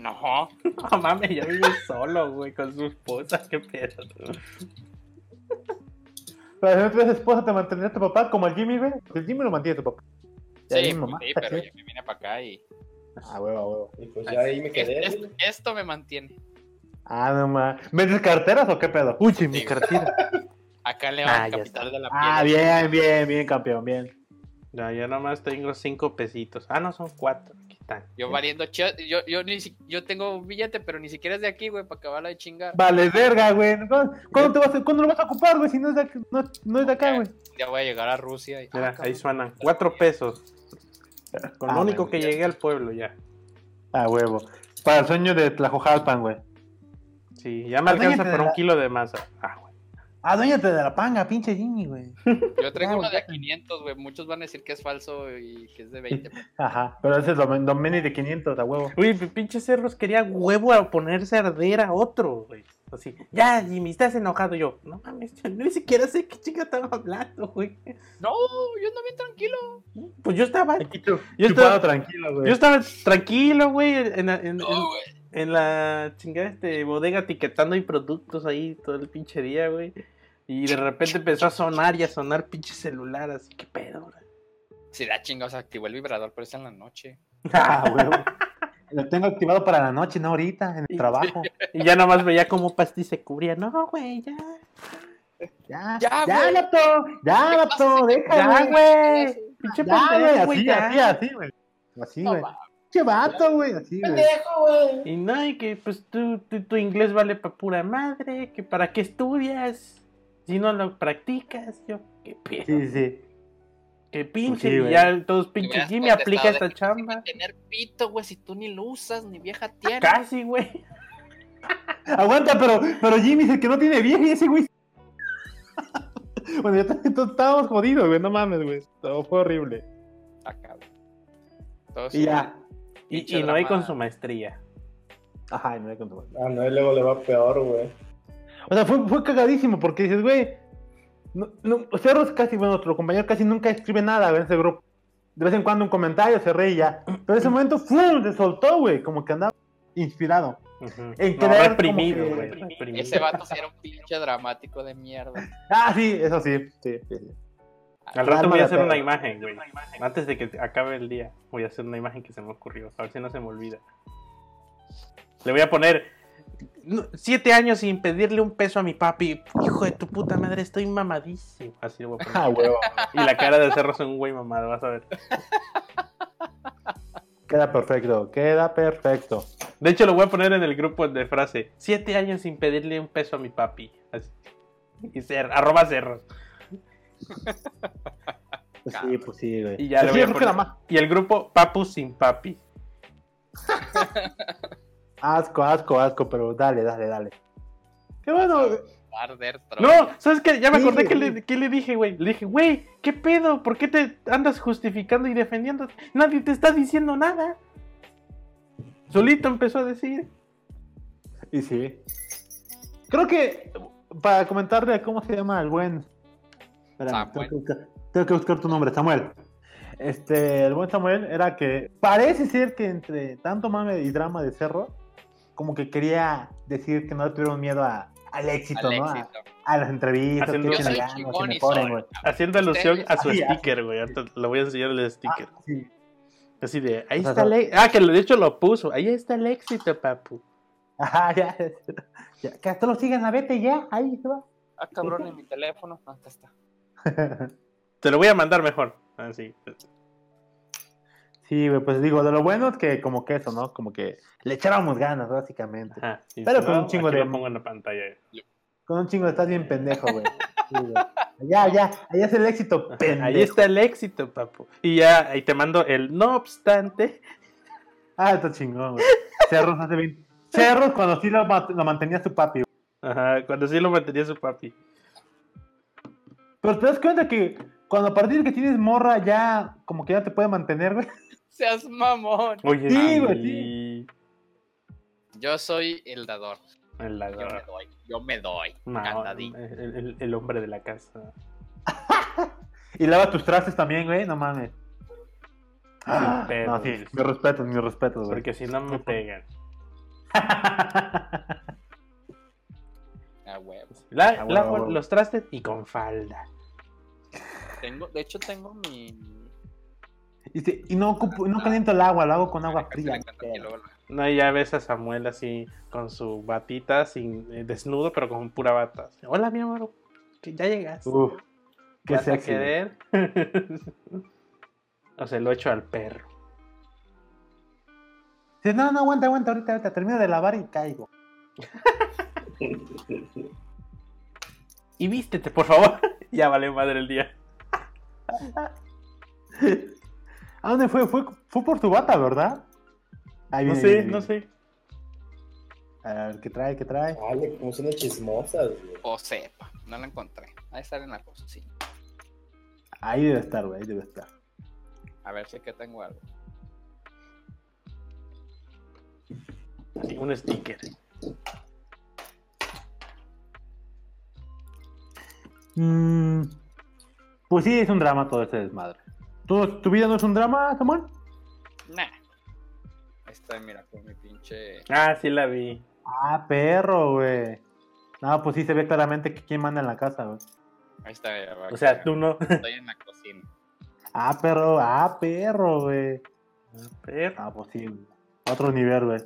No. No mames, ya vive solo, güey, con su esposa, qué pedo. Pero si no tuvieras esposa, ¿te mantendría tu papá como el Jimmy, güey? El Jimmy lo mantiene tu papá. Sí, sí, pero yo me vine para acá y Ah, huevo, huevo. Y pues ya ahí me quedé. esto me mantiene. Ah, no más. ¿Vendes carteras o qué pedo? Uy, mi cartera. Acá le va ah, capital de la piedra. Ah, bien, bien, bien, campeón, bien. Ya, yo nomás tengo cinco pesitos. Ah, no, son cuatro. Yo valiendo yo, yo, ni yo tengo un billete, pero ni siquiera es de aquí, güey, para acabarla de chingar. Vale, verga, güey. ¿Cuándo, te vas a, ¿Cuándo lo vas a ocupar, güey? Si no es de, no, no es de acá, güey. Ya voy a llegar a Rusia. Y... Mira, ah, ahí suenan. Cuatro pesos. Con lo ah, único que llegué al pueblo ya. Ah, huevo. Para el sueño de Tlajojalpan, güey. Sí, ya me alcanza por un kilo de masa. Ah, güey. Aduéñate de la panga, pinche Jimmy, güey. Yo traigo uno de 500, güey. Muchos van a decir que es falso y que es de 20. Ajá, pero ese es Don Meni de 500, a huevo. Uy, pinche cerros quería huevo a ponerse a arder a otro, güey. Así, ya, Jimmy, estás enojado. Yo, no mames, yo ni siquiera sé qué chica estaba hablando, güey. No, yo ando bien tranquilo. Pues yo estaba. yo estaba tranquilo, güey. Yo estaba tranquilo, güey, en, en, en, la chingada este, bodega etiquetando y productos ahí todo el pinche día, güey. Y de repente empezó a sonar y a sonar pinche celular, así que pedo, güey. Si da chingados, activó el vibrador, pero es en la noche. Ah, güey. Lo tengo activado para la noche, no ahorita, en el trabajo. Y ya nomás veía cómo Pasti se cubría. No, güey, ya. Ya, ya, ya, Lato, ya, Lato, déjame. Ya, güey. Pinche pendejo, güey. Así, así, así, güey. Así, güey. Pinche vato, güey, así, güey. Pendejo, güey. Y no, y que pues tú, tu inglés vale para pura madre, que para qué estudias si no lo practicas. Yo, qué pedo. Sí, sí. Que pinche, y ya todos pinches Jimmy aplica esta chamba. Tener pito, güey, si tú ni lo usas, ni vieja tiene. Casi, güey. Aguanta, pero, pero Jimmy es el que no tiene vieja y ese güey. bueno, ya estábamos jodidos, güey, no mames, güey. Todo fue horrible. Acá, y ya. Y, y no hay con su maestría. Ajá, y no hay con su maestría. Ah, no, y luego le va peor, güey. O sea, fue, fue cagadísimo porque dices, güey, no, no, Cerros casi, bueno, otro compañero casi nunca escribe nada en ese grupo. De vez en cuando un comentario se reía. Pero en ese momento, ¡fum! Se soltó, güey. Como que andaba inspirado. En querer reprimido, güey. Ese vato sí era un pinche dramático de mierda. Ah, sí, eso sí. sí, sí, Al rato voy a hacer una imagen, güey. Antes de que acabe el día, voy a hacer una imagen que se me ocurrió. A ver si no se me olvida. Le voy a poner siete años sin pedirle un peso a mi papi. Hijo de tu puta madre, estoy mamadísimo. Así lo voy a poner. Ah, y la cara de cerro es un güey mamado, vas a ver. Queda perfecto, queda perfecto. De hecho, lo voy a poner en el grupo de frase. Siete años sin pedirle un peso a mi papi. Así. Y ser, arroba cerros. Pues sí, pues sí, güey. Y ya Sí, yo creo que el grupo Papu sin papi. Asco, asco, asco, pero dale, dale, dale. Qué bueno. Arder No, ¿sabes qué? Ya me Sí, acordé que le, que le dije, güey. Le dije, güey, ¿qué pedo? ¿Por qué te andas justificando y defendiendo? Nadie te está diciendo nada. Solito empezó a decir. Y sí. Creo que para comentarle cómo se llama el buen. Espérame, tengo que, buscar, tengo que buscar tu nombre, Samuel. Este, el buen Samuel era que parece ser que entre tanto mame y drama de cerro, como que quería decir que no le tuvieron miedo a, al éxito, al ¿no? A, éxito. a las entrevistas, Haciendo- que güey. Haciendo alusión a su sticker, güey. Le voy a enseñar el sticker. Ah, sí. Así de, ahí O sea, está el éxito. Ah, que de hecho lo puso. Ahí está el éxito, papu. Ajá, ya, ya. Que hasta lo sigan a vete ya, ahí se va. Ah, cabrón, en mi teléfono. Acá está. Te lo voy a mandar mejor. Así. Sí, güey, pues digo, de lo bueno es que como que eso, ¿no? Como que le echábamos ganas, básicamente. Ajá. Pero si con no, un chingo aquí de- lo pongo en la pantalla. Con un chingo de estás bien pendejo, güey. Sí, ya, allá es el éxito, pendejo. Ahí está el éxito, papu. Y ya, ahí te mando el no obstante. Ah, está chingón, güey. Cerros hace 20. Cerros cuando sí lo, ma- lo mantenía su papi. güey. Ajá, cuando sí lo mantenía su papi. Pero te das cuenta que cuando a partir de que tienes morra ya como que ya te puede mantener, güey. Seas mamón. Oye, Sí, güey, sí. Yo soy el dador. El Yo me doy. Yo me doy. No, el, el- el hombre de la casa. Y lava tus trastes también, güey, no mames. Ah, pedos. no, sí, mi respeto, mi respeto, güey. Porque si no me pegan. La- Ah, bueno, los trastes y con falda. Tengo, de hecho, tengo mi. Y, no, ocupo- no caliento el agua, lo hago con agua fría. No, y ya ves a Samuel así con su batita, sin eh, desnudo, pero con pura bata. Hola, mi amor, que ya llegas. Uf, qué ¿Vas a sexy. querer? o se lo echo al perro. Dice, no, no, aguanta, aguanta, ahorita, ahorita termino de lavar y caigo. Y vístete, por favor. ya vale madre el día. ¿A dónde fue? Fue, fue por tu bata, ¿verdad? Ahí No viene, sé, viene, no sé. A ver, ¿qué trae? ¿Qué trae? Vale, como son chismosas, güey. O sepa. No la encontré. Ahí sale en la cosa, sí. Ahí debe estar, güey, ahí debe estar. A ver si es que tengo algo. Sí, un sticker. Mm, pues sí, es un drama todo este desmadre. ¿Tu, tu vida no es un drama, Samuel? Nah. Ahí está, mira, con mi pinche. Ah, sí la vi. Ah, perro, güey. No, pues sí se ve claramente que quién manda en la casa, güey. Ahí está. ya va, O sea, tú no. Estoy en la cocina. Ah, perro, ah, perro, güey. Perro, Ah, pues sí, güey. Otro nivel, güey.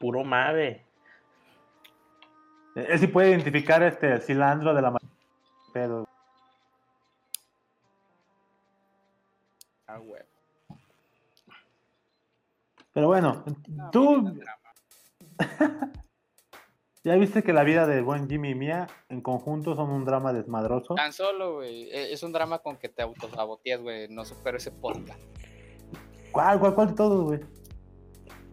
puro mave. Él sí puede identificar este el cilantro de la pedo. Ah, huevo. Pero bueno, No, tú vida ya viste que la vida de buen Jimmy y mía en conjunto son un drama desmadroso. Tan solo, güey. e- Es un drama con que te autosaboteas, güey. No supero ese podcast. ¿Cuál, cuál, cuál de todos, güey?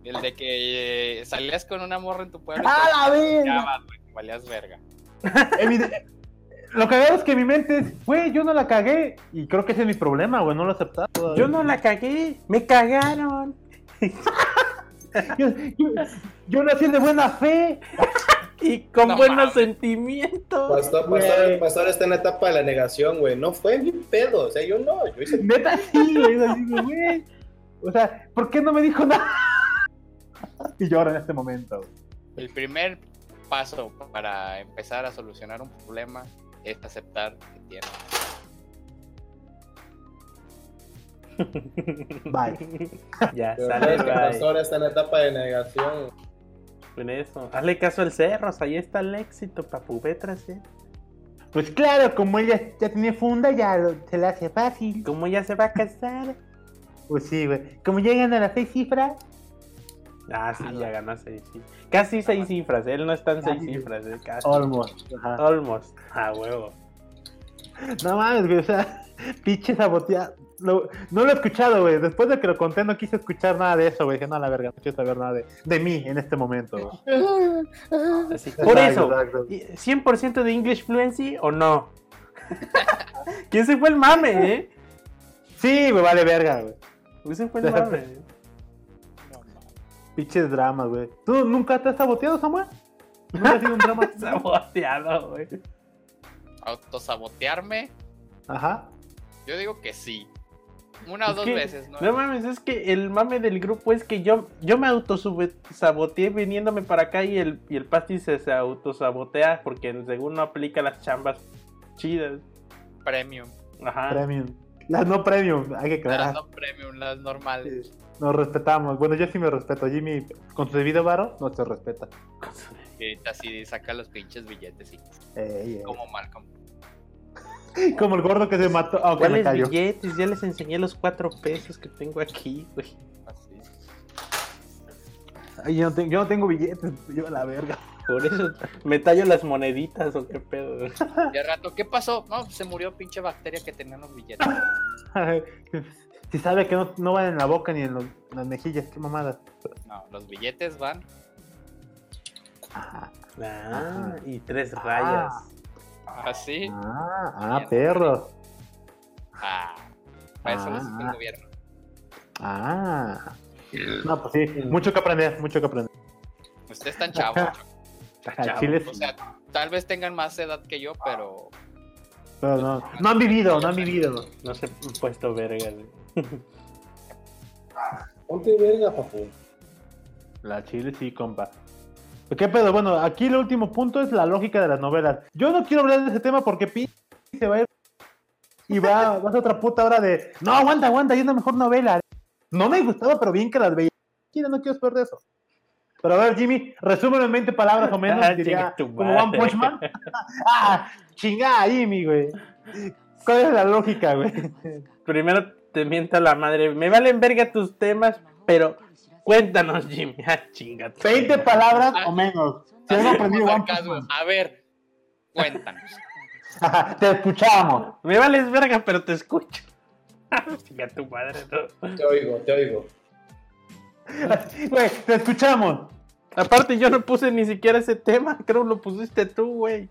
El de que eh, salías con una morra en tu pueblo ¡Ah, la te Valías verga. Lo cagado es que mi mente es, güey, yo no la cagué. Y creo que ese es mi problema, güey, no lo todavía. Yo no la cagué, me cagaron. Yo, yo- yo nací de buena fe. Y con No buenos sentimientos. Pastor, pastor, pastor está en la etapa de la negación, güey. No fue mi pedo. O sea, yo no. Yo hice Neta, sí, güey. así de, güey. O sea, ¿por qué no me dijo nada? Y lloro en este momento. güey. El primer paso para empezar a solucionar un problema es aceptar que tienes. Bye. ya, sale, bye. pastor está en la etapa de negación. Con eso. Hazle caso al Cerros, ahí está el éxito, papu. Ve tras él. Pues claro, como ella ya tiene funda, ya lo- se le hace fácil. ¿Cómo ya se va a casar? Pues sí, güey. Como llegan a las seis cifras, Ah, sí, ya ganó seis cifras. Casi seis cifras, él no está en seis cifras, es casi. Almost. Ajá. Almost. Ah, huevo. No mames, güey, o sea, pinche saboteado. No lo he escuchado, güey. Después de que lo conté, no quise escuchar nada de eso, güey. Dije, no, la verga, no quiero saber nada de, de mí en este momento. Así, Por eso, Exacto. ¿100% de English Fluency o no? que ese fue el mame, ¿eh? Sí, güey, vale verga, güey. Ese fue el mame. Pinches dramas, güey. ¿Tú nunca te has saboteado, Samuel? ¿Nunca has sido un drama? Saboteado, güey. Autosabotearme, Ajá. yo digo que sí. Una o Es dos que- veces, ¿no? No mames, es que el mame del grupo es que yo, yo me autosaboteé viniéndome para acá y el, y el Pasti se, se autosabotea porque según no aplica las chambas chidas. Premium. Ajá. Premium. Las no premium, hay que Las aclarar. no premium, las normales. Nos respetamos. Bueno, yo sí me respeto. Jimmy, con su debido varo, no se respeta. Y ahorita sí saca los pinches billetes y Ey, ey. como Malcolm. Como el gordo que se mató. Ah, me ¿Cuáles callo. billetes? Ya les enseñé los cuatro pesos que tengo aquí, güey. Así. Ay, yo, no tengo, yo no tengo billetes, yo a la verga. Por eso me tallo las moneditas o qué pedo. Y al rato, ¿qué pasó? No, se murió pinche bacteria que tenían los billetes. si sabe que no, no van en la boca ni en, los- en las mejillas, qué mamada. No, los billetes van. Ajá. Ah, y tres rayas. Así. Ah, ah, perro. Ah. Para eso Ah. hizo el gobierno. Ah. No, pues sí, mucho que aprender, mucho que aprender. Ustedes están chavos. Al Chavo. chile O sí, sea, tal vez tengan más edad que yo, pero pero no, no han vivido, no han vivido. No se han puesto verga. Ponte verga, papu. La chile sí, compa. ¿Qué pedo? Bueno, aquí el último punto es la lógica de las novelas. Yo no quiero hablar de ese tema porque pi se va a ir y va, vas a otra puta hora de no, aguanta, aguanta, hay una mejor novela. No me gustaba, pero bien que las veía. Quiero, no quiero saber de eso. Pero a ver, Jimmy, resúmelo en 20 palabras o menos, Ah, diría, como. One Punch Man. ah, chingada, Jimmy, güey. ¿Cuál es la lógica, güey? Primero te mienta la madre. Me valen verga tus temas, pero cuéntanos, Jimmy. Ah, chinga. tu 20 madre. palabras o menos. Si aprendido One Punch sarcasmo. Man. A ver, cuéntanos. Te escuchamos. Me vales verga, pero te escucho. Ah, chinga tu madre. no. Te oigo, te oigo. Güey, te escuchamos. Aparte, yo no puse ni siquiera ese tema. Creo que lo pusiste tú, güey.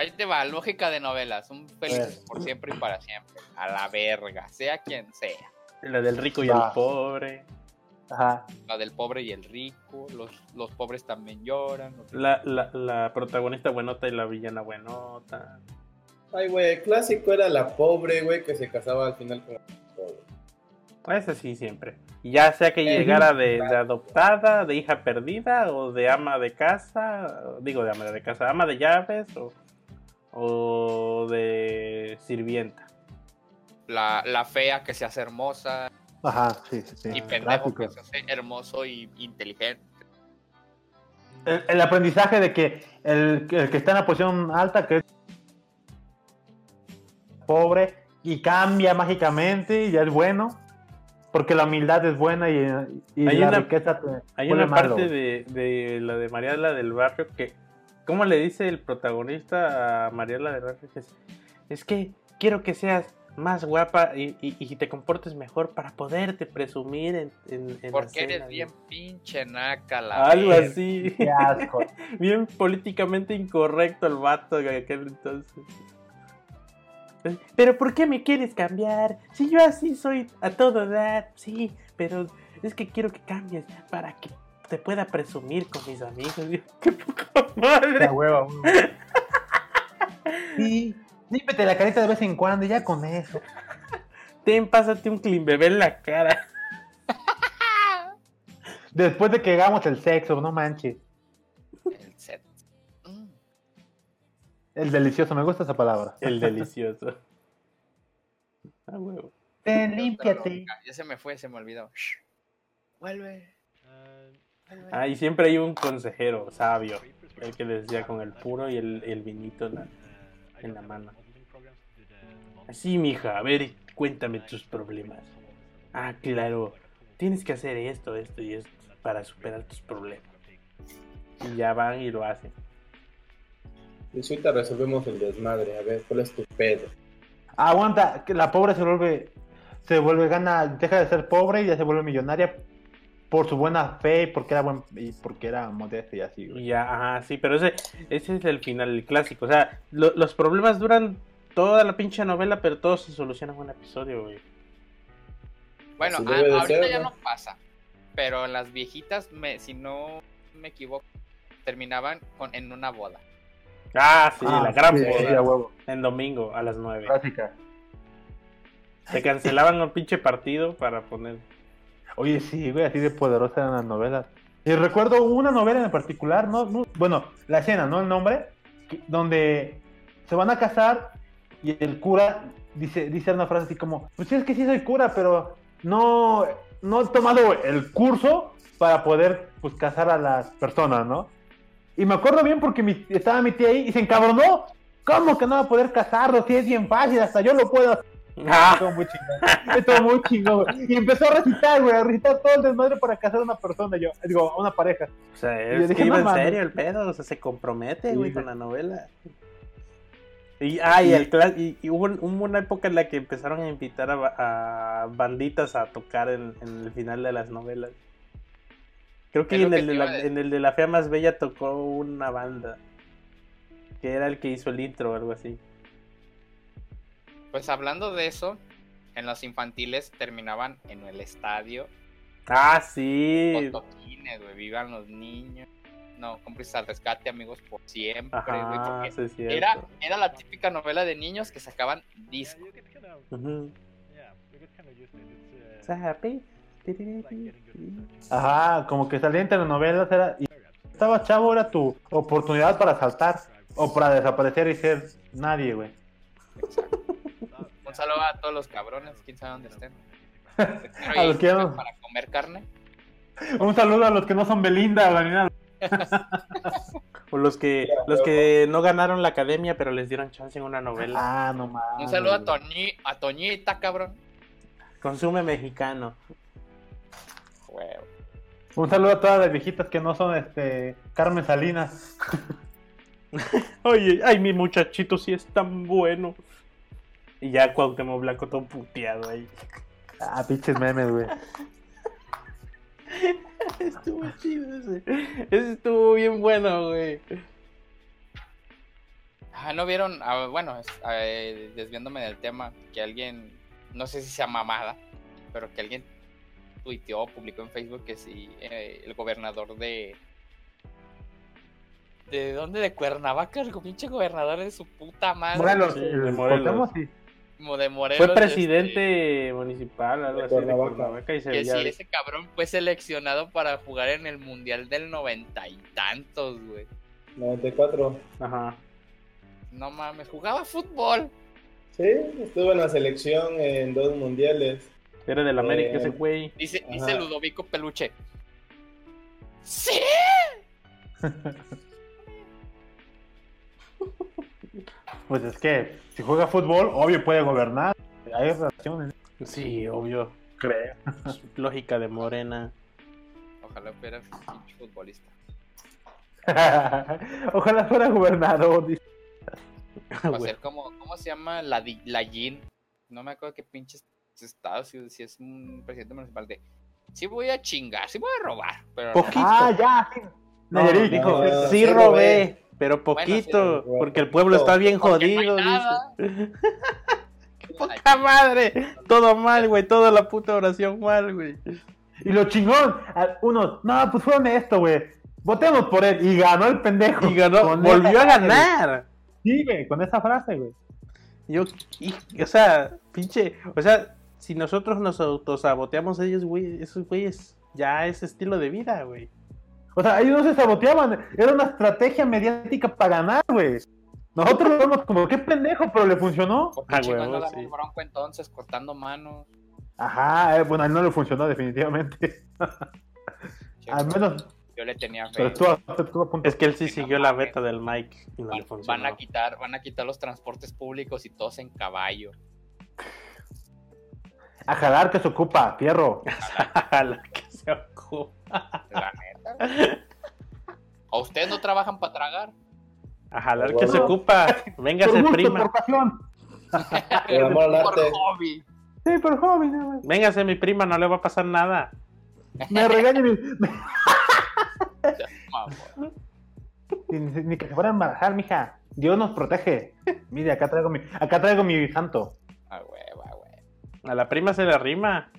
Ahí te va, lógica de novelas. Un feliz por siempre y para siempre. A la verga, sea quien sea. La del rico y el pobre. Ajá. La del pobre y el rico. Los, los pobres también lloran. los- La, la, la protagonista buenota y la villana buenota. Ay, güey, clásico era la pobre, güey, que se casaba al final con el pobre. Ese sí, siempre. Ya sea que llegara de, de adoptada, de hija perdida, o de ama de casa, digo de ama de casa, ama de llaves, o, o de sirvienta. La, la fea que se hace hermosa. Ajá, sí, sí. Y pendejo que se hace hermoso y inteligente. El, el aprendizaje de que el, el que está en la posición alta, que es pobre, y cambia mágicamente y ya es bueno, porque la humildad es buena y, y Hay la una- riqueza te Hay una parte de, de la de Mariela del Barrio que, ¿cómo le dice el protagonista a Mariela Barrio? Que es, que quiero que seas más guapa y, y- y te comportes mejor para poderte presumir en, en, en la Porque eres cena", bien ¿no? pinche naca, la Algo así. Qué asco. Bien políticamente incorrecto el vato de aquel entonces. Pero ¿por qué me quieres cambiar? Si yo así soy a todo dar, sí, pero es que quiero que cambies para que te pueda presumir con mis amigos. ¡Qué poca madre! La hueva. Sí, límpete la carita de vez en cuando, ya con eso. Ten, pásate un clean bebé en la cara. Después de que hagamos el sexo, no manches. El set. Mm. El delicioso, me gusta esa palabra. El delicioso. Ah, huevo. Ten, límpiate. Ya se me fue, se me olvidó. Shh. Vuelve. Ah, y siempre hay un consejero sabio. El que les decía con el puro y el, el vinito en la, en la mano. Así, mija, a ver, cuéntame tus problemas. Ah, claro, tienes que hacer esto, esto y esto. para superar tus problemas. Y ya van y lo hacen. Y ahorita resolvemos el desmadre. A ver, ¿cuál es tu pedo? Aguanta, que la pobre se vuelve, se vuelve, gana, deja de ser pobre y ya se vuelve millonaria por su buena fe y porque era buen y porque era modesta y así. güey. Ya, ajá, sí, pero ese, ese es el final, el clásico. O sea, lo- los problemas duran toda la pinche novela, pero todos se solucionan en un episodio, güey. Bueno, a- ahorita ser, ya ¿no? no pasa. Pero las viejitas, me, si no me equivoco, terminaban con, en una boda. Ah, sí, Ah, la gran sí, boda. sí, a huevo. En domingo a las 9. Clásica. Se cancelaban el pinche partido para poner. Oye, sí, güey, así de poderosa eran las novelas. Y recuerdo una novela en particular, ¿no? no- bueno, la escena, ¿no? El nombre, donde se van a casar y el cura dice, dice una frase así como, pues es que sí soy cura, pero no, no he tomado el curso para poder, pues, casar a las personas, ¿no? Y me acuerdo bien porque mi- estaba mi tía ahí y se encabronó. ¿Cómo que no va a poder casarlo? Si es bien fácil, hasta yo lo puedo hacer. ¡Ah! Estuvo muy chingón. Estuvo muy chingón. Y empezó a recitar, güey, a recitar todo el desmadre para casar a una persona, yo, digo, a una pareja. O sea, Y yo es dije, que iba no en serio el pedo, o sea, se compromete, güey, con la novela. Y, ah, y, el y, y hubo, hubo una época en la que empezaron a invitar a, ba- a banditas a tocar en, en el final de las novelas. Creo que, en que el, de la, en el de La Fea Más Bella tocó una banda. Que era el que hizo el intro o algo así. Pues hablando de eso, en los infantiles terminaban en el estadio Ah, sí. con toquines, güey, vivan los niños. No, cómplices al rescate, amigos por siempre, güey, Ajá, porque sí, es cierto. era, era la típica novela de niños que sacaban discos. Ujú. Sabe. Ajá, como que salía entre las novelas, era, y estaba chavo, era tu oportunidad para saltar o para desaparecer y ser nadie, güey. Un saludo a todos los cabrones, quién sabe dónde estén. A los que no- para comer carne. Un saludo a los que no son Belinda, la nena. O los que, los que no ganaron la academia, pero les dieron chance en una novela. Ah, no mames. Un saludo a, Toñi, a Toñita, cabrón. Consume mexicano. Un saludo a todas las viejitas que no son este Carmen Salinas. Oye, ay, mi muchachito sí es tan bueno. Y ya Cuauhtémoc Blanco todo puteado ahí. Ah, pinches memes, güey. Estuvo chido ese. Ese estuvo bien bueno, güey. Ah, ¿no vieron? Ah, bueno, es- eh, desviándome del tema, que alguien, no sé si sea mamada, pero que alguien tuiteó, publicó en Facebook que si eh, el gobernador de... ¿De dónde? De Cuernavaca, el pinche gobernador de su puta madre. Morelos, Sí, de Morelos. De Morelos. Fue presidente municipal, algo De así, de Cuernavaca. Y se este, que sí, ese cabrón fue seleccionado para jugar en el Mundial del noventa y tantos, güey. 94. Ajá. No mames, jugaba fútbol. Sí, estuvo en la selección en dos mundiales. Era del América Eh, ese güey. Dice, dice Ludovico Peluche. ¡Sí! Pues es que si juega fútbol, obvio puede gobernar. Hay relaciones, Sí, obvio. creo. Lógica de Morena. Ojalá fuera pinche futbolista. Ojalá fuera gobernador. Va a ser como, ¿cómo se llama? La, la Yin. No me acuerdo qué pinches estado, si, si es un presidente municipal de... Sí voy a chingar, sí voy a robar, pero... Poquito. Ah, ya. sí. No, Nayarit. dijo, no, sí sí robé, robé. Pero poquito, sí, porque el pueblo está bien no jodido, dice. ¡Qué poca madre! Todo mal, güey, toda la puta oración mal, güey. Y lo chingón, a- uno, no, pues fue honesto, güey. Votemos por él. Y ganó el pendejo. Y ganó, Con volvió a frase, ganar. güey. Sí, güey, con esa frase, güey. Yo, y- o sea, pinche, o sea, si nosotros nos autosaboteamos a ellos, güey, esos güeyes ya es estilo de vida, güey. O sea, ellos no se saboteaban. Era una estrategia mediática para ganar, güey. Nosotros lo vemos como, qué pendejo, pero le funcionó. ¿Por qué Ah, damos sí. bronco entonces, cortando manos? Ajá, eh, bueno, a él no le funcionó definitivamente. Al menos, Yo le tenía fe. pero tú, tú. Es que él sí siguió la beta del Mike y no Van, le funcionó. van a quitar, van a quitar los transportes públicos y todos en caballo. A jalar que se ocupa, fierro. A que se ocupa. La neta. ¿O ustedes no trabajan para tragar? A jalar que se ocupa. Véngase, prima. Por pasión. Por amor al Por arte. hobby. Sí, por hobby, nada más. Véngase, mi prima, no le va a pasar nada. Me regañan y- Mamón. ni, que se fuera a embarajar, mija. Dios nos protege. Mire, acá traigo mi, acá traigo mi santo. A huevo, a huevo. A la prima se le arrima.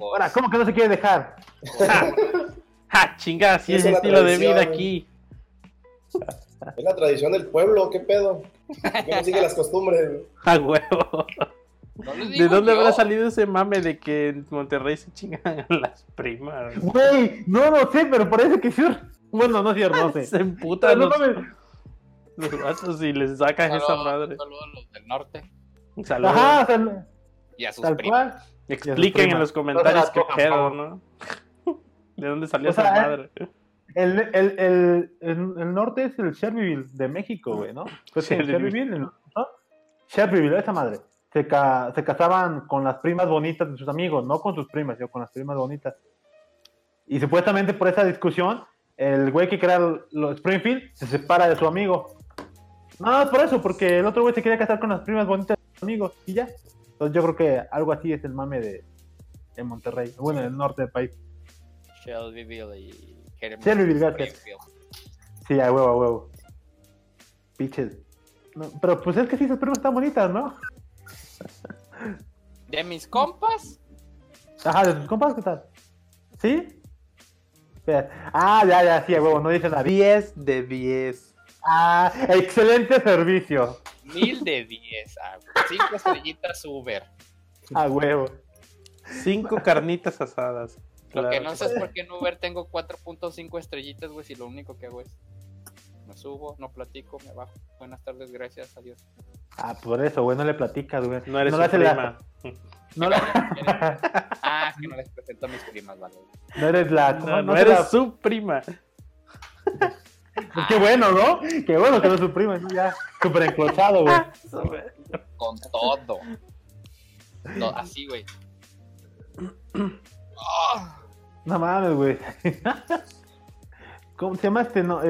Pues, Ahora, ¿cómo que no se quiere dejar? ¡Ja, chingada! Así es el estilo de vida aquí. Es la tradición del pueblo, ¿qué pedo? ¿Qué no sigue las costumbres? ¡A huevo! no ¿De dónde yo. habrá salido ese mame de que en Monterrey se chingan a las primas? Güey, no lo sé, pero parece que sí. Bueno, no es cierto, no sé. Se emputan No los, mames. los vatos y les sacan esa madre. saludos a los del norte Saludos. Ajá, sea, y a sus cual. Expliquen en los comentarios No qué pedo, ¿no? ¿De dónde salió O sea, esa madre? El, el, el, el, el norte es el Shelbyville de México, güey, ¿no? Pues sí, Shelbyville. Shelbyville, ¿no? Shelbyville, esa madre. Se, ca- se casaban con las primas bonitas de sus amigos, no con sus primas, sino con las primas bonitas. Y supuestamente por esa discusión, el güey que crea los Springfield se separa de su amigo. No, es por eso, porque el otro güey se quería casar con las primas bonitas de sus amigos y ya. Entonces yo creo que algo así es el mame de, de Monterrey, bueno, en el norte del país. Shelbyville y queremos Shelbyville, gracias. Sí, a huevo, a huevo. Piches. No, pero pues es que sí, sus primas están bonitas, ¿no? De mis compas, Ajá, de tus compas, ¿qué tal? ¿Sí? Espera. Ah, ya, ya, sí, a huevo, no dicen nada. 10 de 10. Ah, excelente servicio. Mil de diez. ah, cinco estrellitas Uber. A huevo. 5 carnitas asadas. Lo que no sé es por qué en Uber tengo 4.5 estrellitas, güey, si lo único que hago es me subo, no platico, me bajo. Buenas tardes, gracias, adiós. Ah, por eso, güey, no le platicas, güey. No eres no su la-. No, la- Ah, que no les presento a mis primas, vale. no eres la. No, no te eres la- su prima. Qué bueno, ¿no? Qué bueno que no prima, ¿no? ya. Súper enclochado, güey. Con todo. No, así, güey. No mames, güey. ¿Cómo se llama este? No,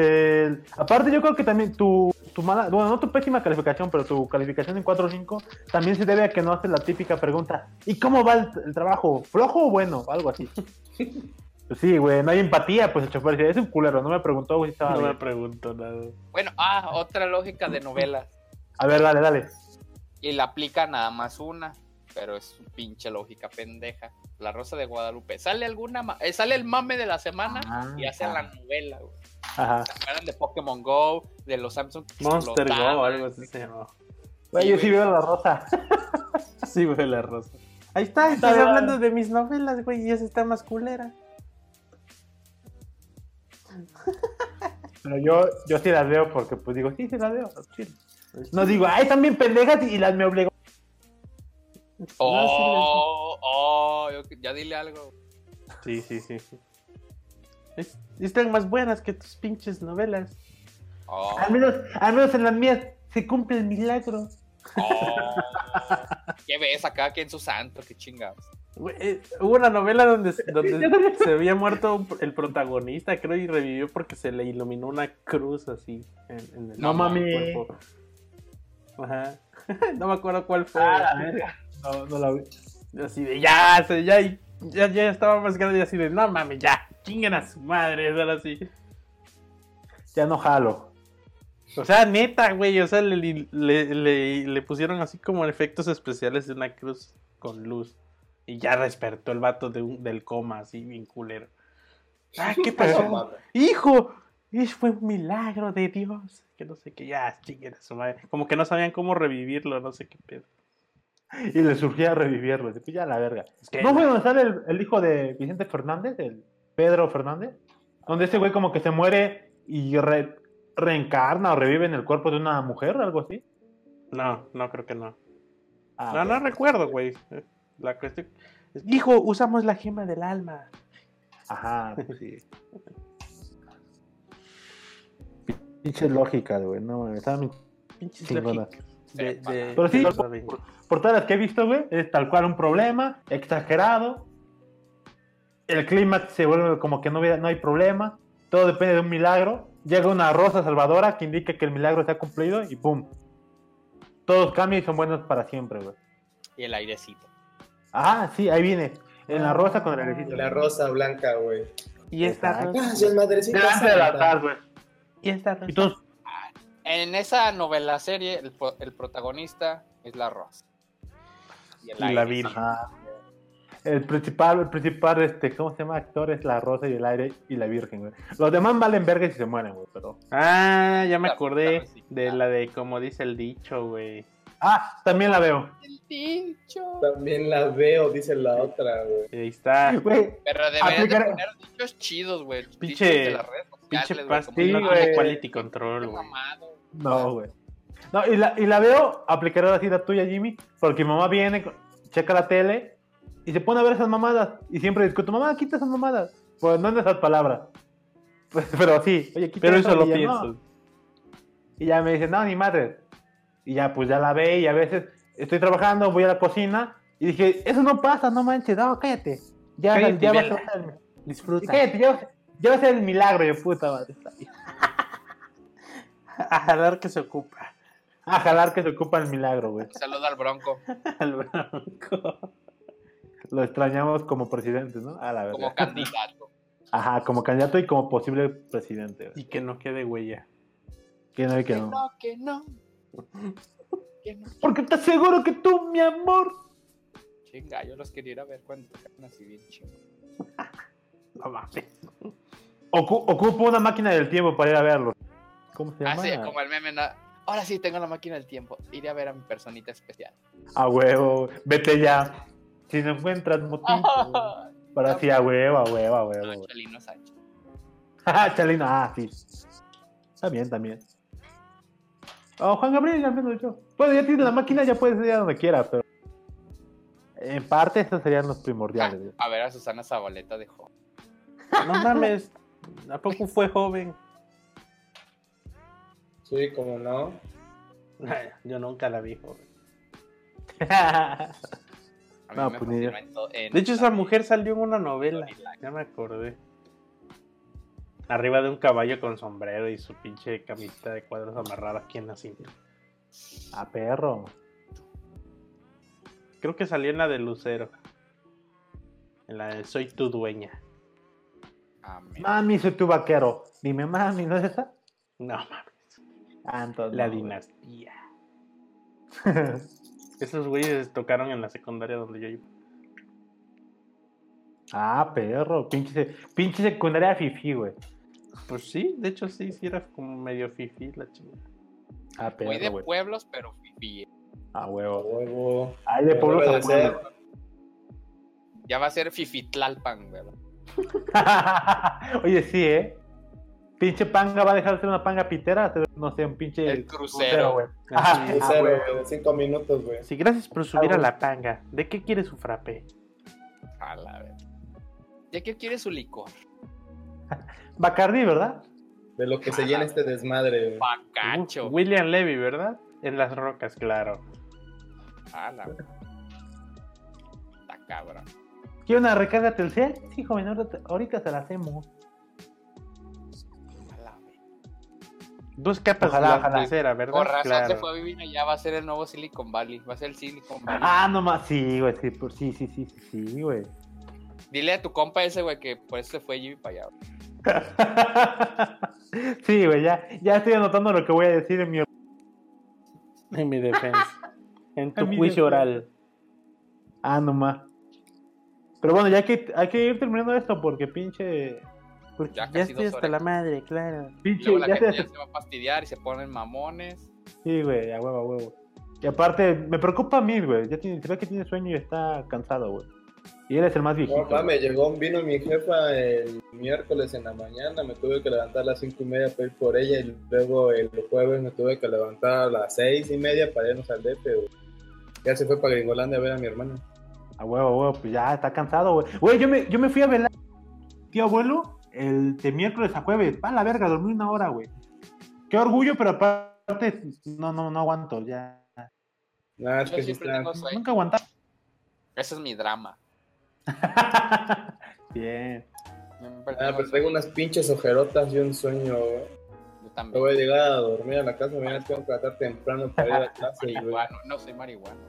aparte, yo creo que también tu, tu mala, bueno, no tu pésima calificación, pero tu calificación en 4 o 5 también se debe a que no haces la típica pregunta: ¿y cómo va el, el trabajo? ¿Flojo o bueno? Algo así. Pues sí, güey, no hay empatía, pues el chofer dice: es un culero, no me preguntó, güey, si estaba No me bien. pregunto nada. Bueno, ah, otra lógica de novelas. A ver, dale, dale. Y la aplica nada más una, pero es su pinche lógica pendeja. La Rosa de Guadalupe. Sale alguna ma- eh, sale el mame de la semana Ah, y hacen ah. la novela, güey. Ajá. ¿Se acuerdan de Pokémon Go, de los Samsung que Monster Go explotaban? o algo así se llama. Güey, Sí, yo sí veo la rosa. Sí, güey, la rosa. Ahí está, estás hablando de mis novelas, güey, y esa está más culera. Pero yo, yo sí las veo porque, pues digo, sí, sí las veo. chido. No digo, ay, están bien pendejas y las me obligó. Oh, oh, ya dile algo. Sí, sí, sí. sí. Es- están más buenas que tus pinches novelas. Oh, Al menos, al menos en las mías se cumple el milagro. oh. ¿Qué ves acá? aquí en su santo? Qué chingados. Eh, hubo una novela donde, donde se había muerto el protagonista, creo, y revivió porque se le iluminó una cruz así en, en el No mami. cuerpo. Ajá. no me acuerdo cuál fue. Ah, la verga. No, no la vi. Así de ya, se- ya, ya, ya estaba más grande y así de no mames, ya, chinguen a su madre, era así. Ya no jalo. O sea, neta, güey, o sea, le, le, le, le pusieron así como efectos especiales de una cruz con luz. Y ya despertó el vato de un- del coma, así bien culero. Ah, ¿qué pasó? Hijo, eso fue un milagro de Dios. Que no sé qué, ya, chinguen a su madre. Como que no sabían cómo revivirlo, no sé qué pedo. Y le surgía revivirlo. Pues ya la verga. ¿No fue donde sale el, el hijo de Vicente Fernández? El Pedro Fernández. Donde ese güey como que se muere y re- reencarna o revive en el cuerpo de una mujer o algo así. No, no creo que no. Ah, no, ok. no recuerdo, güey. La cuestión. Hijo, usamos la gema del alma. Ajá, pues sí. Pinche lógica, güey. No, mames, estaban bien Pinches de- de- Pero sí, de- por, por todas las que he visto, güey, es tal cual un problema, exagerado. el clima se vuelve como que no, no hay problema, todo depende de un milagro, llega una rosa salvadora que indica que el milagro se ha cumplido y ¡pum! Todos cambian y son buenos para siempre, güey. Y el airecito. Ah, sí, ahí viene. En la rosa con el airecito. La rosa blanca, güey. Y esta rosa. Gracias, madrecita. Delante del altar, güey. Y esta rosa. Y todos, En esa novela serie, el, el protagonista es la Rosa. Y, el Y la Virgen. El principal, el principal, este, ¿cómo se llama? Actor es la rosa y el aire y la virgen, güey. Los demás valen verga y se mueren, güey, pero. Ah, ya me La- acordé la de la de como dice el dicho, güey. Ah, también la veo. Dicho. También la veo, dice la otra, güey. Y ahí está. Güey, Pero deberían de Aplicar- poner dichos chidos, güey. Pinche- de las redes Pinche pastillo güey. de quality control, Qué güey. mamado. no, güey. No, y la, y la veo, aplicaré así la tuya, Jimmy, porque mi mamá viene, checa la tele y se pone a ver esas mamadas. Y siempre discuto, mamá, quita esas mamadas. Pues no en esas palabras. Pues, pero sí, oye, quita Pero eso lo pienso. no. Y ya me dice, no, ni madre. Y ya, pues ya la ve y a veces estoy trabajando, voy a la cocina y dije, eso no pasa, no manches, no, cállate. Ya, Cállate, ya va a y Disfruta. cállate, ya, ya va a ser el milagro, yo puta madre. A jalar que se ocupa. A jalar que se ocupa el milagro, güey. Saluda al Bronco. Al bronco. Lo extrañamos como presidente, ¿no? A la verdad. como candidato. Ajá, como candidato y como posible presidente. güey. Y que no quede huella. Que no y que Que no. no, que no. No. Porque te aseguro que tú, mi amor. Chinga, yo los quería ir a ver cuando tocaban así bien chingo. No mames. Ocu- ocupo una máquina del tiempo para ir a verlo. ¿Cómo se Ah, llama? sí, como el meme. ¿no? Ahora sí tengo la máquina del tiempo. Iré a ver a mi personita especial. A huevo, vete ya. Si no encuentras motivo. para así, a huevo, a huevo, a huevo. No. Chalino Sánchez. Ah, Chalino, ah, sí. Está bien, también. Oh, Juan Gabriel, al menos yo. Bueno, ya tienes la máquina, ya puedes ir a donde quieras, pero. En parte, esos serían los primordiales. güey. A ver a Susana Zabaleta de joven. No mames. ¿A poco fue joven? Sí, como no. Yo nunca la vi joven. A mí No, me pues en en- De hecho, esa mujer salió en una novela. Ya me acordé. Arriba de un caballo con sombrero y su pinche camiseta de cuadros amarrada aquí en la cinta. A perro. Creo que salió en la de Lucero. En la de Soy tu dueña. Amén. Mami, soy tu vaquero. Dime, mami, ¿no es esa? No mames. Ah, entonces La no, dinastía. Esos güeyes tocaron en la secundaria donde yo iba. ah, perro. Pinche, pinche secundaria fifi, güey. Pues sí, de hecho sí, sí era como medio fifi la chingada. Ah, Muy de pueblos, pero fifí. A A huevo. huevo. Ay, de pueblos a de ser. pueblos. Ya va a ser Fifitlalpan, güey. Oye, sí, ¿eh? Pinche panga va a dejar de ser una panga pitera, no sé, un pinche El crucero. güey. Ah, güey. de cinco minutos, güey. Sí, gracias por subir Ah, a la panga. ¿De qué quiere su frappé? A la vez. ¿Ya que quiere su licor? Bacardi, ¿verdad? De lo que se llena este desmadre, güey. Pacacho. Uh, William Levy, ¿verdad? En las rocas, claro. A la. Está cabrón. ¿Quiere una recarga Telcel? Sí, joven, ahorita, ahorita se la hacemos. Dos capas Ojalá, de la tercera, ¿verdad? Por razón se claro. fue a vivir allá, va a ser el nuevo Silicon Valley. Va a ser el Silicon Valley. Ah, nomás, sí, güey, sí, por- sí, sí, sí, sí, sí, güey. Dile a tu compa ese, güey, que por eso se fue Jimmy para allá. güey. sí, güey, ya, ya estoy anotando lo que voy a decir en mi... En mi defensa. En tu En juicio defensa. oral. Ah, nomás. Pero bueno, ya hay que, hay que ir terminando esto porque pinche... Porque Ya ya, estoy hasta la madre, claro. Pinche, la ya gente se... ya se va a fastidiar y se ponen mamones. Sí, güey, a huevo, a huevo. Y aparte, me preocupa a mí, güey. Ya tiene, se ve que tiene sueño y está cansado, güey. Y él es el más viejito. No mames, llegó, vino mi jefa el miércoles en la mañana, me tuve que levantar a las cinco y media para ir por ella y luego el jueves me tuve que levantar a las seis y media para irnos al DF, güey. Ya se fue para Gringolandia a ver a mi hermana. A huevo, a huevo, pues ya está cansado, güey. Güey, yo me, yo me fui a velar, tío abuelo, el de miércoles a jueves. Pa' la verga, dormí una hora, güey. Qué orgullo, pero aparte, no, no, no aguanto, ya. Nada, es Yo que sí está. Nunca aguantaba. Ese es mi drama. Bien. Ah, pero tengo unas pinches ojerotas y un sueño, güey. Yo también. voy a llegar a dormir a la casa, mañana tengo que estar temprano para ir a clase, güey. No soy marihuana.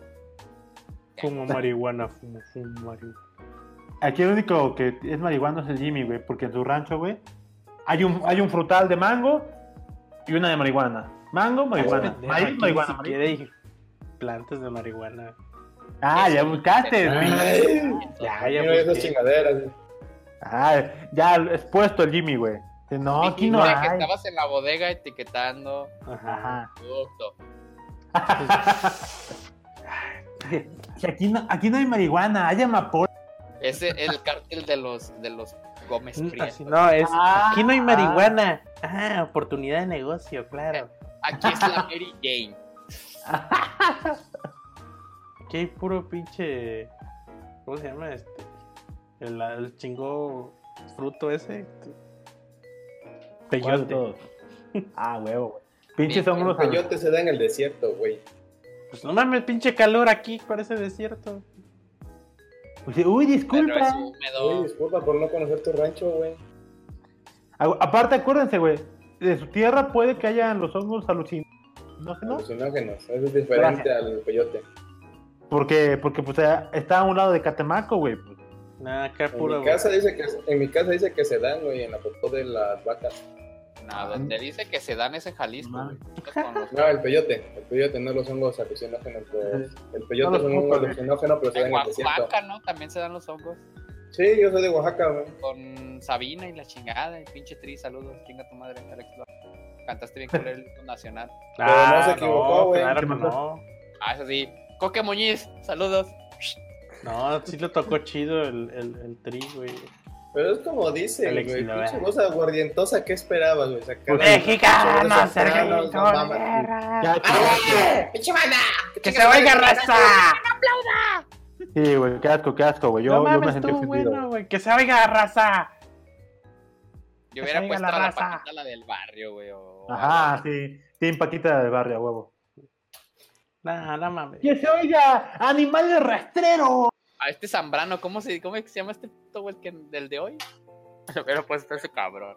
Fumo marihuana, fumo, fumo marihuana. Aquí el único que es marihuana es el Jimmy, güey, porque en su rancho, güey, hay un, hay un frutal de mango y una de marihuana. Mango, marihuana. Pendejo, Maíz, marihuana. Hay plantas de marihuana. Ah, ya buscaste, güey. Ay, Ya, ya mira esas busqué. chingaderas. Ah, ya expuesto el Jimmy, güey. No, aquí no Mira que hay. estabas en la bodega etiquetando Ajá. Producto. Aquí no, aquí no hay marihuana, hay amapola. Ese es el cártel de los de los Gómez Mm, Prieto. No, es. Ah, Aquí no hay marihuana. Ah, oportunidad de negocio, claro. Aquí es la Mary Jane. Aquí hay puro pinche. ¿Cómo se llama este? El, el chingo fruto ese. ¿Cuál de Peyote. Ah, huevo, güey. Pinches peyote se da en el desierto, güey. Pues no mames, pinche calor aquí, parece desierto. Pues, Uy, Pero es disculpa. Uy, disculpa por no conocer tu rancho, güey. Aparte, acuérdense, güey. De su tierra puede que hayan los hongos alucinógenos. Alucinógenos. Eso es diferente al peyote. Porque, porque pues está a un lado de Catemaco, güey. Nada, acá En puro. mi casa dice que en mi casa dice que se dan, güey, en la popó de las vacas. No, donde dice que se dan ese Jalisco, No. güey. El peyote, el peyote, no los hongos alucinógenos. el peyote No es un hongo hongos, güey. alucinógeno, pero se da En. Oaxaca, ¿no? También se dan los hongos. Sí, yo soy de Oaxaca, güey. Con Sabina y la chingada. Y pinche Tri, saludos. Chinga tu madre, Alex. Cantaste bien con el nacional. Pero no se equivocó, güey. Claro que no. Ah, eso sí. Coque Muñiz, saludos. No, sí le tocó chido el, el, el tri, güey. Pero es como Alex güey, pinche voz aguardientosa, ¿qué esperabas, güey? Sacar Mexicano, Sergio no mames. ¡Ah, pinche banda! ¡Que se oiga raza! Sí, güey, qué asco, qué asco, güey. Yo, no yo me mames, sentí tú, ofendido. bueno, güey. Que se oiga raza. Yo hubiera puesto la a la raza. paquita la del barrio, güey. o- Ajá, sí. Team Paquita del barrio, huevo. No, no mames. ¡Que se oiga! ¡Animales rastreros! A este Zambrano, ¿cómo se, cómo se llama este puto güey que del de hoy? Lo hubiera puesto ese cabrón.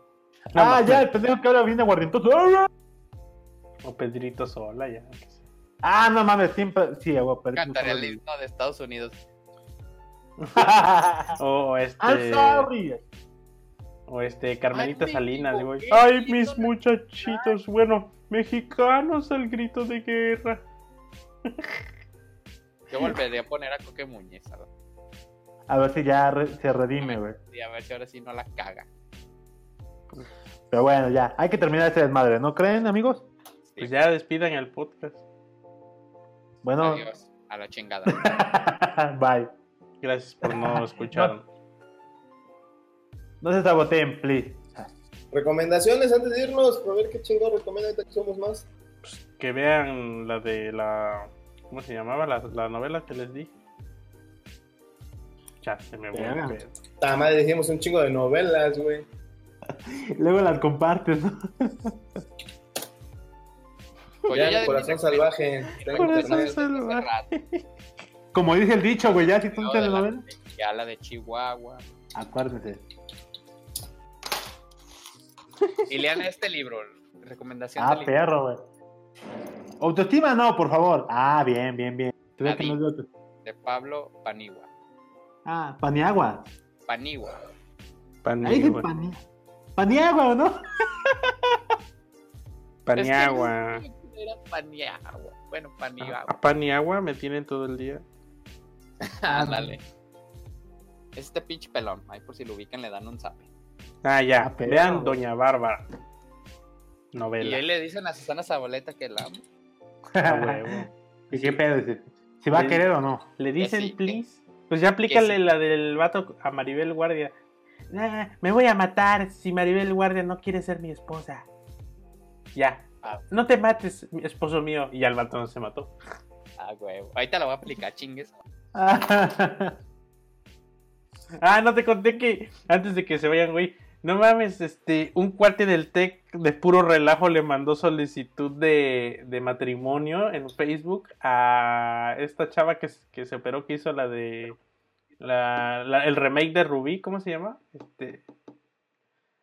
No ah, mames. ya, el pendejo que ahora viene aguardientoso. O Pedrito Sola, ya. Ah, no mames, siempre. Sí, huevo, pero. Cantaría el himno de Estados Unidos. O este. I'm sorry. O este, Carmelita Ay, Salinas, güey. Ay, mis muchachitos, bueno, mexicanos al grito de guerra. Yo volvería a poner a Coque Muñiz, a ver, A ver si ya re- se redime, güey. y a ver si ahora sí no la caga. Pero bueno, ya. Hay que terminar este desmadre, ¿no creen, amigos? Pues ya despidan el podcast. Bueno, Adiós, a la chingada. bye. Gracias por no escuchar. No se saboteen, please. Recomendaciones antes de irnos, para ver qué chingón recomienda ahorita que somos más. Que vean la de la. ¿Cómo se llamaba? La, la novela que les di. Ya se me vuelve. Ta madre, dijimos un chingo de novelas, güey. Luego las compartes, ¿no? Pues ya, el corazón salvaje. tengo Corazón salvaje. Como dice el dicho, güey, ya si tú ¿no? te De la- telenovela. Ya la de Chihuahua. Acuérdense. Y lean este libro, recomendación Ah, del libro. perro, güey. Autoestima no, por favor. Ah, bien, bien, bien. Que no es de Pablo Panigua. Ah, Paniagua. Panigua. Paniagua. Pani- Paniagua, ¿o no? Paniagua. Es que Era Paniagua. Bueno, Paniagua. A Paniagua me tienen todo el día. Ándale. Es este pinche pelón. Ahí por si lo ubican le dan un zape. Ah, ya. Ah, pero- Vean Doña Bárbara. Y Novela. ahí le dicen a Susana Zabaleta que la amo. Huevo. ¿Y qué pedo? dice? ¿Si va a querer o no? Le dicen sí. please. Pues ya aplícale sí. la del vato a Maribel Guardia. Nah, me voy a matar si Maribel Guardia no quiere ser mi esposa. Ya. Ah. No te mates, esposo mío. Y ya el vato no se mató. Ah, huevo. Ahorita la voy a aplicar, chingues. Ah, no te conté que antes de que se vayan, güey. No mames, este, un cuate del TEC de puro relajo le mandó solicitud de, de matrimonio en Facebook a esta chava que, que se operó, que hizo la de La, la, el remake de Rubí, ¿cómo se llama? Este.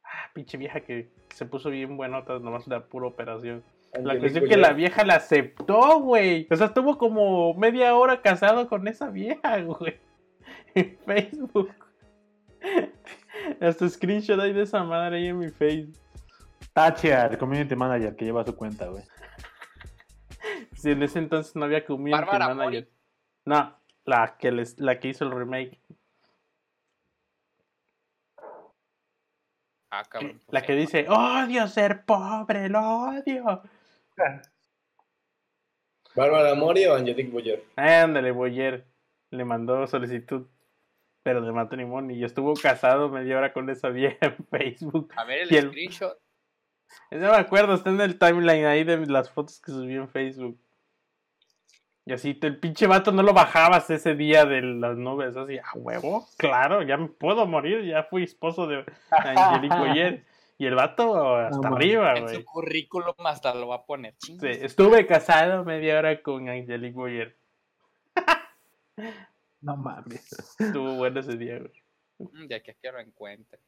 Ah, pinche vieja que se puso bien buenota, nomás la pura operación. La cuestión que la vieja la aceptó, güey. O sea, estuvo como media hora casado con esa vieja, güey. En Facebook. Hasta screenshot ahí de esa madre ahí en mi face. Tachia, el community manager que lleva su cuenta, güey. Si en ese entonces no había community Bárbara manager. No, la que les, la que hizo el remake. Ah, cabrón. pues La que dice, odio ser pobre, lo odio. ¿Bárbara Mori o Angelique Boyer? Ándale, Boyer le mandó solicitud, pero de matrimonio. Y estuvo casado media hora con esa vieja en Facebook. A ver el screenshot. No me acuerdo, está en el timeline ahí de las fotos que subí en Facebook. Y así, el pinche vato no lo bajabas ese día de las nubes, así, a huevo, claro, ya me puedo morir, ya fui esposo de Angelique Boyer. Y el vato hasta No, arriba, En güey. su currículum hasta lo va a poner. Sí, estuve casado media hora con Angelique Boyer. No mames. Estuvo bueno ese día, güey. Mm, De aquí a que lo encuentre.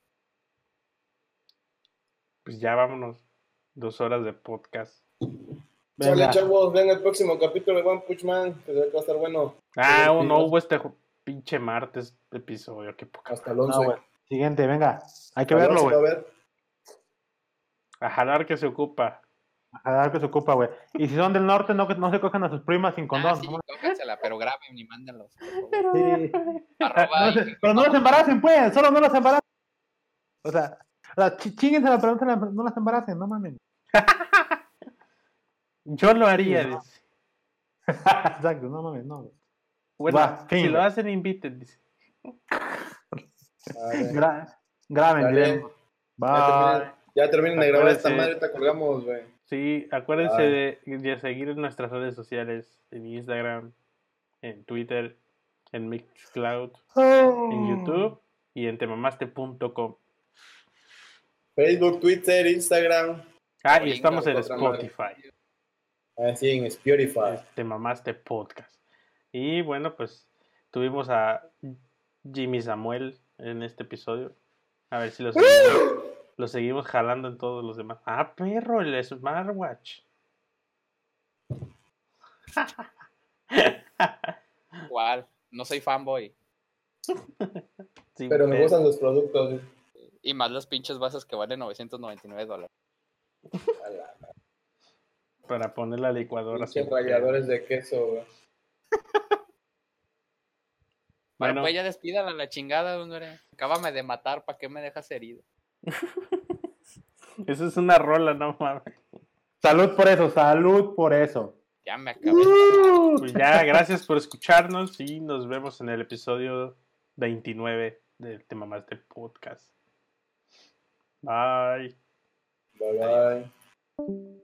Pues ya vámonos. Dos horas de podcast. Chale, Venga. chavos, ven el próximo capítulo de One Punch Man, que va a estar bueno. Ah, no hubo este pinche martes episodio, qué poca. Hasta el No, 11. güey. Siguiente, venga. Hay que verlo, 11 va güey. a jalar que se ocupa. A ver que se ocupa, güey. Y si son del norte, no, no se cojan a sus primas sin Ah, condón. sí, pero graben y mándenlos. favor. Sí. Arroba No y- pero no los embaracen, pues. Solo no los embaracen. O sea, chi- chíguensela, pero no la- las embaracen, no mames. Yo lo haría, Sí, no. dice. Exacto, no mames, no. Bueno, Va, si lo hacen, inviten, dice. Gra- graben. Ya Bye. terminen, ya terminen de grabar esta Acuérdense. madre, ahorita colgamos, güey. Sí, acuérdense de, de seguir en nuestras redes sociales, en Instagram, en Twitter, en Mixcloud, en YouTube y en temamaste.com. Facebook, Twitter, Instagram, Ah, y estamos en. Spotify. así en Spotify. Te mamaste podcast. Y bueno, pues tuvimos a Jimmy Samuel en este episodio. A ver si lo seguimos, lo seguimos jalando en todos los demás. Ah, perro, el smartwatch. ¿Cuál? No soy fanboy. Sí, Pero me gustan los productos. Y más los pinches vasos que valen 999 dólares. Para poner la licuadora. pinche sin ralladores de queso, güey. Bueno, pues ya despídala a la chingada, hombre. Acábame de matar, ¿para qué me dejas herido? Eso es una rola, no mames. Salud por eso, salud por eso. Ya me acabé. Pues ya, gracias por escucharnos y nos vemos en el episodio 29 de Te Mamaste Podcast. Bye. Bye bye.